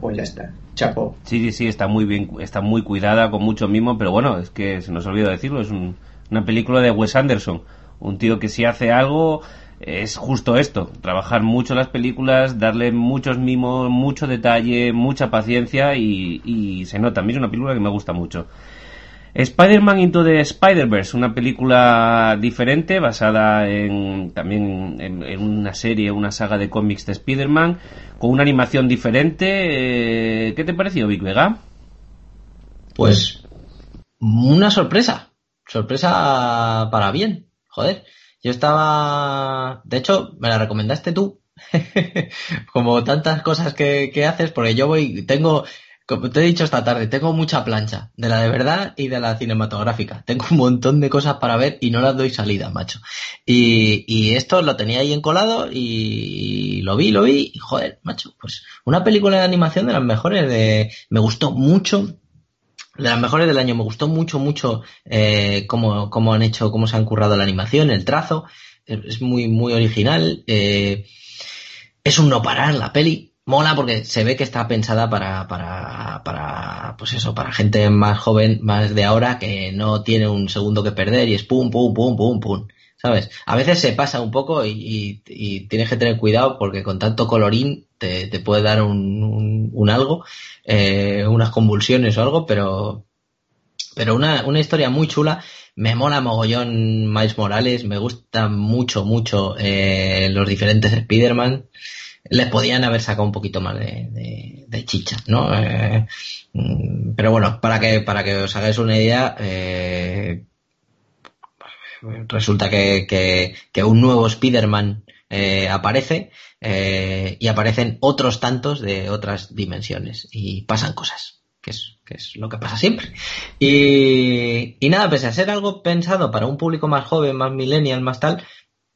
pues ya está. Chapo. Sí, sí, sí, está muy bien, está muy cuidada, con mucho mimo, pero bueno, es que se nos olvidó decirlo, es una película de Wes Anderson, un tío que si hace algo es justo esto, trabajar mucho las películas, darle muchos mimos, mucho detalle, mucha paciencia y, y se nota. A mí es una película que me gusta mucho. Spider-Man Into the Spider-Verse, una película diferente basada en también en, una serie, una saga de cómics de Spider-Man, con una animación diferente. Eh, ¿Qué te pareció, Vic Vega? Pues una sorpresa, sorpresa para bien, joder. Yo estaba, de hecho, me la recomendaste tú, como tantas cosas que, que haces, porque yo voy, tengo como te he dicho esta tarde, tengo mucha plancha, de la de verdad y de la cinematográfica. Tengo un montón de cosas para ver y no las doy salida, macho. Y, y esto lo tenía ahí encolado y lo vi, lo vi y joder, macho, pues una película de animación de las mejores, de, me gustó mucho, de las mejores del año. Me gustó mucho, mucho eh, cómo, cómo, han hecho, cómo se han currado la animación, el trazo. Es muy, muy original. Eh, es un no parar la peli mola porque se ve que está pensada para, para, para, pues eso, para gente más joven, más de ahora, que no tiene un segundo que perder y es pum, pum, pum, pum, pum. ¿Sabes? A veces se pasa un poco y, y, tienes que tener cuidado porque con tanto colorín te, te puede dar un, un, algo, eh, unas convulsiones o algo, pero, pero una, una historia muy chula. Me mola mogollón Miles Morales, me gusta mucho, mucho eh, los diferentes Spider-Man les podían haber sacado un poquito más de, chicha, ¿no? Eh, mm, pero bueno, para que, para que os hagáis una idea, eh, resulta que, un nuevo Spider-Man eh, aparece y aparecen otros tantos de otras dimensiones y pasan cosas. Que es, que es lo que pasa siempre. Y, y nada, pese a ser algo pensado para un público más joven, más millennial, más tal,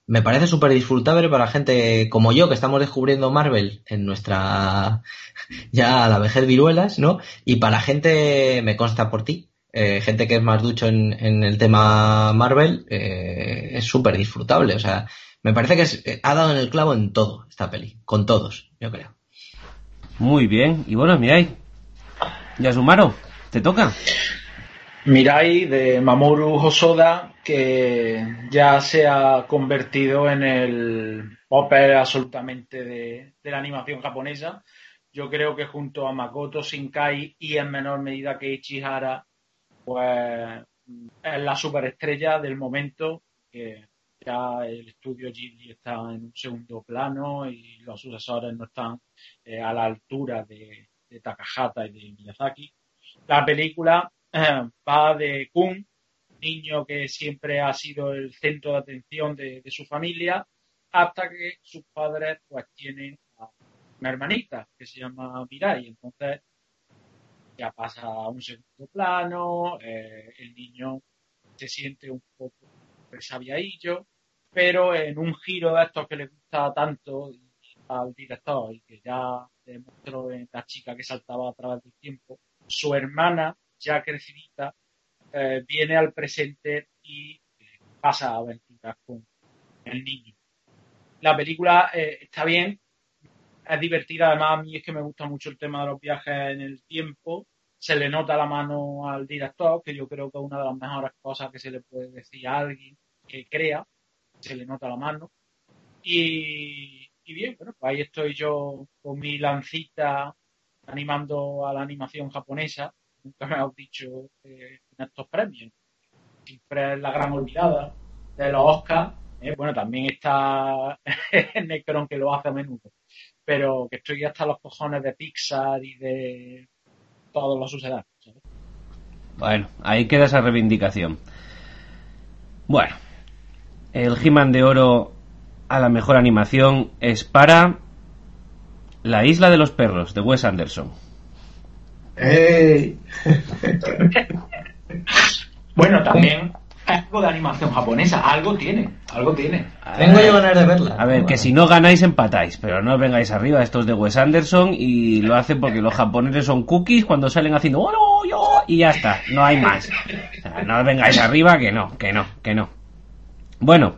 me parece súper disfrutable para gente como yo, que estamos descubriendo Marvel en nuestra ya a la vejez viruelas, ¿no? Y para gente, me consta por ti, eh, gente que es más ducho en, en el tema Marvel, eh, es súper disfrutable. O sea, me parece que eh, ha dado en el clavo en todo esta peli, con todos, yo creo. Muy bien, y bueno, miráis, Yasumaro, ¿te toca? Mirai de Mamoru Hosoda, que ya se ha convertido en el popper absolutamente de, la animación japonesa. Yo creo que junto a Makoto Shinkai y en menor medida que Ichihara, pues es la superestrella del momento, que ya el estudio Ghibli está en un segundo plano y los sucesores no están eh, a la altura de, de Takahata y de Miyazaki. La película va de Kun, niño que siempre ha sido el centro de atención de, su familia, hasta que sus padres pues tienen una hermanita que se llama Mirai. Entonces ya pasa a un segundo plano, eh, el niño se siente un poco resabiadillo, pero en un giro de estos que le gusta tanto al director y que ya demostró en la chica que saltaba a través del tiempo, su hermana ya crecidita, eh, viene al presente y eh, pasa aventuras con el niño. La película eh, está bien, es divertida, además a mí es que me gusta mucho el tema de los viajes en el tiempo, se le nota la mano al director, que yo creo que es una de las mejores cosas que se le puede decir a alguien que crea, se le nota la mano. Y, y bien, bueno, pues ahí estoy yo con mi lancita animando a la animación japonesa nunca me has dicho eh, en estos premios. Siempre es la gran olvidada de los Oscars. Eh, bueno, también está Necron que lo hace a menudo. Pero que estoy hasta los cojones de Pixar y de todos los sucedanios. Bueno, ahí queda esa reivindicación. Bueno, el He-Man de Oro a la mejor animación es para La Isla de los Perros de Wes Anderson. bueno, también algo de animación japonesa, algo tiene, algo tiene. Tengo yo ganas de verla. A ver, que si no ganáis empatáis, pero no vengáis arriba, estos de Wes Anderson y lo hacen porque los japoneses son cookies cuando salen haciendo ¡Oh, yo! y ya está, no hay más. no vengáis arriba, que no, que no, que no. Bueno,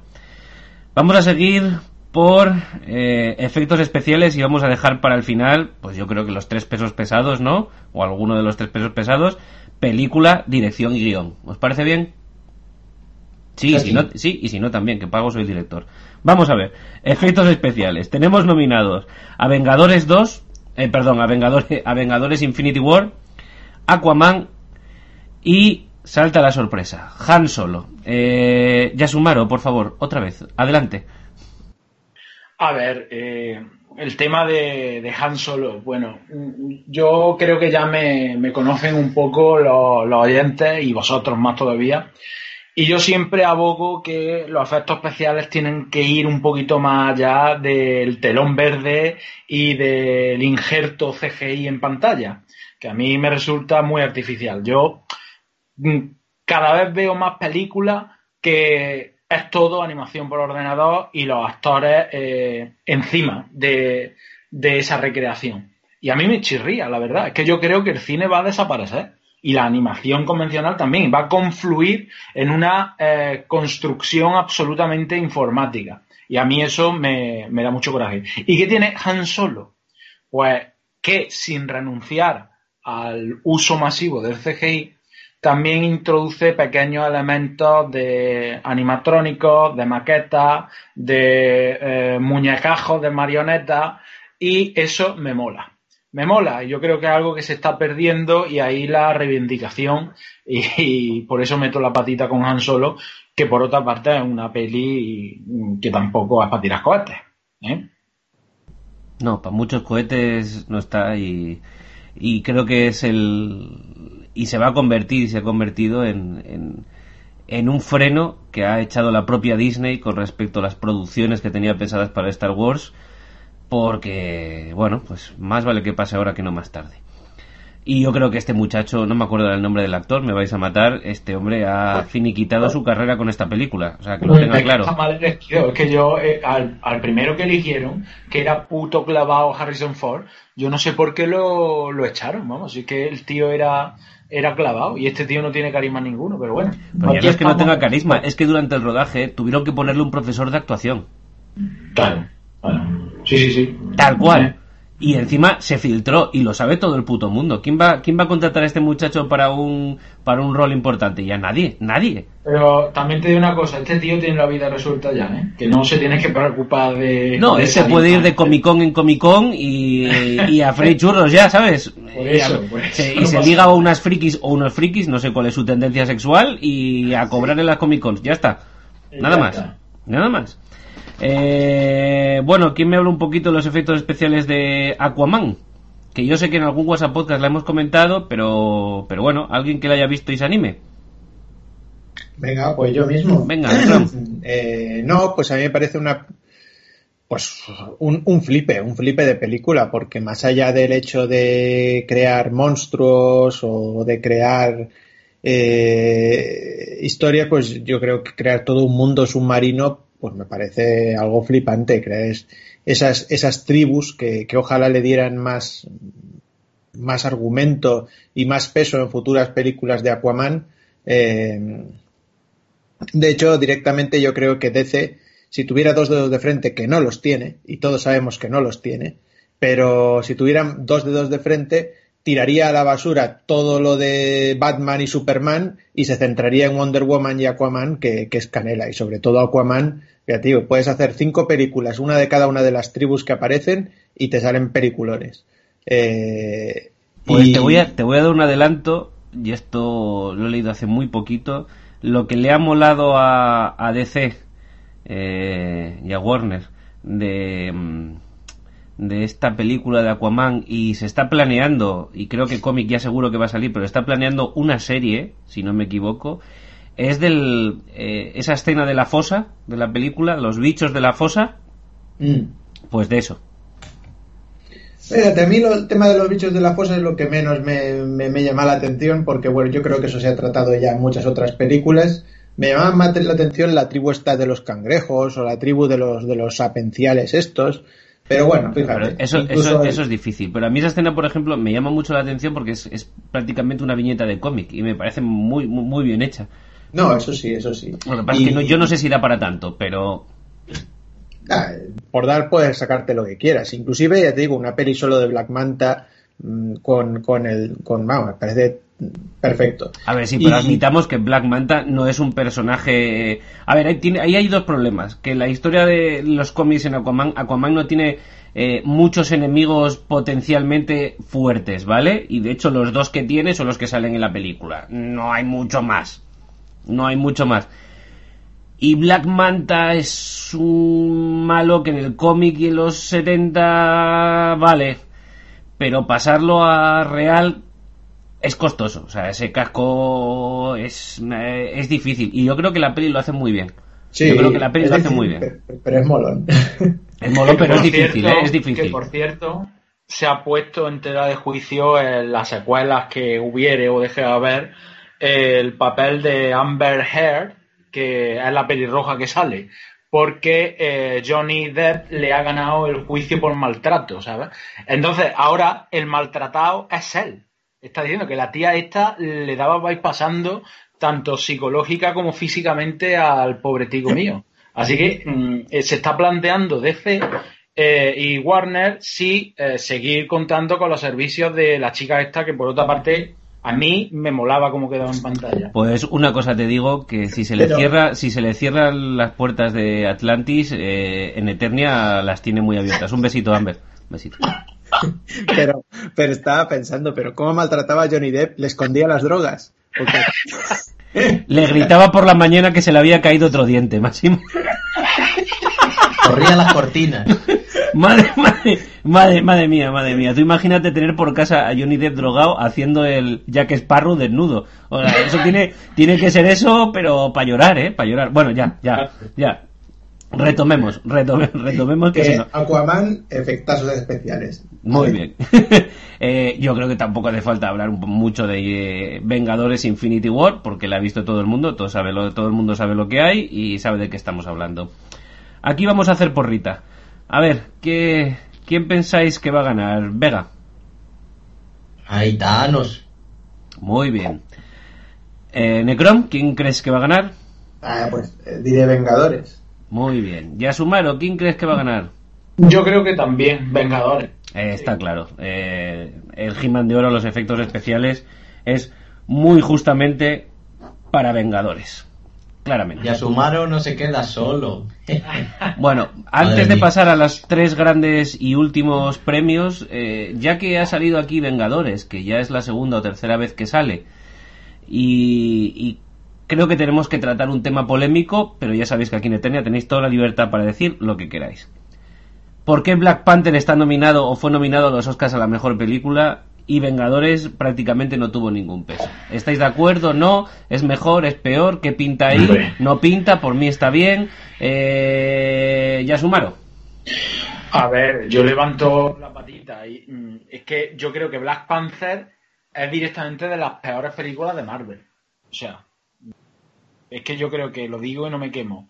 vamos a seguir por eh, efectos especiales y vamos a dejar para el final, pues yo creo que los tres pesos pesados, ¿no? O alguno de los tres pesos pesados, película, dirección y guion. ¿Os parece bien? Sí, y si no, sí, y si no también, que pago soy director. Vamos a ver, efectos especiales. Tenemos nominados a Vengadores 2, eh, perdón, a Vengadores, a Vengadores Infinity War, Aquaman y salta la sorpresa, Han Solo. Eh, Yasumaro, por favor, otra vez, adelante. A ver, eh, el tema de, Han Solo, bueno, yo creo que ya me, conocen un poco los, oyentes y vosotros más todavía. Y yo siempre abogo que los efectos especiales tienen que ir un poquito más allá del telón verde y del injerto CGI en pantalla. que a mí me resulta muy artificial. Yo mm, cada vez veo más películas que es todo animación por ordenador y los actores eh, encima de, esa recreación. Y a mí me chirría, la verdad. Es que yo creo que el cine va a desaparecer. Y la animación convencional también va a confluir en una eh, construcción absolutamente informática. Y a mí eso me, me da mucho coraje. ¿Y qué tiene Han Solo? Pues que sin renunciar al uso masivo del CGI, también introduce pequeños elementos de animatrónicos, de maquetas, de eh, muñecajos, de marionetas, y eso me mola. Me mola, yo creo que es algo que se está perdiendo y ahí la reivindicación, y, por eso meto la patita con Han Solo, que por otra parte es una peli que tampoco es para tirar cohetes. ¿eh? No, para muchos cohetes no está y, y creo que es el... y se va a convertir y se ha convertido en, en, en, un freno que ha echado la propia Disney con respecto a las producciones que tenía pensadas para Star Wars porque, bueno, pues más vale que pase ahora que no más tarde. Y yo creo que este muchacho, no me acuerdo del nombre del actor, me vais a matar, este hombre ha finiquitado su carrera con esta película. O sea, que lo tenga claro. Es que yo, eh, al, primero que eligieron, que era puto clavado Harrison Ford, yo no sé por qué lo, lo echaron, vamos, es que el tío era era clavado y este tío no tiene carisma ninguno, pero bueno. Pero ya no es que no tenga carisma, es que durante el rodaje tuvieron que ponerle un profesor de actuación. Claro, Sí, sí, sí. Tal cual. Y encima se filtró y lo sabe todo el puto mundo. ¿Quién va, quién va a contratar a este muchacho para un, para un rol importante? Ya nadie, nadie. Pero también te digo una cosa, este tío tiene la vida resuelta ya, ¿eh? Que no se tiene que preocupar de... No, él se puede ir de Comic Con en Comic Con y, y a Frey Churros ya, ¿sabes? Por eso, pues, y se liga a unas frikis o unos frikis, no sé cuál es su tendencia sexual, y a cobrar en las Comic Cons, ya está. Nada más. Nada más. Eh, bueno, ¿quién me habla un poquito de los efectos especiales de Aquaman? Que yo sé que en algún WhatsApp podcast la hemos comentado, pero, pero bueno, alguien que la haya visto y se anime. Venga, pues yo mismo. Venga, eh, no, pues a mí me parece una pues un, un, flipe, un flipe de película, porque más allá del hecho de crear monstruos o de crear eh, historias, pues yo creo que crear todo un mundo submarino pues me parece algo flipante. ¿crees? Esas, esas tribus que, ojalá le dieran más, más argumento y más peso en futuras películas de Aquaman. Eh, de hecho, directamente yo creo que DC, si tuviera dos dedos de frente, que no los tiene, y todos sabemos que no los tiene, pero si tuvieran dos dedos de frente, tiraría a la basura todo lo de Batman y Superman y se centraría en Wonder Woman y Aquaman, que, es canela. Y sobre todo Aquaman, tío, puedes hacer cinco películas, una de cada una de las tribus que aparecen y te salen peliculones. Eh, pues te, voy a, te voy a dar un adelanto, y esto lo he leído hace muy poquito. Lo que le ha molado a, a DC eh, y a Warner de mm, de esta película de Aquaman y se está planeando, y creo que cómic ya seguro que va a salir, pero está planeando una serie, si no me equivoco, es del eh, esa escena de la fosa de la película, los bichos de la fosa, mm. pues de eso. Fíjate, a mí el tema de los bichos de la fosa es lo que menos me, me, llama la atención, porque bueno, yo creo que eso se ha tratado ya en muchas otras películas. Me llama más la atención la tribu esta de los cangrejos o la tribu de los de los sapenciales estos pero bueno, fíjate. eso, eso, eso, es difícil. Pero a mí esa escena, por ejemplo, me llama mucho la atención porque es, es prácticamente una viñeta de cómic y me parece muy, muy, bien hecha. No, eso sí, eso sí. Bueno, que que yo no sé si da para tanto, pero... Ah, por dar puedes sacarte lo que quieras. Inclusive, ya te digo, una peli solo de Black Manta mm, con, con el... Con, vamos, me parece perfecto. A ver, sí, pero admitamos que Black Manta no es un personaje. A ver, ahí, tiene, ahí hay dos problemas. Que la historia de los cómics en Aquaman, Aquaman no tiene eh, muchos enemigos potencialmente fuertes, ¿vale? Y de hecho, los dos que tiene son los que salen en la película. No hay mucho más. No hay mucho más. Y Black Manta es un malo que en el cómic y en los 70 vale. Pero pasarlo a real es costoso, o sea, ese casco es, eh, es difícil y yo creo que la peli lo hace muy bien. Sí, yo creo que la peli lo hace muy bien. Pero, es molón. Es molón, pero es difícil, ¿eh? es difícil. Que por cierto, se ha puesto en tela de juicio en las secuelas que hubiere o deje de haber el papel de Amber Heard, que es la pelirroja que sale, porque eh, Johnny Depp le ha ganado el juicio por maltrato, ¿sabes? Entonces, ahora el maltratado es él. Está diciendo que la tía esta le daba vais pasando tanto psicológica como físicamente al pobre tico mío. Así que mm, eh, se está planteando DC eh, y Warner sí eh, seguir contando con los servicios de la chica esta que por otra parte a mí me molaba como quedaba en pantalla. Pues una cosa te digo que si se le cierra, si se le cierran las puertas de Atlantis, en Eternia las tiene muy abiertas. Un besito, Amber. besito. pero, pero estaba pensando, pero cómo maltrataba a Johnny Depp, le escondía las drogas. Le gritaba por la mañana que se le había caído otro diente, Máximo. Corría las cortinas. Madre, madre, madre, madre mía, madre mía. Tú imagínate tener por casa a Johnny Depp drogado haciendo el Jack Sparrow desnudo. O sea, eso tiene, tiene que ser eso, pero para llorar, ¿eh? Para llorar. Bueno, ya, ya, ya. Retomemos, retomemos, retomemos que eh, Aquaman, efectazos especiales. Muy bien. eh, yo creo que tampoco hace falta hablar mucho de eh, Vengadores Infinity War, porque la ha visto todo el mundo, todo, sabe lo, todo el mundo sabe lo que hay y sabe de qué estamos hablando. Aquí vamos a hacer porrita. A ver, ¿qué, ¿quién pensáis que va a ganar? Vega. Ahí, Thanos. Muy bien. Eh, Necron, ¿quién crees que va a ganar? Ah, pues eh, diré Vengadores. Muy bien. Yasumaro, ¿quién crees que va a ganar? Yo creo que también, Vengadores. Eh, está claro. Eh, el He-Man de Oro, los efectos especiales, es muy justamente para Vengadores. Claramente. Yasumaro no se queda solo. bueno, antes de pasar a los tres grandes y últimos premios, eh, ya que ha salido aquí Vengadores, que ya es la segunda o tercera vez que sale, y, y Creo que tenemos que tratar un tema polémico, pero ya sabéis que aquí en Eternia tenéis toda la libertad para decir lo que queráis. ¿Por qué Black Panther está nominado o fue nominado a los Oscars a la mejor película y Vengadores prácticamente no tuvo ningún peso? ¿Estáis de acuerdo? ¿No? ¿Es mejor? ¿Es peor? ¿Qué pinta ahí? ¿No pinta? Por mí está bien. Eh, Yasumaro. A ver, yo levanto la patita y mm, es que yo creo que Black Panther es directamente de las peores películas de Marvel. O sea, es que yo creo que lo digo y no me quemo.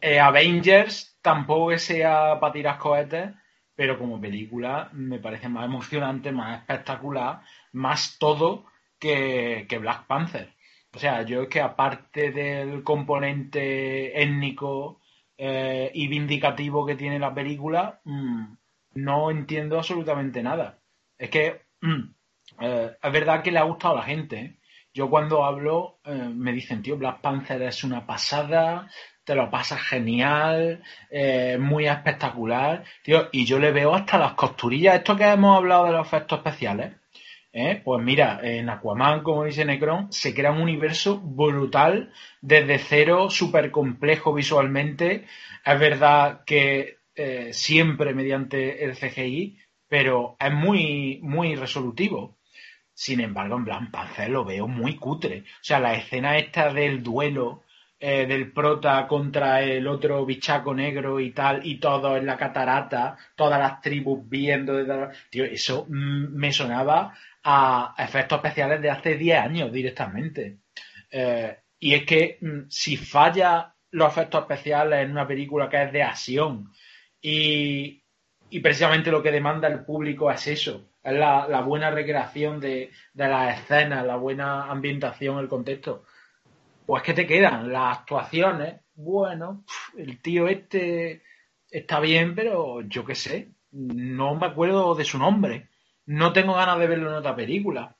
Eh, Avengers tampoco que sea para tirar cohetes, pero como película me parece más emocionante, más espectacular, más todo que, Black Panther. O sea, yo es que aparte del componente étnico eh, y vindicativo que tiene la película, mm, no entiendo absolutamente nada. Es que mm, eh, es verdad que le ha gustado a la gente, yo cuando hablo eh, me dicen, tío, Black Panther es una pasada, te lo pasas genial, eh, muy espectacular, tío, y yo le veo hasta las costurillas, esto que hemos hablado de los efectos especiales, ¿eh? pues mira, en Aquaman, como dice Necron, se crea un universo brutal desde cero, súper complejo visualmente, es verdad que siempre mediante el CGI, pero es muy, muy resolutivo. Sin embargo, en Black Panther lo veo muy cutre. O sea, la escena esta del duelo eh, del prota contra el otro bichaco negro y tal, y todo en la catarata, todas las tribus viendo. Tío, eso mm, me sonaba a efectos especiales de hace 10 años directamente. Eh, y es que mm, si falla los efectos especiales en una película que es de acción y, y precisamente lo que demanda el público es eso, es la, buena recreación de, de las escenas, la buena ambientación, el contexto. Pues que te quedan las actuaciones. Bueno, el tío este está bien, pero yo qué sé, no me acuerdo de su nombre. No tengo ganas de verlo en otra película.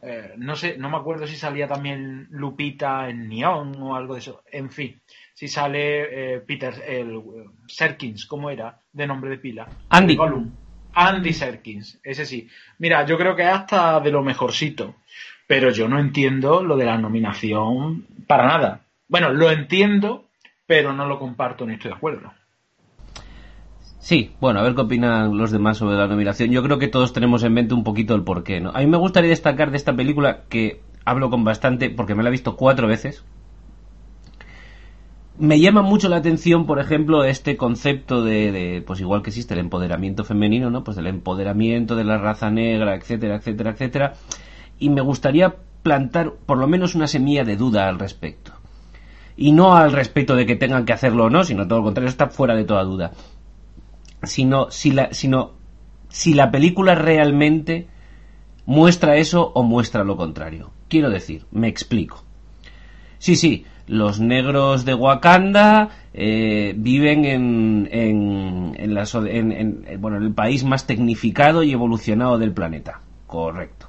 Eh, no sé, no me acuerdo si salía también Lupita en Neon o algo de eso. En fin, si sale eh, Peter, el Serkins, ¿cómo era? De nombre de pila. Andy. Andy Serkins, ese sí. Mira, yo creo que hasta de lo mejorcito, pero yo no entiendo lo de la nominación para nada. Bueno, lo entiendo, pero no lo comparto ni estoy de acuerdo. Sí, bueno, a ver qué opinan los demás sobre la nominación. Yo creo que todos tenemos en mente un poquito el porqué, ¿no? A mí me gustaría destacar de esta película que hablo con bastante, porque me la he visto cuatro veces. Me llama mucho la atención, por ejemplo, este concepto de, de, pues igual que existe el empoderamiento femenino, ¿no? Pues del empoderamiento de la raza negra, etcétera, etcétera, etcétera. Y me gustaría plantar por lo menos una semilla de duda al respecto. Y no al respecto de que tengan que hacerlo o no, sino todo lo contrario, está fuera de toda duda. Sino si la, sino si la película realmente muestra eso o muestra lo contrario. Quiero decir, me explico. Sí, sí, los negros de Wakanda eh, viven en, en, en, la, en, en, bueno, en el país más tecnificado y evolucionado del planeta. Correcto.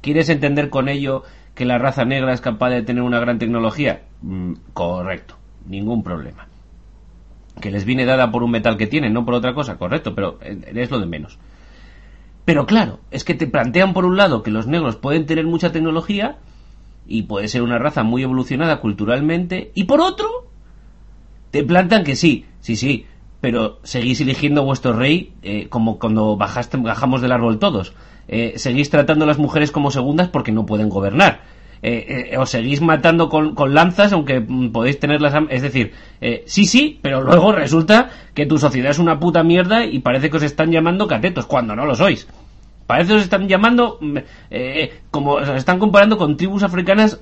¿Quieres entender con ello que la raza negra es capaz de tener una gran tecnología? Mm, correcto. Ningún problema. Que les viene dada por un metal que tienen, no por otra cosa. Correcto, pero es lo de menos. Pero claro, es que te plantean por un lado que los negros pueden tener mucha tecnología y puede ser una raza muy evolucionada culturalmente, y por otro, te plantan que sí, sí, sí, pero seguís eligiendo a vuestro rey eh, como cuando bajaste, bajamos del árbol todos. Eh, seguís tratando a las mujeres como segundas porque no pueden gobernar. Eh, os seguís matando con, con, lanzas aunque mm, podéis tenerlas. Es decir, sí, sí, pero luego resulta que tu sociedad es una puta mierda y parece que os están llamando catetos cuando no lo sois. Parece que os están llamando, mm, eh, como os están comparando con tribus africanas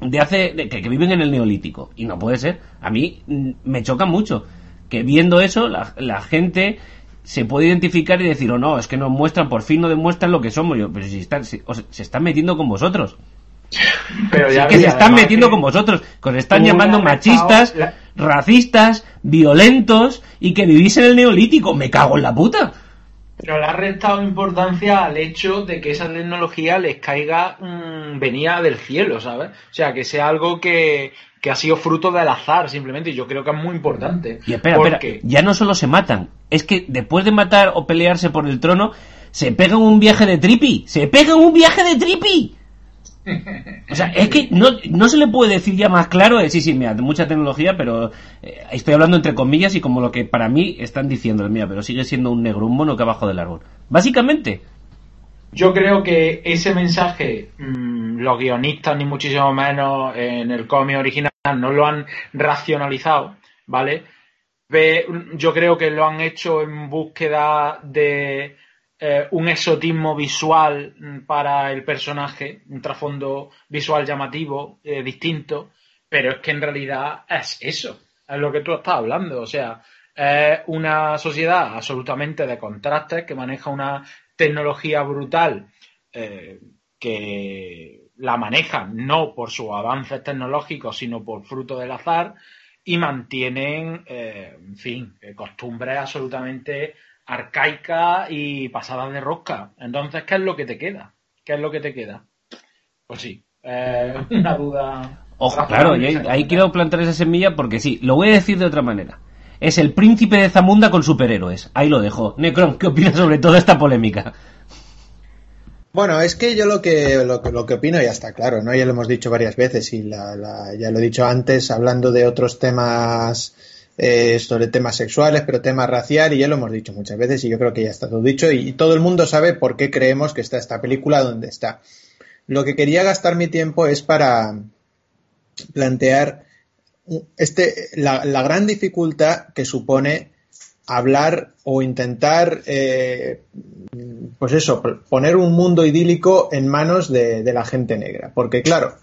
de hace, de, que, que, viven en el neolítico. Y no puede ser. A mí mm, me choca mucho que viendo eso la, la gente se puede identificar y decir, o oh, no, es que nos muestran, por fin no demuestran lo que somos. Yo, pero si están, si, os, se están metiendo con vosotros. Pero ya sí que se están metiendo con vosotros, que os están llamando machistas, la... racistas, violentos y que vivís en el neolítico. Me cago en la puta. Pero le ha restado importancia al hecho de que esa tecnología les caiga mmm, venía del cielo, ¿sabes? O sea, que sea algo que, que, ha sido fruto del azar, simplemente. Y yo creo que es muy importante. Y espera, porque... espera, ya no solo se matan, es que después de matar o pelearse por el trono, se pegan un viaje de tripi. ¡Se pegan un viaje de tripi! O sea, es que no, no se le puede decir ya más claro, sí, sí, mira, mucha tecnología, pero eh, estoy hablando entre comillas y como lo que para mí están diciendo, mira, pero sigue siendo un negro, un mono que abajo del árbol. Básicamente. Yo creo que ese mensaje, mmm, los guionistas, ni muchísimo menos en el cómic original, no lo han racionalizado, ¿vale? Yo creo que lo han hecho en búsqueda de eh, un exotismo visual para el personaje, un trasfondo visual llamativo, eh, distinto, pero es que en realidad es eso, es lo que tú estás hablando, o sea, es una sociedad absolutamente de contrastes que maneja una tecnología brutal eh, que la maneja no por sus avances tecnológicos, sino por fruto del azar, y mantienen, en fin, costumbres absolutamente arcaica y pasada de rosca. Entonces, ¿qué es lo que te queda? ¿Qué es lo que te queda? Pues sí, eh, una duda. Ojo, claro, ahí, ahí quiero plantar esa semilla porque sí, lo voy a decir de otra manera. Es el príncipe de Zamunda con superhéroes. Ahí lo dejo. Necron, ¿qué opinas sobre toda esta polémica? Bueno, es que yo lo que, lo, lo, que opino ya está claro, ¿no? Ya lo hemos dicho varias veces y la, la, ya lo he dicho antes hablando de otros temas eh, sobre temas sexuales, pero temas racial, y ya lo hemos dicho muchas veces, y yo creo que ya está todo dicho, y, todo el mundo sabe por qué creemos que está esta película donde está. Lo que quería gastar mi tiempo es para plantear este, la, gran dificultad que supone hablar o intentar, eh, pues eso, poner un mundo idílico en manos de la gente negra. Porque claro,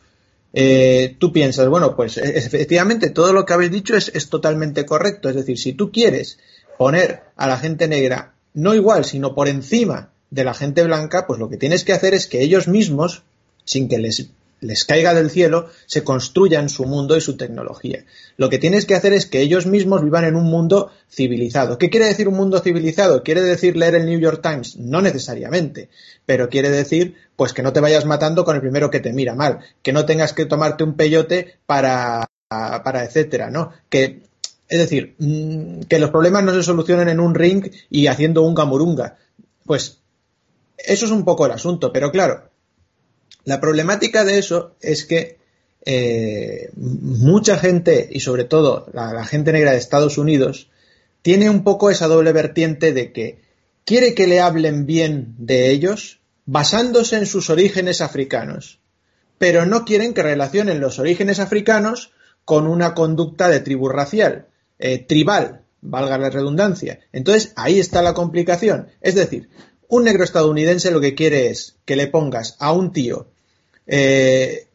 eh, tú piensas, bueno, pues e-, efectivamente todo lo que habéis dicho es, es, totalmente correcto. Es decir, si tú quieres poner a la gente negra no igual, sino por encima de la gente blanca, pues lo que tienes que hacer es que ellos mismos, sin que les les caiga del cielo, se construyan su mundo y su tecnología. Lo que tienes que hacer es que ellos mismos vivan en un mundo civilizado. ¿Qué quiere decir un mundo civilizado? ¿Quiere decir leer el New York Times? No necesariamente, pero quiere decir pues que no te vayas matando con el primero que te mira mal, que no tengas que tomarte un peyote para, para etcétera, ¿no? Que es decir, mm, que los problemas no se solucionen en un ring y haciendo un gamurunga. Pues eso es un poco el asunto, pero claro, la problemática de eso es que eh, mucha gente, y sobre todo la, la, gente negra de Estados Unidos, tiene un poco esa doble vertiente de que quiere que le hablen bien de ellos, basándose en sus orígenes africanos, pero no quieren que relacionen los orígenes africanos con una conducta de tribu racial, eh, tribal, valga la redundancia. Entonces, ahí está la complicación. Es decir, un negro estadounidense lo que quiere es que le pongas a un tío eh,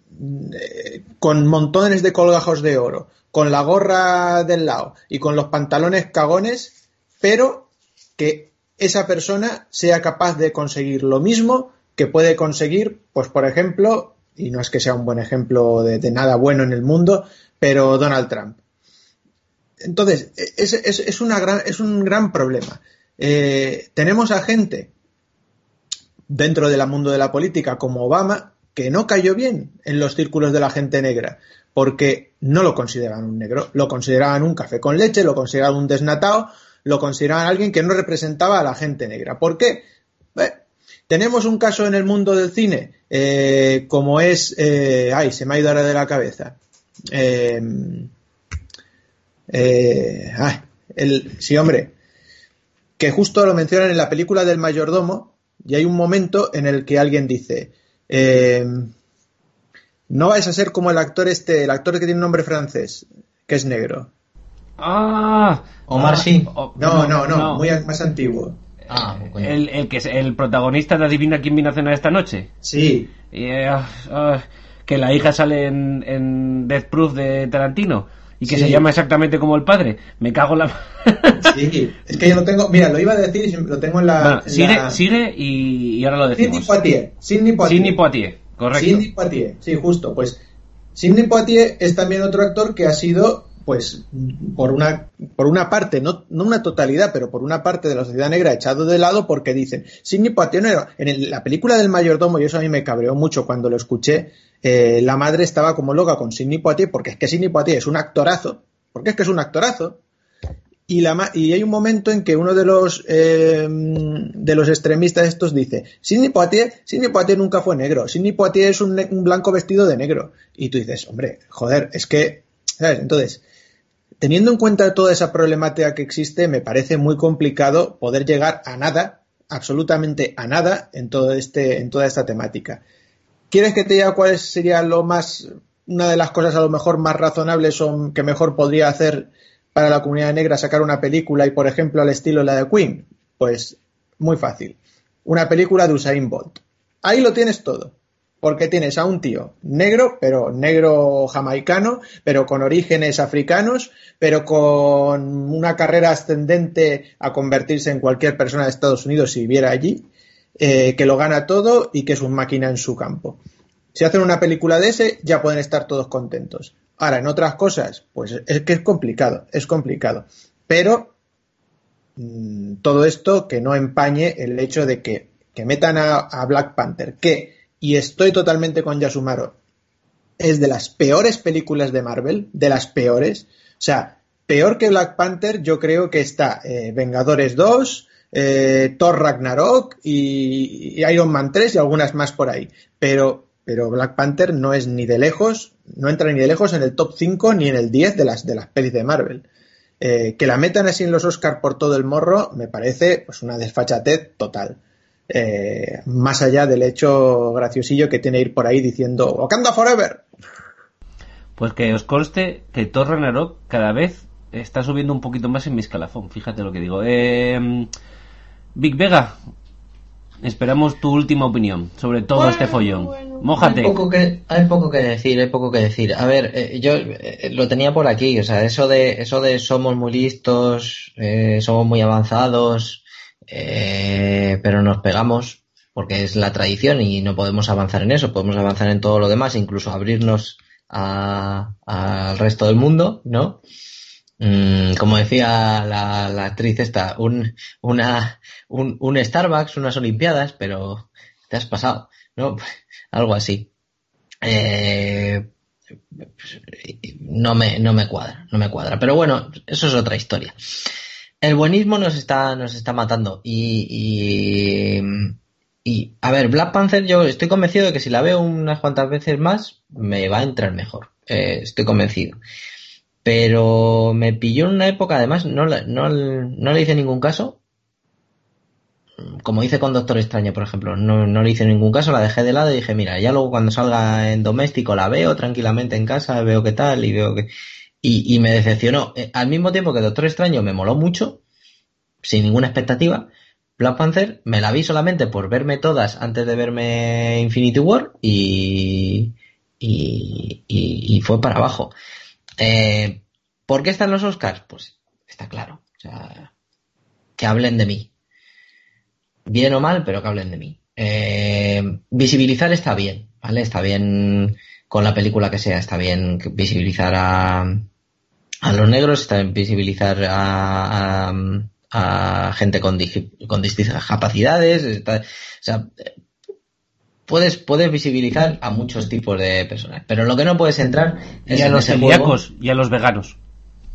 con montones de colgajos de oro, con la gorra del lado y con los pantalones cagones, pero que esa persona sea capaz de conseguir lo mismo que puede conseguir, pues por ejemplo, y no es que sea un buen ejemplo de, nada bueno en el mundo, pero Donald Trump. Entonces, es, es un gran problema. Eh, tenemos a gente dentro del mundo de la política como Obama que no cayó bien en los círculos de la gente negra, porque no lo consideraban un negro, lo consideraban un café con leche, lo consideraban un desnatado, lo consideraban alguien que no representaba a la gente negra. ¿Por qué? tenemos un caso en el mundo del cine, eh, como es, eh, ay, se me ha ido ahora de la cabeza. Em, eh, ay, el, sí, hombre, que justo lo mencionan en la película del mayordomo, y hay un momento en el que alguien dice, em, no vais a ser como el actor este, el actor que tiene un nombre francés, que es negro. Ah, Omar sí. no, no, no, no, muy más antiguo. Ah, el, el, que es el protagonista de Adivina quién vino a cenar esta noche. Sí. Ah, ah, que la hija sale en, en, Death Proof de Tarantino y que se llama exactamente como el padre. Me cago en la. sí, es que yo lo tengo. Mira, lo iba a decir y lo tengo en la. sigue, sigue y, ahora lo decimos. Sidney Poitier. Sidney Poitier. Sidney Poitier, correcto. Sidney Poitier, sí, justo. Pues Sidney Poitier es también otro actor que ha sido pues por una, por una parte, no, no, una totalidad, pero por una parte de la sociedad negra echado de lado porque dicen, Sidney Poitier no era, en la película del mayordomo, y eso a mí me cabreó mucho cuando lo escuché, eh, la madre estaba como loca con Sidney Poitier porque es que Sidney Poitier es un actorazo, porque es que es un actorazo, y, la, y hay un momento en que uno de los eh, de los extremistas estos dice Sidney Poitier, Sidney nunca fue negro, Sidney Poitier es un, un, blanco vestido de negro y tú dices, hombre, joder, es que ¿sabes? entonces teniendo en cuenta toda esa problemática que existe, me parece muy complicado poder llegar a nada, absolutamente a nada, en todo este, en toda esta temática. ¿Quieres que te diga cuál sería lo más, una de las cosas a lo mejor más razonables o que mejor podría hacer para la comunidad negra sacar una película y, por ejemplo, al estilo la de Queen? Pues muy fácil. Una película de Usain Bolt. Ahí lo tienes todo porque tienes a un tío negro, pero negro jamaicano, pero con orígenes africanos, pero con una carrera ascendente a convertirse en cualquier persona de Estados Unidos si viviera allí, eh, que lo gana todo y que es un máquina en su campo. Si hacen una película de ese, ya pueden estar todos contentos. Ahora, en otras cosas, pues es que es complicado, es complicado. Pero mm, todo esto que no empañe el hecho de que, metan a Black Panther, que y estoy totalmente con Yasumaro, es de las peores películas de Marvel, de las peores. O sea, peor que Black Panther, yo creo que está eh, Vengadores 2, eh, Thor Ragnarok y, Iron Man 3 y algunas más por ahí. Pero, pero Black Panther no es ni de lejos, no entra ni de lejos en el top 5 ni en el 10 de las, de las pelis de Marvel. Eh, que la metan así en los Oscars por todo el morro me parece pues una desfachatez total. Eh, más allá del hecho graciosillo que tiene ir por ahí diciendo Wakanda Forever. Pues que os conste que Thor Ragnarok cada vez está subiendo un poquito más en mi escalafón, fíjate lo que digo. Eh, Big Vega, esperamos tu última opinión sobre todo este follón. Mójate. Hay poco, que, hay poco que decir, hay poco que decir. A ver, eh, yo lo tenía por aquí, o sea, eso de, eso de somos muy listos, somos muy avanzados, eh, pero nos pegamos porque es la tradición y no podemos avanzar en eso, podemos avanzar en todo lo demás, incluso abrirnos al resto del mundo, ¿no? Mm, como decía la, actriz esta, un, una, un, Starbucks, unas Olimpiadas, pero te has pasado, ¿no? Algo así. Eh, no me, no me cuadra, no me cuadra. Pero bueno, eso es otra historia el buenismo nos está, nos está matando. Y, y, a ver, Black Panther, yo estoy convencido de que si la veo unas cuantas veces más, me va a entrar mejor. Eh, estoy convencido. Pero me pilló en una época, además, no, no, no le hice ningún caso. como hice con Doctor Extraño, por ejemplo, no, no le hice ningún caso, la dejé de lado y dije, mira, ya luego cuando salga en doméstico la veo tranquilamente en casa, veo qué tal y veo que... Y, me decepcionó. Eh, al mismo tiempo que Doctor Extraño me moló mucho, sin ninguna expectativa, Black Panther me la vi solamente por verme todas antes de verme Infinity War y, y, y fue para abajo. Eh, ¿Por qué están los Oscars? Pues está claro. O sea, que hablen de mí. Bien o mal, pero que hablen de mí. Eh, visibilizar está bien, ¿vale? Está bien con la película que sea, está bien visibilizar a, a los negros, está bien visibilizar a, gente con, con distintas capacidades, está, o sea, puedes, puedes visibilizar a muchos tipos de personas, pero lo que no puedes entrar es y a en los celíacos y a los veganos.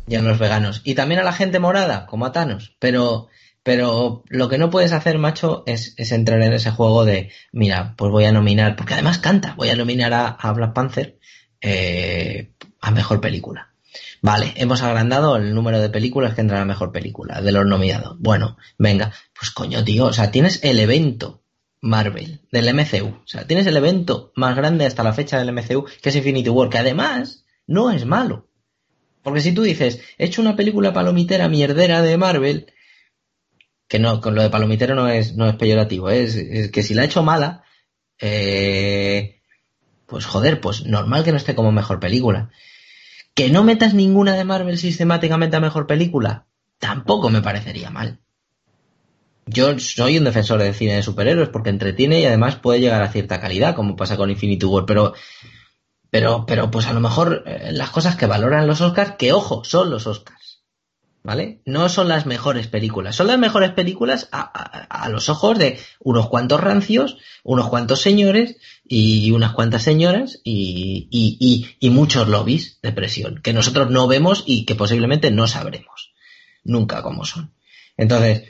y a los veganos. Y también a la gente morada, como a Thanos. Pero, pero lo que no puedes hacer, macho, es, es entrar en ese juego de, mira, pues voy a nominar, porque además canta, voy a nominar a, a Black Panther eh, a mejor película. Vale, hemos agrandado el número de películas que entran a mejor película, de los nominados. Bueno, venga, pues coño, tío, o sea, tienes el evento Marvel del MCU. O sea, tienes el evento más grande hasta la fecha del MCU, que es Infinity War, que además no es malo. Porque si tú dices, he hecho una película palomitera mierdera de Marvel, que no, con lo de palomitero no es, no es peyorativo, es, es que si la he hecho mala, eh, pues joder, pues normal que no esté como mejor película. Que no metas ninguna de Marvel sistemáticamente a mejor película, tampoco me parecería mal. Yo soy un defensor del cine de superhéroes porque entretiene y además puede llegar a cierta calidad, como pasa con Infinity War, pero pero, pero pues a lo mejor eh, las cosas que valoran los Oscars, que ojo, son los Oscars, ¿vale? No son las mejores películas, son las mejores películas a, los ojos de unos cuantos rancios, unos cuantos señores y unas cuantas señoras y, y, y, y muchos lobbies de presión, que nosotros no vemos y que posiblemente no sabremos nunca cómo son. Entonces,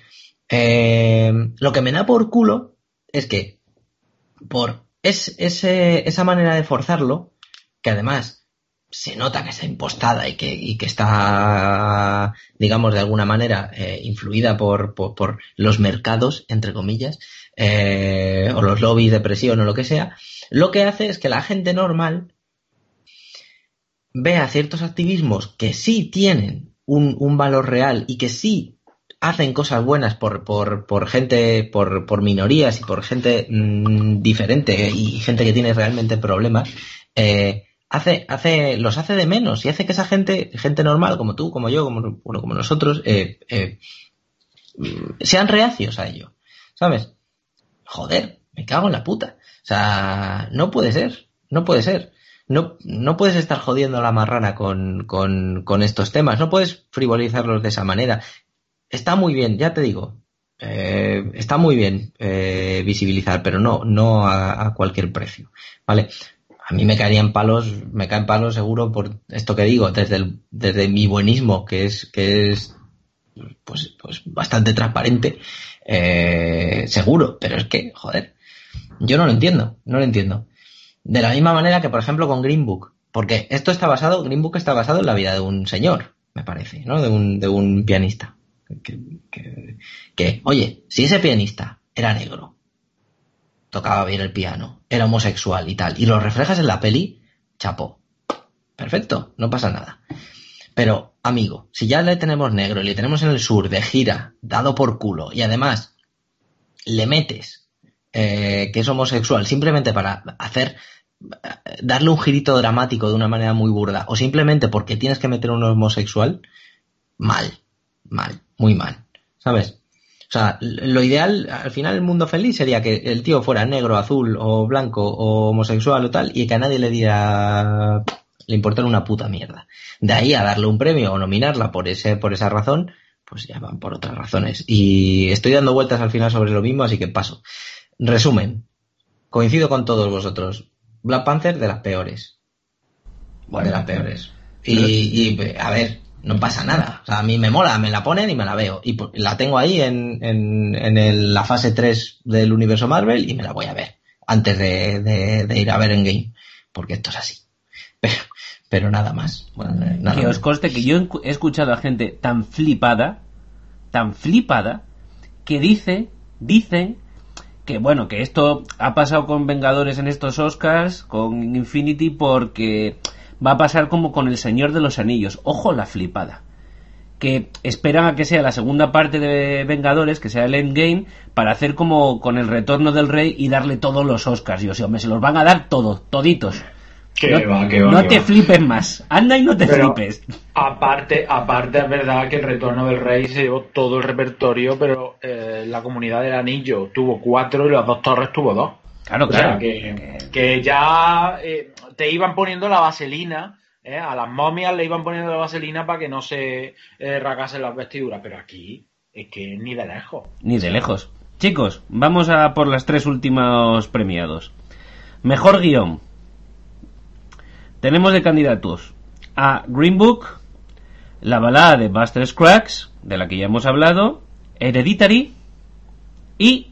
eh, lo que me da por culo es que por esa manera de forzarlo, que además se nota que está impostada y que, está, digamos, de alguna manera eh, influida por, los mercados, entre comillas, eh, o los lobbies de presión o lo que sea, lo que hace es que la gente normal vea ciertos activismos que sí tienen un valor real y que sí hacen cosas buenas por, por, por gente, por, por minorías y por gente mm, diferente y gente que tiene realmente problemas, eh, hace, hace, los hace de menos y hace que esa gente, gente normal como tú, como yo, como, bueno, como nosotros, eh, eh, mm, sean reacios a ello. ¿Sabes? Joder, me cago en la puta. O sea, no puede ser, no puede ser. No, no puedes estar jodiendo a la marrana con, con, con estos temas, no puedes frivolizarlos de esa manera está muy bien, ya te digo, eh, está muy bien eh, visibilizar, pero no, no a, cualquier precio, ¿vale? A mí me caerían palos, me caen palos seguro por esto que digo, desde el, desde mi buenismo, que es, que es, pues, pues bastante transparente, eh, seguro, pero es que, joder, yo no lo entiendo, no lo entiendo. De la misma manera que, por ejemplo, con Green Book, porque esto está basado, Green Book está basado en la vida de un señor, me parece, ¿no? De un, de un pianista que, que, oye, si ese pianista era negro, tocaba bien el piano, era homosexual y tal, y lo reflejas en la peli, chapo, perfecto, no pasa nada. Pero, amigo, si ya le tenemos negro y le tenemos en el sur de gira, dado por culo, y además le metes eh, que es homosexual simplemente para hacer darle un girito dramático de una manera muy burda, o simplemente porque tienes que meter un homosexual, mal, mal, muy mal, ¿sabes? O sea, lo ideal, al final el mundo feliz sería que el tío fuera negro, azul o blanco o homosexual o tal y que a nadie le diera, le importara una puta mierda. De ahí a darle un premio o nominarla por ese, por esa razón, pues ya van por otras razones. Y estoy dando vueltas al final sobre lo mismo, así que paso. Resumen. Coincido con todos vosotros. Black Panther de las peores. Bueno, de las peores. Y, y, a ver, no pasa nada. O sea, a mí me mola, me la ponen y me la veo. Y la tengo ahí en, en, en el, la fase 3 del universo Marvel y me la voy a ver. Antes de, de, de ir a ver en game. Porque esto es así. Pero, pero nada más. Bueno, nada que más. os conste que yo he escuchado a gente tan flipada, tan flipada, que dice dicen que bueno, que esto ha pasado con Vengadores en estos Oscars, con Infinity, porque va a pasar como con El Señor de los Anillos. Ojo la flipada. Que esperan a que sea la segunda parte de Vengadores, que sea el Endgame, para hacer como con el retorno del rey y darle todos los Oscars. Y o sea, me se los van a dar todos, toditos. Que no va, que va, no te va. flipes más. Anda y no te Pero- flipes. Aparte, aparte es verdad que el retorno del rey se llevó todo el repertorio, pero eh, la comunidad del anillo tuvo cuatro y las dos torres tuvo dos. Claro, O sea, claro. que, que ya eh, te iban poniendo la vaselina, ¿eh? a las momias le iban poniendo la vaselina para que no se eh, las vestiduras, pero aquí es que ni de lejos. Ni de lejos. Chicos, vamos a por las tres últimos premiados. Mejor guion. Tenemos de candidatos a Green Book, la balada de Buster Scruggs, de la que ya hemos hablado, Hereditary y,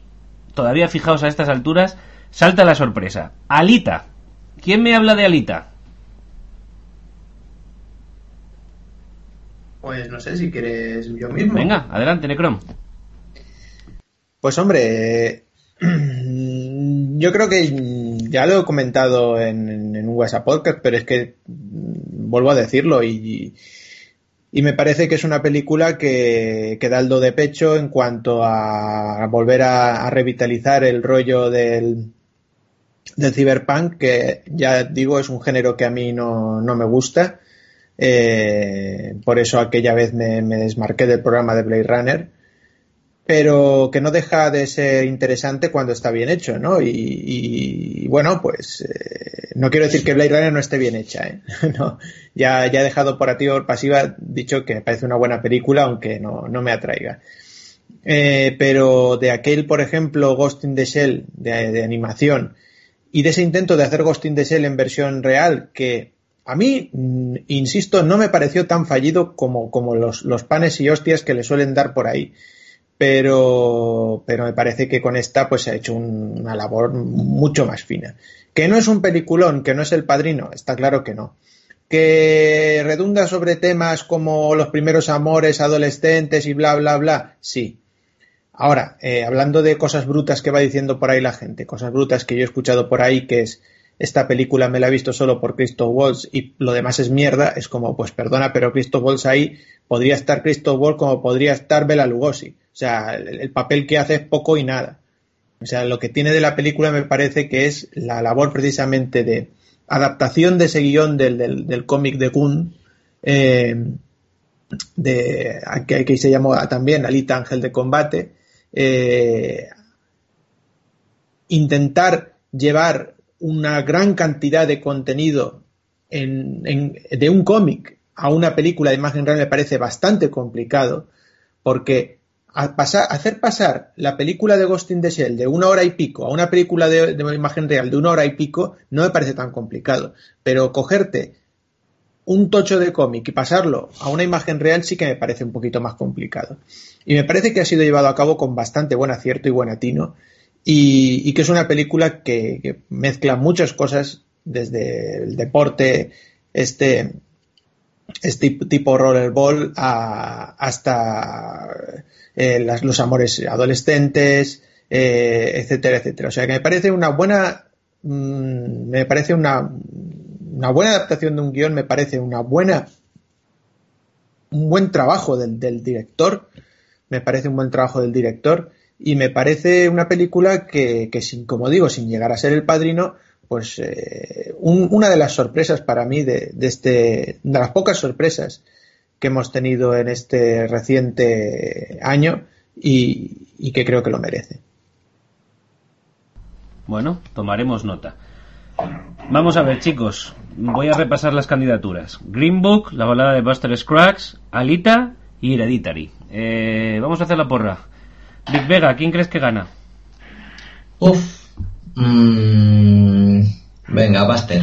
todavía fijaos a estas alturas, salta la sorpresa, Alita. ¿Quién me habla de Alita? Pues no sé si quieres yo mismo. Venga, adelante, Necrom. Pues hombre, yo creo que ya lo he comentado en, un WhatsApp podcast, pero es que mm, vuelvo a decirlo y, y me parece que es una película que, que da el do de pecho en cuanto a volver a, a revitalizar el rollo del, del cyberpunk, que ya digo es un género que a mí no, no me gusta. Eh, por eso aquella vez me, desmarqué del programa de Blade Runner pero que no deja de ser interesante cuando está bien hecho, ¿no? Y, y, bueno, pues eh, no quiero decir que Blade Runner no esté bien hecha, ¿eh? no, ya, ya he dejado por activa o pasiva dicho que me parece una buena película, aunque no, no me atraiga. Eh, pero de aquel, por ejemplo, Ghost in the Shell de, de animación y de ese intento de hacer Ghost in the Shell en versión real que a mí, mm, insisto, no me pareció tan fallido como, los, panes y hostias que le suelen dar por ahí pero, me parece que con esta pues se ha hecho un- una labor mucho más fina. Que no es un peliculón, que no es el padrino, está claro que no. Que redunda sobre temas como los primeros amores adolescentes y bla, bla, bla, sí. Ahora, eh, hablando de cosas brutas que va diciendo por ahí la gente, cosas brutas que yo he escuchado por ahí, que es esta película me la he visto solo por Christoph Waltz y lo demás es mierda, es como, pues perdona, pero Christoph Waltz ahí podría estar Christoph Waltz como podría estar Bela Lugosi. O sea, el, el papel que hace es poco y nada. O sea, lo que tiene de la película me parece que es la labor precisamente de adaptación de ese guion del, del, cómic de Gunn, eh, de, que aquí se llamó también Alita Ángel de Combate, eh, intentar llevar una gran cantidad de contenido en, en, de un cómic a una película de imagen real me parece bastante complicado porque hacer pasar la película de Ghost in the Shell de una hora y pico a una película de, de imagen real de una hora y pico no me parece tan complicado. Pero cogerte un tocho de cómic y pasarlo a una imagen real sí que me parece un poquito más complicado y me parece que ha sido llevado a cabo con bastante buen acierto y buen atino. Y, que es una película que, mezcla muchas cosas desde el deporte este este tipo rollerball hasta eh, los amores adolescentes eh, etcétera etcétera. O sea que me parece una buena mmm, me parece una una buena adaptación de un guion me parece una buena un buen trabajo del director me parece un buen trabajo del director y me parece una película que, que sin, como digo, sin llegar a ser el padrino, pues eh, un, una de las sorpresas para mí de, de, este, de las pocas sorpresas que hemos tenido en este reciente año y, y que creo que lo merece. Bueno, tomaremos nota. Vamos a ver, chicos. Voy a repasar las candidaturas. Green Book, la balada de Buster Scruggs, Alita y Hereditary. Eh, vamos a hacer la porra. Big Vega, ¿quién crees que gana? Uf. Mm, venga, Buster.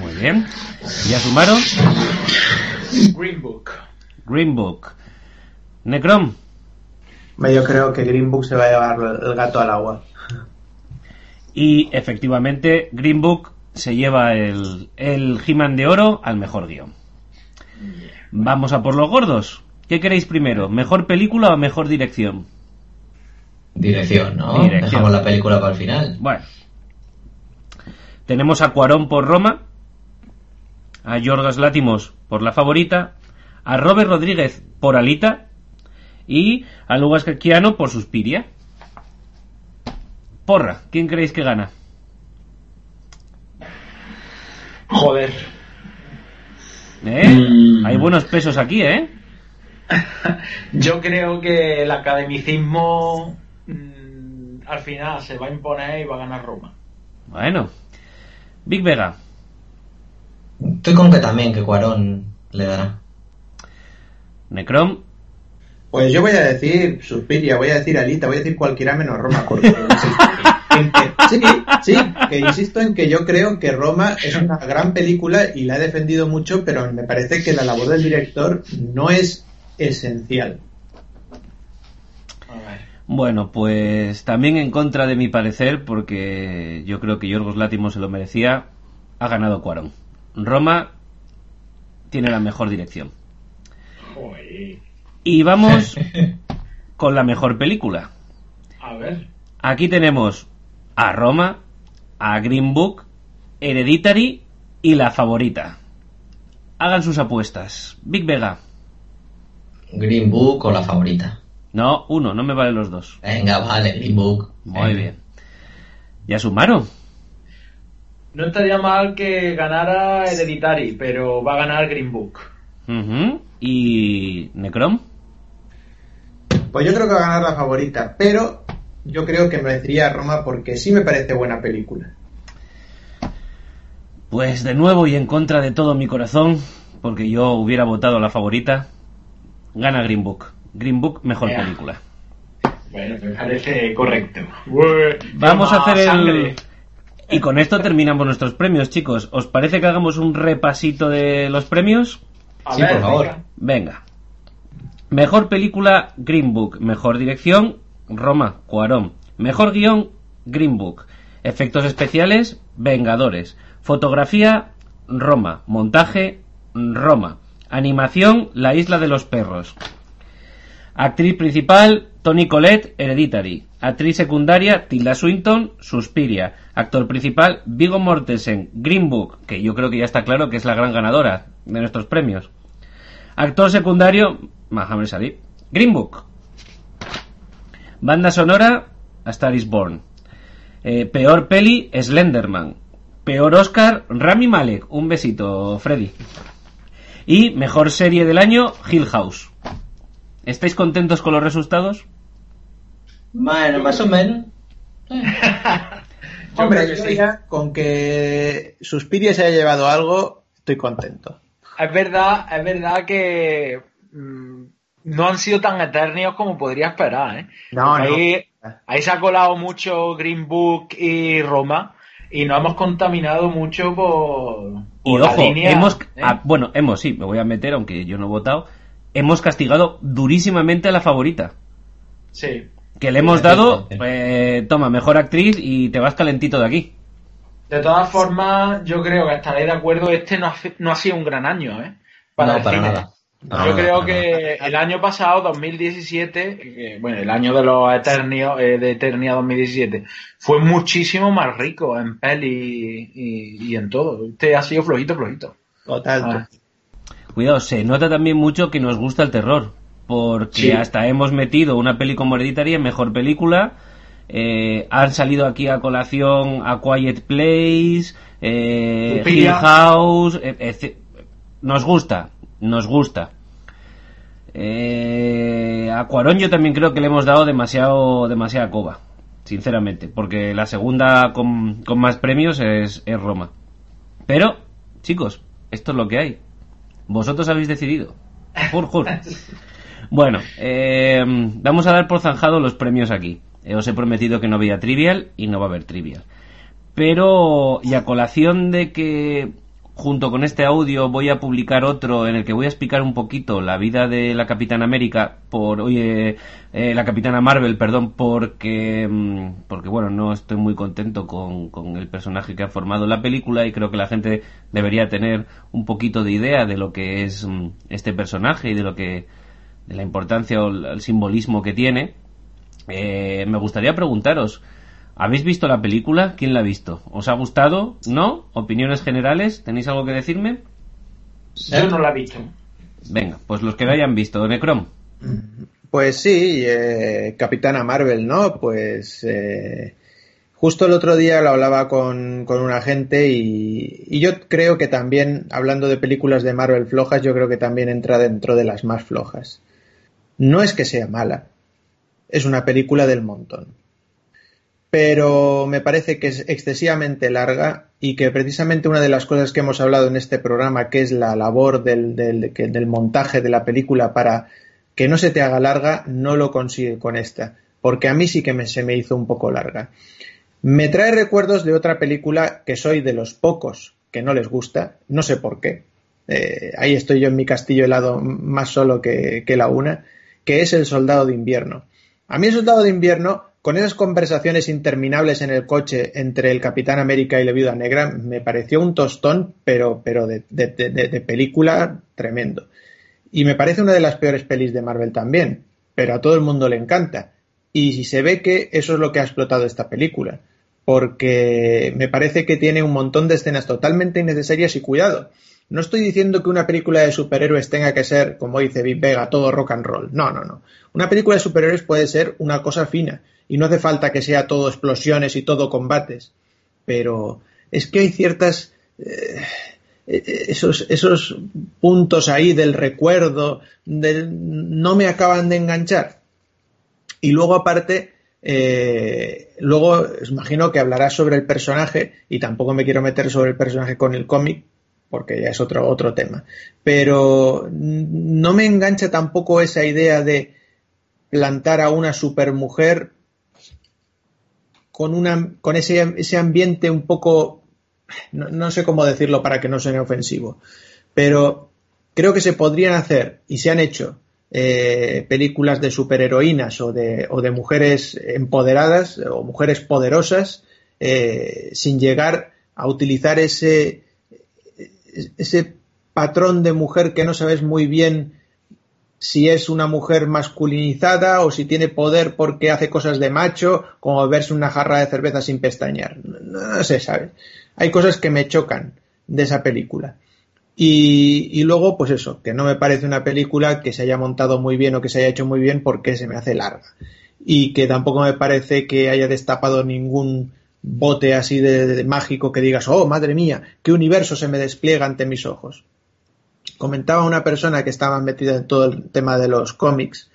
Muy bien. ¿Ya sumaron? Green Book. Green Book. Necrom. Yo creo que Green Book se va a llevar el gato al agua. Y efectivamente, Green Book se lleva el, el He-Man de oro al mejor guion. Vamos a por los gordos. ¿Qué queréis primero? ¿Mejor película o mejor dirección? Dirección, ¿no? Dirección. Dejamos la película para el final. Bueno. Tenemos a Cuarón por Roma, a Yorgos Látimos por La Favorita, a Robert Rodríguez por Alita y a Lugas Caquiano por Suspiria. Porra, ¿quién creéis que gana? Joder. ¿Eh? Mm. Hay buenos pesos aquí, ¿eh? Yo creo que el academicismo mm, al final se va a imponer y va a ganar Roma. Bueno. Big Vega. Estoy con que también, que Cuarón le dará. Necrom. Pues yo voy a decir Suspiria, voy a decir Alita, voy a decir cualquiera menos Roma, porque insisto en que- sí, sí, que insisto en que yo creo que Roma es una gran película y la he defendido mucho, pero me parece que la labor del director no es esencial. Bueno, pues también en contra de mi parecer, porque yo creo que Yorgos Látimos se lo merecía, ha ganado Cuarón. Roma tiene la mejor dirección. Y vamos con la mejor película. A ver. Aquí tenemos a Roma, a Green Book, Hereditary y la favorita. Hagan sus apuestas. Big Vega. Green Book o la favorita. No, uno, no me valen los dos. Venga, vale, Green Book. Muy Venga. bien. Ya sumaron. No estaría mal que ganara Hereditary, pero va a ganar Green Book. Y Necrom. Pues yo creo que va a ganar la favorita, pero yo creo que merecería Roma porque sí me parece buena película. Pues de nuevo y en contra de todo mi corazón, porque yo hubiera votado a la favorita, gana Green Book. Green Book, mejor película. Bueno, me parece correcto. Vamos a hacer el... sangre. Y con esto terminamos nuestros premios, chicos. ¿Os parece que hagamos un repasito de los premios? A Sí, ver, por favor. venga. Venga. Mejor película, Green Book. Mejor dirección, Roma, Cuarón. Mejor guion, Green Book. Efectos especiales, Vengadores. Fotografía, Roma. Montaje, Roma. Animación, La Isla de los Perros. Actriz principal, Tony Collette, Hereditary. Actriz secundaria, Tilda Swinton, Suspiria. Actor principal, Vigo Mortensen, Green Book, que yo creo que ya está claro que es la gran ganadora de nuestros premios. Actor secundario, Mohamed Salih, Green Book. Banda sonora, A Star is Born. Eh, peor peli, Slenderman. Peor Oscar, Rami Malek. Un besito, Freddy. Y mejor serie del año, Hill House. ¿Estáis contentos con los resultados? Bueno, más o menos. Hombre, yo sí. ya con que Suspiria se haya llevado algo, estoy contento. Es verdad, es verdad que mm, no han sido tan eternos como podría esperar, ¿eh? No, no. ahí, ahí se ha colado mucho Green Book y Roma y nos hemos contaminado mucho por, Y por la ojo, línea, hemos, ¿eh? ah, bueno, hemos, sí, me voy a meter, aunque yo no he votado, hemos castigado durísimamente a la favorita. Sí. Que le hemos dado, eh, toma, mejor actriz y te vas calentito de aquí. De todas formas, yo creo que estaré de acuerdo, este no ha, no ha sido un gran año, ¿eh? no, el para cine. nada. Yo nada, creo que el año pasado, 2017, que, bueno, el año de los Eternios, eh, de Eternia 2017, fue muchísimo más rico en peli y, y en todo. Este ha sido flojito, flojito. Total. Ah. Cuidado, se nota también mucho que nos gusta el terror. Porque Sí. hasta hemos metido una peli como Hereditary en mejor película. eh, han salido aquí a colación a Quiet Place, eh, Hill. House. eh, etc. Nos gusta, nos gusta. Eh, a Cuarón yo también creo que le hemos dado demasiado, demasiada coba, sinceramente, porque la segunda con, con más premios es, es Roma. Pero, chicos, esto es lo que hay. Vosotros habéis decidido. Jur, jur. Bueno, eh, vamos a dar por zanjado los premios aquí. Eh, os he prometido que no había trivial y no va a haber trivial. Pero, y a colación de que junto con este audio voy a publicar otro en el que voy a explicar un poquito la vida de la Capitana América por oye eh, la Capitana Marvel perdón porque mm, porque bueno no estoy muy contento con, con el personaje que ha formado la película y creo que la gente debería tener un poquito de idea de lo que es mm, este personaje y de lo que de la importancia o el, simbolismo que tiene. Eh, me gustaría preguntaros, ¿habéis visto la película? ¿Quién la ha visto? ¿Os ha gustado? ¿No? ¿Opiniones generales? ¿Tenéis algo que decirme? Yo no la he visto. Venga, pues los que la hayan visto, Necrom. Pues sí, eh, Capitana Marvel, ¿no? Pues eh, justo el otro día lo hablaba con, con una gente y, y, yo creo que también, hablando de películas de Marvel flojas, yo creo que también entra dentro de las más flojas. No es que sea mala, es una película del montón. Pero me parece que es excesivamente larga y que precisamente una de las cosas que hemos hablado en este programa, que es la labor del, del, montaje de la película para que no se te haga larga, no lo consigue con esta. Porque a mí sí que me, se me hizo un poco larga. Me trae recuerdos de otra película que soy de los pocos que no les gusta, no sé por qué. Eh, ahí estoy yo en mi castillo helado más solo que, que la una, que es El Soldado de Invierno. A mí El Soldado de Invierno, con esas conversaciones interminables en el coche entre el Capitán América y la Viuda Negra, me pareció un tostón, pero, pero de, película tremendo. Y me parece una de las peores pelis de Marvel también, pero a todo el mundo le encanta. Y se ve que eso es lo que ha explotado esta película, porque me parece que tiene un montón de escenas totalmente innecesarias y cuidado. No estoy diciendo que una película de superhéroes tenga que ser, como dice Big Vega, todo rock and roll. No, no, no. Una película de superhéroes puede ser una cosa fina y no hace falta que sea todo explosiones y todo combates. Pero es que hay ciertas... Eh, esos, esos puntos ahí del recuerdo no me acaban de enganchar. Y luego aparte, eh, luego imagino que hablarás sobre el personaje y tampoco me quiero meter sobre el personaje con el cómic porque ya es otro, otro tema. Pero no me engancha tampoco esa idea de plantar a una supermujer con, una, con ese, ese ambiente un poco no, sé cómo decirlo para que no suene ofensivo, pero creo que se podrían hacer y se han hecho eh, películas de superheroínas o de, o de, mujeres empoderadas o mujeres poderosas eh, sin llegar a utilizar ese, ese patrón de mujer que no sabes muy bien si es una mujer masculinizada o si tiene poder porque hace cosas de macho, como verse una jarra de cerveza sin pestañear. No, no sé, ¿sabes? Hay cosas que me chocan de esa película. Y, y, luego, pues eso, que no me parece una película que se haya montado muy bien o que se haya hecho muy bien porque se me hace larga. Y que tampoco me parece que haya destapado ningún bote así de, de mágico que digas, oh, madre mía, qué universo se me despliega ante mis ojos comentaba una persona que estaba metida en todo el tema de los cómics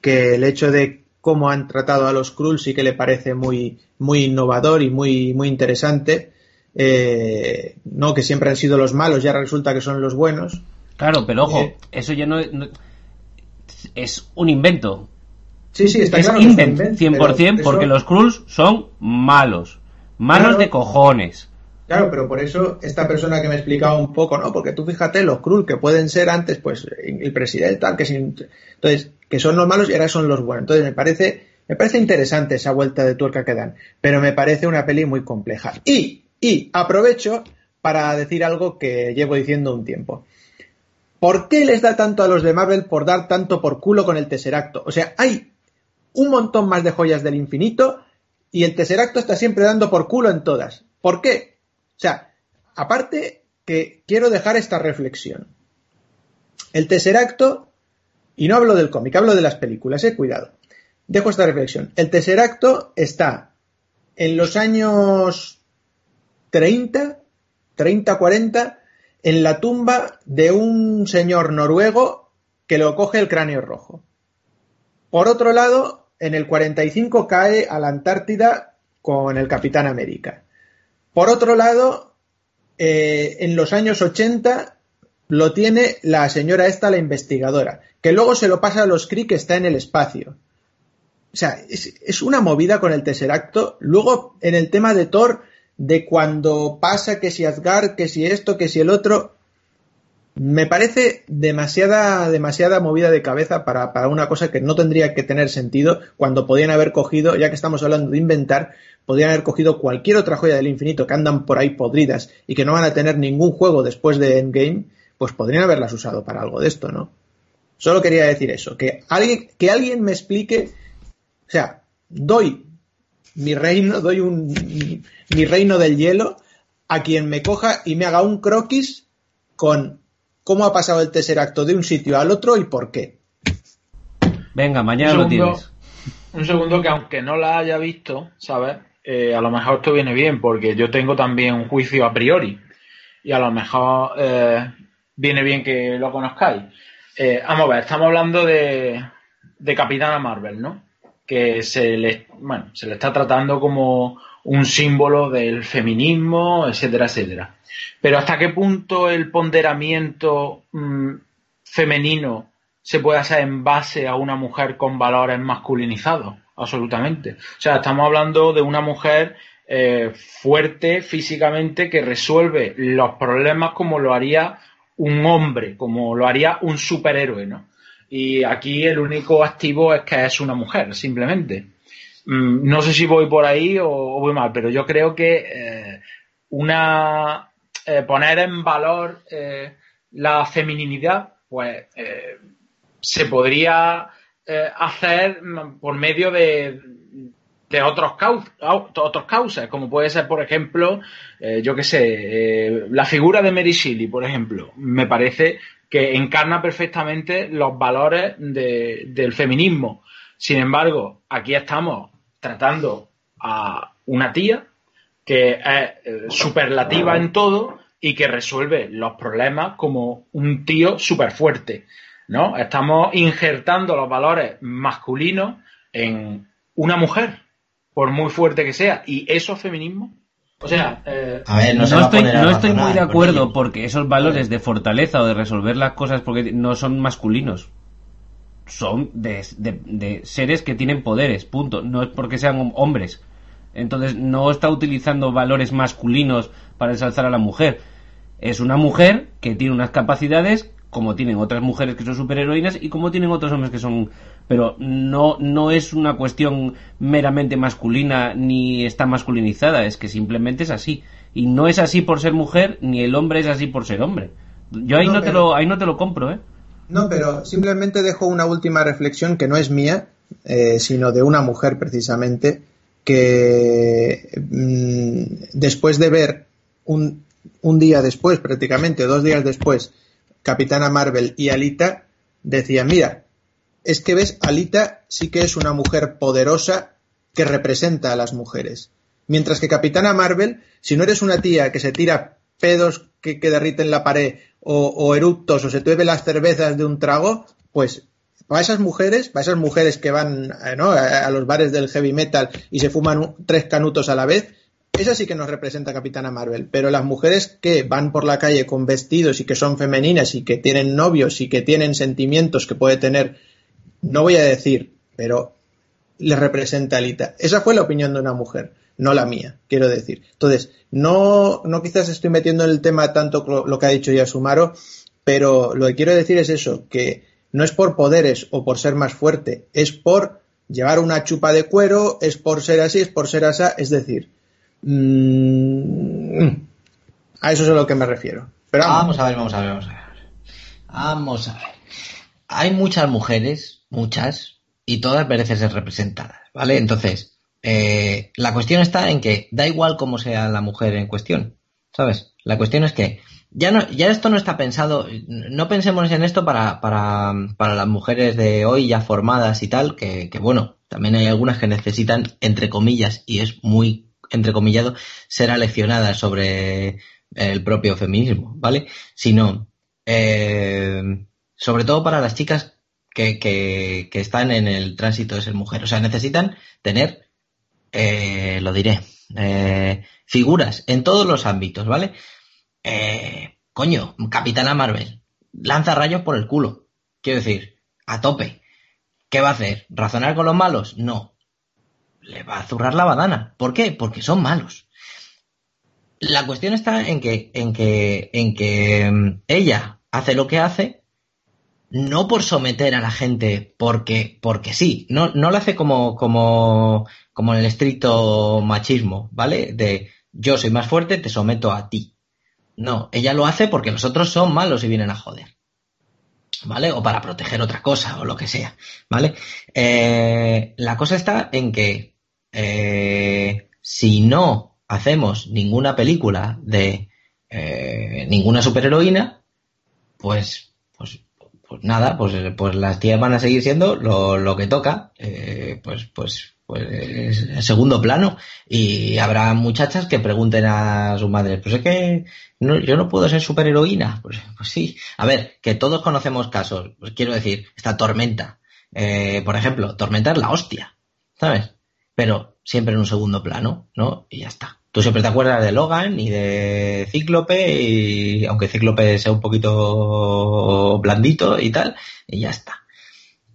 que el hecho de cómo han tratado a los Skrull sí que le parece muy, muy innovador y muy, muy interesante. Eh, no que siempre han sido los malos, ya resulta que son los buenos. Claro, pero ojo, eh, eso ya no, no, es un invento. Sí, sí, está es claro invent, es invent 100% porque eso... los Skrulls son malos, malos claro. de cojones. Claro, pero por eso esta persona que me explicaba un poco, ¿no? Porque tú fíjate, los Krull que pueden ser antes, pues, el presidente tal, que sin, entonces, que son los malos y ahora son los buenos. Entonces, me parece, me parece interesante esa vuelta de tuerca que dan, pero me parece una peli muy compleja. Y, y aprovecho para decir algo que llevo diciendo un tiempo. ¿Por qué les da tanto a los de Marvel por dar tanto por culo con el Tesseracto? O sea, hay un montón más de joyas del infinito y el Tesseracto está siempre dando por culo en todas. ¿Por qué? O sea, aparte que quiero dejar esta reflexión. El Tesseracto, y no hablo del cómic, hablo de las películas, eh, cuidado. Dejo esta reflexión. El Tesseracto está en los años 30, 30, 40, en la tumba de un señor noruego que lo coge el cráneo rojo. Por otro lado, en el 45 cae a la Antártida con el Capitán América. Por otro lado, eh, en los años 80 lo tiene la señora esta, la investigadora, que luego se lo pasa a los Kree que está en el espacio. O sea, es, una movida con el Tesseracto. Luego, en el tema de Thor, de cuando pasa que si Asgard, que si esto, que si el otro, me parece demasiada, demasiada movida de cabeza para, para, una cosa que no tendría que tener sentido cuando podían haber cogido, ya que estamos hablando de inventar, podrían haber cogido cualquier otra joya del infinito que andan por ahí podridas y que no van a tener ningún juego después de Endgame, pues podrían haberlas usado para algo de esto, ¿no? Solo quería decir eso, que alguien, que alguien me explique, o sea, doy mi reino, doy un, mi reino del hielo a quien me coja y me haga un croquis con cómo ha pasado el tercer acto de un sitio al otro y por qué. Venga, mañana lo tienes. Un segundo que aunque no la haya visto, ¿sabes? Eh, a lo mejor esto viene bien porque yo tengo también un juicio a priori y a lo mejor eh, viene bien que lo conozcáis. Eh, vamos a ver, estamos hablando de, de Capitana Marvel, ¿no? Que se le, bueno, se le está tratando como un símbolo del feminismo, etcétera, etcétera. Pero hasta qué punto el ponderamiento mm, femenino se puede hacer en base a una mujer con valores masculinizados, absolutamente. O sea, estamos hablando de una mujer eh, fuerte físicamente que resuelve los problemas como lo haría un hombre, como lo haría un superhéroe, ¿no? Y aquí el único activo es que es una mujer, simplemente. Mm, no sé si voy por ahí o, voy mal, pero yo creo que eh, una eh, poner en valor la feminidad, pues se podría hacer por medio de, de otros, otros causas, como puede ser, por ejemplo, yo qué sé, la figura de Mary Shelley, por ejemplo, me parece que encarna perfectamente los valores del feminismo. Sin embargo, aquí estamos tratando a una tía que es eh, superlativa en todo y que resuelve los problemas como un tío súper fuerte, ¿no? Estamos injertando los valores masculinos en una mujer, por muy fuerte que sea, y eso es feminismo. O sea, eh, no, estoy, no estoy muy de acuerdo porque esos valores de fortaleza o de resolver las cosas porque no son masculinos son de, seres que tienen poderes, punto. No es porque sean hombres. Entonces no está utilizando valores masculinos para ensalzar a la mujer. Es una mujer que tiene unas capacidades como tienen otras mujeres que son superheroínas y como tienen otros hombres que son pero no no es una cuestión meramente masculina ni está masculinizada es que simplemente es así. Y no es así por ser mujer ni el hombre es así por ser hombre. Yo ahí no, te lo ahí no te lo compro eh no, pero simplemente dejo una última reflexión que no es mía, eh, sino de una mujer precisamente, que mm, después de ver un, un día después, prácticamente dos días después, Capitana Marvel y Alita, decía, mira, es que ves, Alita sí que es una mujer poderosa que representa a las mujeres. Mientras que Capitana Marvel, si no eres una tía que se tira pedos que, que derriten la pared o, eructos o se te bebe las cervezas de un trago, pues para esas mujeres, para esas mujeres que van eh, a, los bares del heavy metal y se fuman tres canutos a la vez, esa sí que nos representa Capitana Marvel. Pero las mujeres que van por la calle con vestidos y que son femeninas y que tienen novios y que tienen sentimientos que puede tener, no voy a decir, pero les representa Alita. Esa fue la opinión de una mujer no la mía, quiero decir. Entonces, no, no quizás estoy metiendo en el tema tanto lo, que ha dicho ya Sumaro, pero lo que quiero decir es eso, que no es por poderes o por ser más fuerte, es por llevar una chupa de cuero, es por ser así, es por ser así, es decir, mm, a eso es a lo que me refiero. Pero vamos. a ver, vamos a ver, vamos a ver. Vamos a ver. Hay muchas mujeres, muchas, y todas merecen ser representadas, ¿vale? Entonces, eh, la cuestión está en que da igual cómo sea la mujer en cuestión, ¿sabes? La cuestión es que ya esto no está pensado, no pensemos en esto para, las mujeres de hoy ya formadas y tal, que bueno, también hay algunas que necesitan, entre comillas, y es muy entrecomillado, ser aleccionadas sobre el propio feminismo, ¿vale? Sino, eh, sobre todo para las chicas que, que, están en el tránsito de ser mujer. O sea, necesitan tener eh, lo diré, eh, figuras en todos los ámbitos, ¿vale? Coño, Capitana Marvel, lanza rayos por el culo. Quiero decir, a tope. ¿Qué va a hacer? ¿Razonar con los malos? No. Le va a zurrar la badana. ¿Por qué? Porque son malos. La cuestión está en que, en que, en que mm, ella hace lo que hace, no por someter a la gente porque, porque sí, no, no lo hace como, como como en el estricto machismo, ¿vale? De yo soy más fuerte, te someto a ti. No, ella lo hace porque los otros son malos y vienen a joder. ¿vale? O para proteger otra cosa o lo que sea, ¿vale? Eh, la cosa está en que eh, si no hacemos ninguna película de eh, ninguna superheroína, pues, pues, pues nada, pues, pues las tías van a seguir siendo lo, lo que toca, eh, pues, pues, pues segundo plano. Y habrá muchachas que pregunten a sus madres, pues es que no, yo no puedo ser superheroína, pues, pues sí, a ver, que todos conocemos casos, pues quiero decir, esta tormenta, eh, por ejemplo, tormenta es la hostia, ¿sabes? Pero siempre en un segundo plano, ¿no? Y ya está. Tú siempre te acuerdas de Logan y de Cíclope, y aunque Cíclope sea un poquito blandito y tal, y ya está.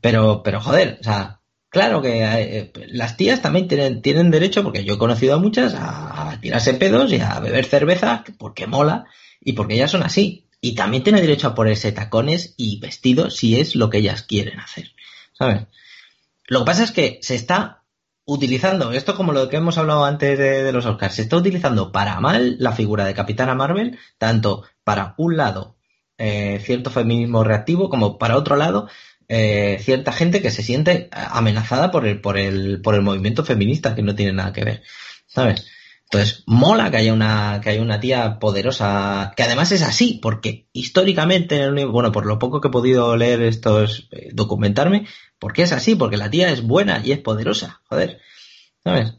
Pero, pero joder, o sea, claro que eh, las tías también tienen, tienen derecho, porque yo he conocido a muchas, a, a tirarse pedos y a beber cerveza, porque mola, y porque ellas son así. Y también tienen derecho a ponerse tacones y vestidos si es lo que ellas quieren hacer, ¿sabes? Lo que pasa es que se está utilizando, esto como lo que hemos hablado antes de, de, los Oscars, se está utilizando para mal la figura de Capitana Marvel, tanto para un lado eh, cierto feminismo reactivo, como para otro lado eh, cierta gente que se siente amenazada por el, por el, por el movimiento feminista, que no tiene nada que ver, ¿sabes? Entonces, mola que haya una, que haya una tía poderosa, que además es así, porque históricamente, bueno, por lo poco que he podido leer estos, eh, documentarme, porque es así, porque la tía es buena y es poderosa, joder, ¿sabes?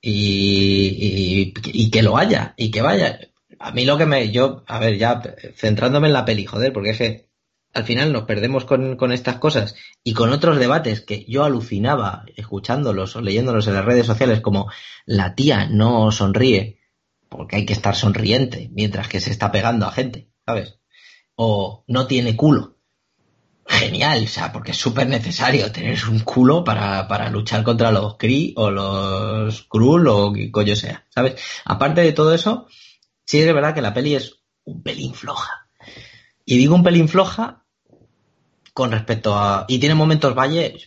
Y, y, y, que lo haya, y que vaya. A mí lo que me, yo, a ver, ya centrándome en la peli, joder, porque es que al final nos perdemos con, estas cosas y con otros debates que yo alucinaba escuchándolos o leyéndolos en las redes sociales como la tía no sonríe porque hay que estar sonriente mientras que se está pegando a gente, ¿sabes? O no tiene culo genial, o sea, porque es súper necesario tener un culo para, para luchar contra los Kree o los Krull o qué coño sea, ¿sabes? Aparte de todo eso, sí es verdad que la peli es un pelín floja. Y digo un pelín floja con respecto a... Y tiene momentos valle,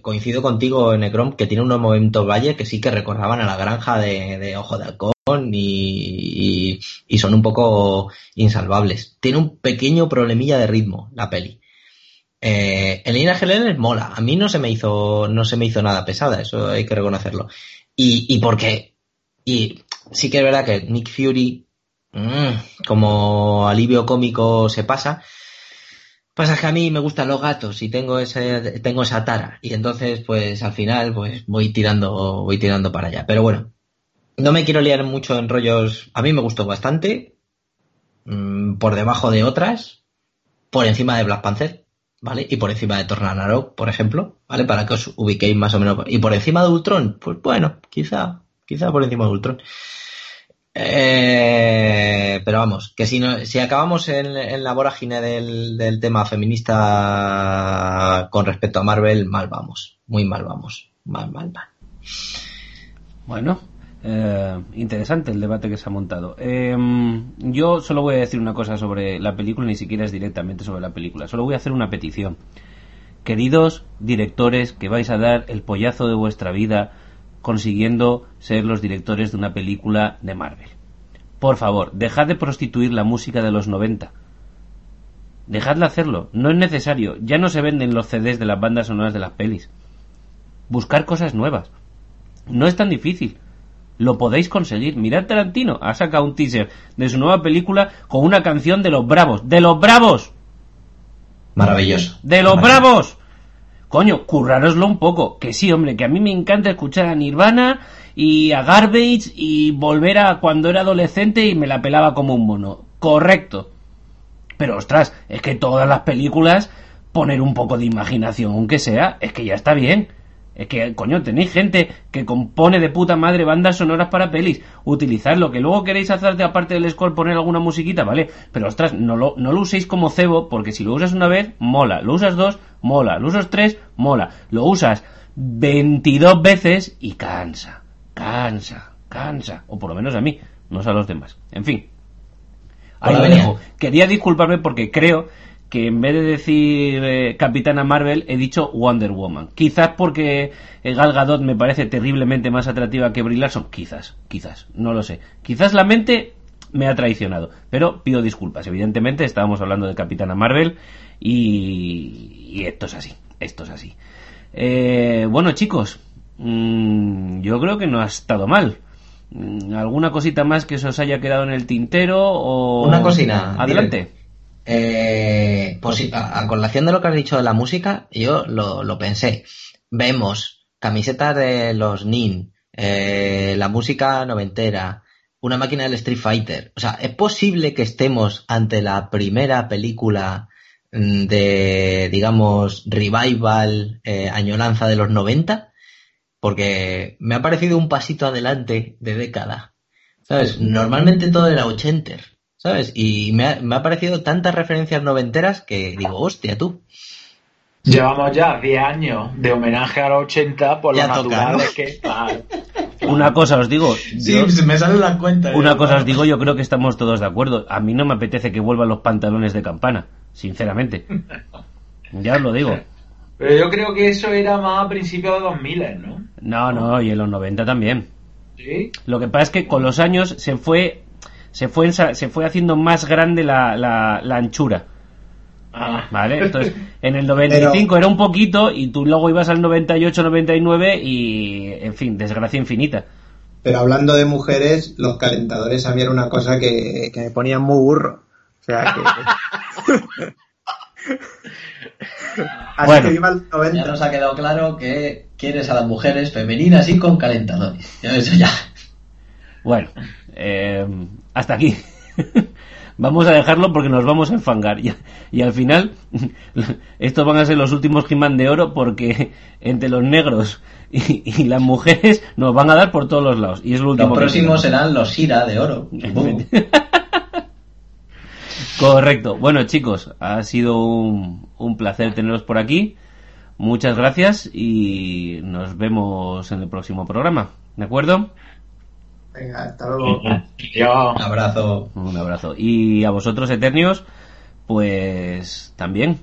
coincido contigo, Necrom, que tiene unos momentos valle que sí que recordaban a la granja de, Ojo de Halcón y, y, son un poco insalvables. Tiene un pequeño problemilla de ritmo la peli eh, Elena Helen mola. A mí no se me hizo, no se me hizo nada pesada, eso hay que reconocerlo. Y, y porque, y sí que es verdad que Nick Fury, mmm, como alivio cómico se pasa. Pasa que a mí me gustan los gatos y tengo ese, tengo esa tara. Y entonces, pues al final, pues voy tirando, voy tirando para allá. Pero bueno, no me quiero liar mucho en rollos. A mí me gustó bastante. Mmm, por debajo de otras. Por encima de Black Panther. ¿vale? Y por encima de Tornado, por ejemplo, ¿vale? Para que os ubiquéis más o menos. Y por encima de Ultron, pues bueno, quizá, quizá por encima de Ultron. Eh, pero vamos, que si, no, si acabamos en, la vorágine del, tema feminista con respecto a Marvel, mal vamos, muy mal vamos, mal, mal, mal. Bueno, eh, interesante el debate que se ha montado. Eh, yo solo voy a decir una cosa sobre la película, ni siquiera es directamente sobre la película. Solo voy a hacer una petición. Queridos directores que vais a dar el pollazo de vuestra vida consiguiendo ser los directores de una película de Marvel. Por favor, dejad de prostituir la música de los 90. Dejadla hacerlo, no es necesario. Ya no se venden los CDs de las bandas sonoras de las pelis. Buscar cosas nuevas. No es tan difícil lo podéis conseguir. Mirad Tarantino, ha sacado un teaser de su nueva película con una canción de los Bravos. ¡De los Bravos! Maravilloso. ¡De los Bravos! Coño, currároslo un poco. Que sí, hombre, que a mí me encanta escuchar a Nirvana y a Garbage y volver a cuando era adolescente y me la pelaba como un mono. Correcto. Pero ostras, es que todas las películas, poner un poco de imaginación, aunque sea, es que ya está bien. Es que, coño, tenéis gente que compone de puta madre bandas sonoras para pelis. Utilizadlo. Que luego queréis hacerte, aparte del score, poner alguna musiquita, ¿vale? Pero, ostras, no lo, no lo uséis como cebo, porque si lo usas una vez, mola. Lo usas dos, mola. Lo usas tres, mola. Lo usas 22 veces y cansa. Cansa. Cansa. O por lo menos a mí, no a los demás. En fin. Ahí lo dejo. Quería disculparme porque creo que en vez de decir eh, Capitana Marvel he dicho Wonder Woman. Quizás porque Gal Gadot me parece terriblemente más atractiva que Brie Larson. Quizás, quizás, no lo sé. Quizás la mente me ha traicionado. Pero pido disculpas. Evidentemente, estábamos hablando de Capitana Marvel y, esto es así. Esto es así. Eh, bueno, chicos, mm, yo creo que no ha estado mal. Mm, ¿Alguna cosita más que se os haya quedado en el tintero? O... Una cocina. Adelante. Eh, pues a, colación de lo que has dicho de la música, yo lo, pensé. Vemos camisetas de los Nin, eh, la música noventera, una máquina del Street Fighter. O sea, ¿es posible que estemos ante la primera película mm, de, digamos, revival, eh, añoranza de los 90? Porque me ha parecido un pasito adelante de década. ¿Sabes? Normalmente todo era 80 ¿sabes? Y me ha, parecido tantas referencias noventeras que digo, hostia, tú. Llevamos ya 10 años de homenaje a los 80 por lo natural que... Una cosa os digo. Sí, me sale la cuenta. Una cosa os digo, yo creo que estamos todos de acuerdo. A mí no me apetece que vuelvan los pantalones de campana, sinceramente. ya os lo digo. Pero yo creo que eso era más a principios de 2000, ¿no? No, no, y en los 90 también. ¿Sí? Lo que pasa es que con los años se fue se fue, se fue haciendo más grande la, la, anchura. Ah. ¿Vale? Entonces, en el 95 era un poquito y tú luego ibas al 98, 99 y, en fin, desgracia infinita. Pero hablando de mujeres, los calentadores a mí era una cosa que, me ponían muy burro. O sea, que... bueno, ya nos ha quedado claro que quieres a las mujeres femeninas y con calentadores. Ya eso ya. Bueno, eh, hasta aquí. vamos a dejarlo porque nos vamos a enfangar. Y, al final, estos van a ser los últimos He-Man de oro porque entre los negros y, las mujeres nos van a dar por todos los lados. Y es lo último los próximos serán los Ira de oro. Correcto. Bueno, chicos, ha sido un, un placer teneros por aquí. Muchas gracias y nos vemos en el próximo programa. ¿De acuerdo? Venga, hasta luego. Un abrazo. Un abrazo. Y a vosotros, Eternios, pues también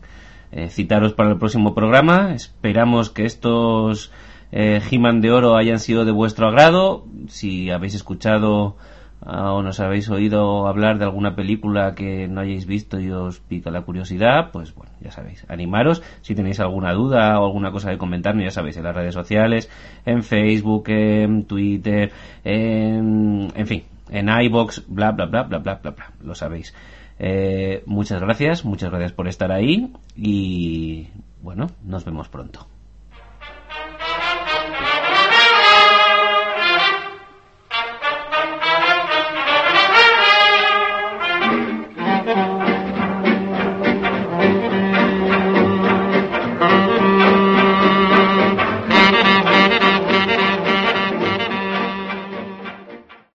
eh, citaros para el próximo programa. Esperamos que estos eh, He-Man de Oro hayan sido de vuestro agrado. Si habéis escuchado O nos habéis oído hablar de alguna película que no hayáis visto y os pica la curiosidad, pues bueno, ya sabéis, animaros. Si tenéis alguna duda o alguna cosa que comentarme, ya sabéis, en las redes sociales, en Facebook, en Twitter, en, en fin, en iBox, bla, bla, bla, bla, bla, bla, bla, lo sabéis. Eh, muchas gracias, muchas gracias por estar ahí y bueno, nos vemos pronto.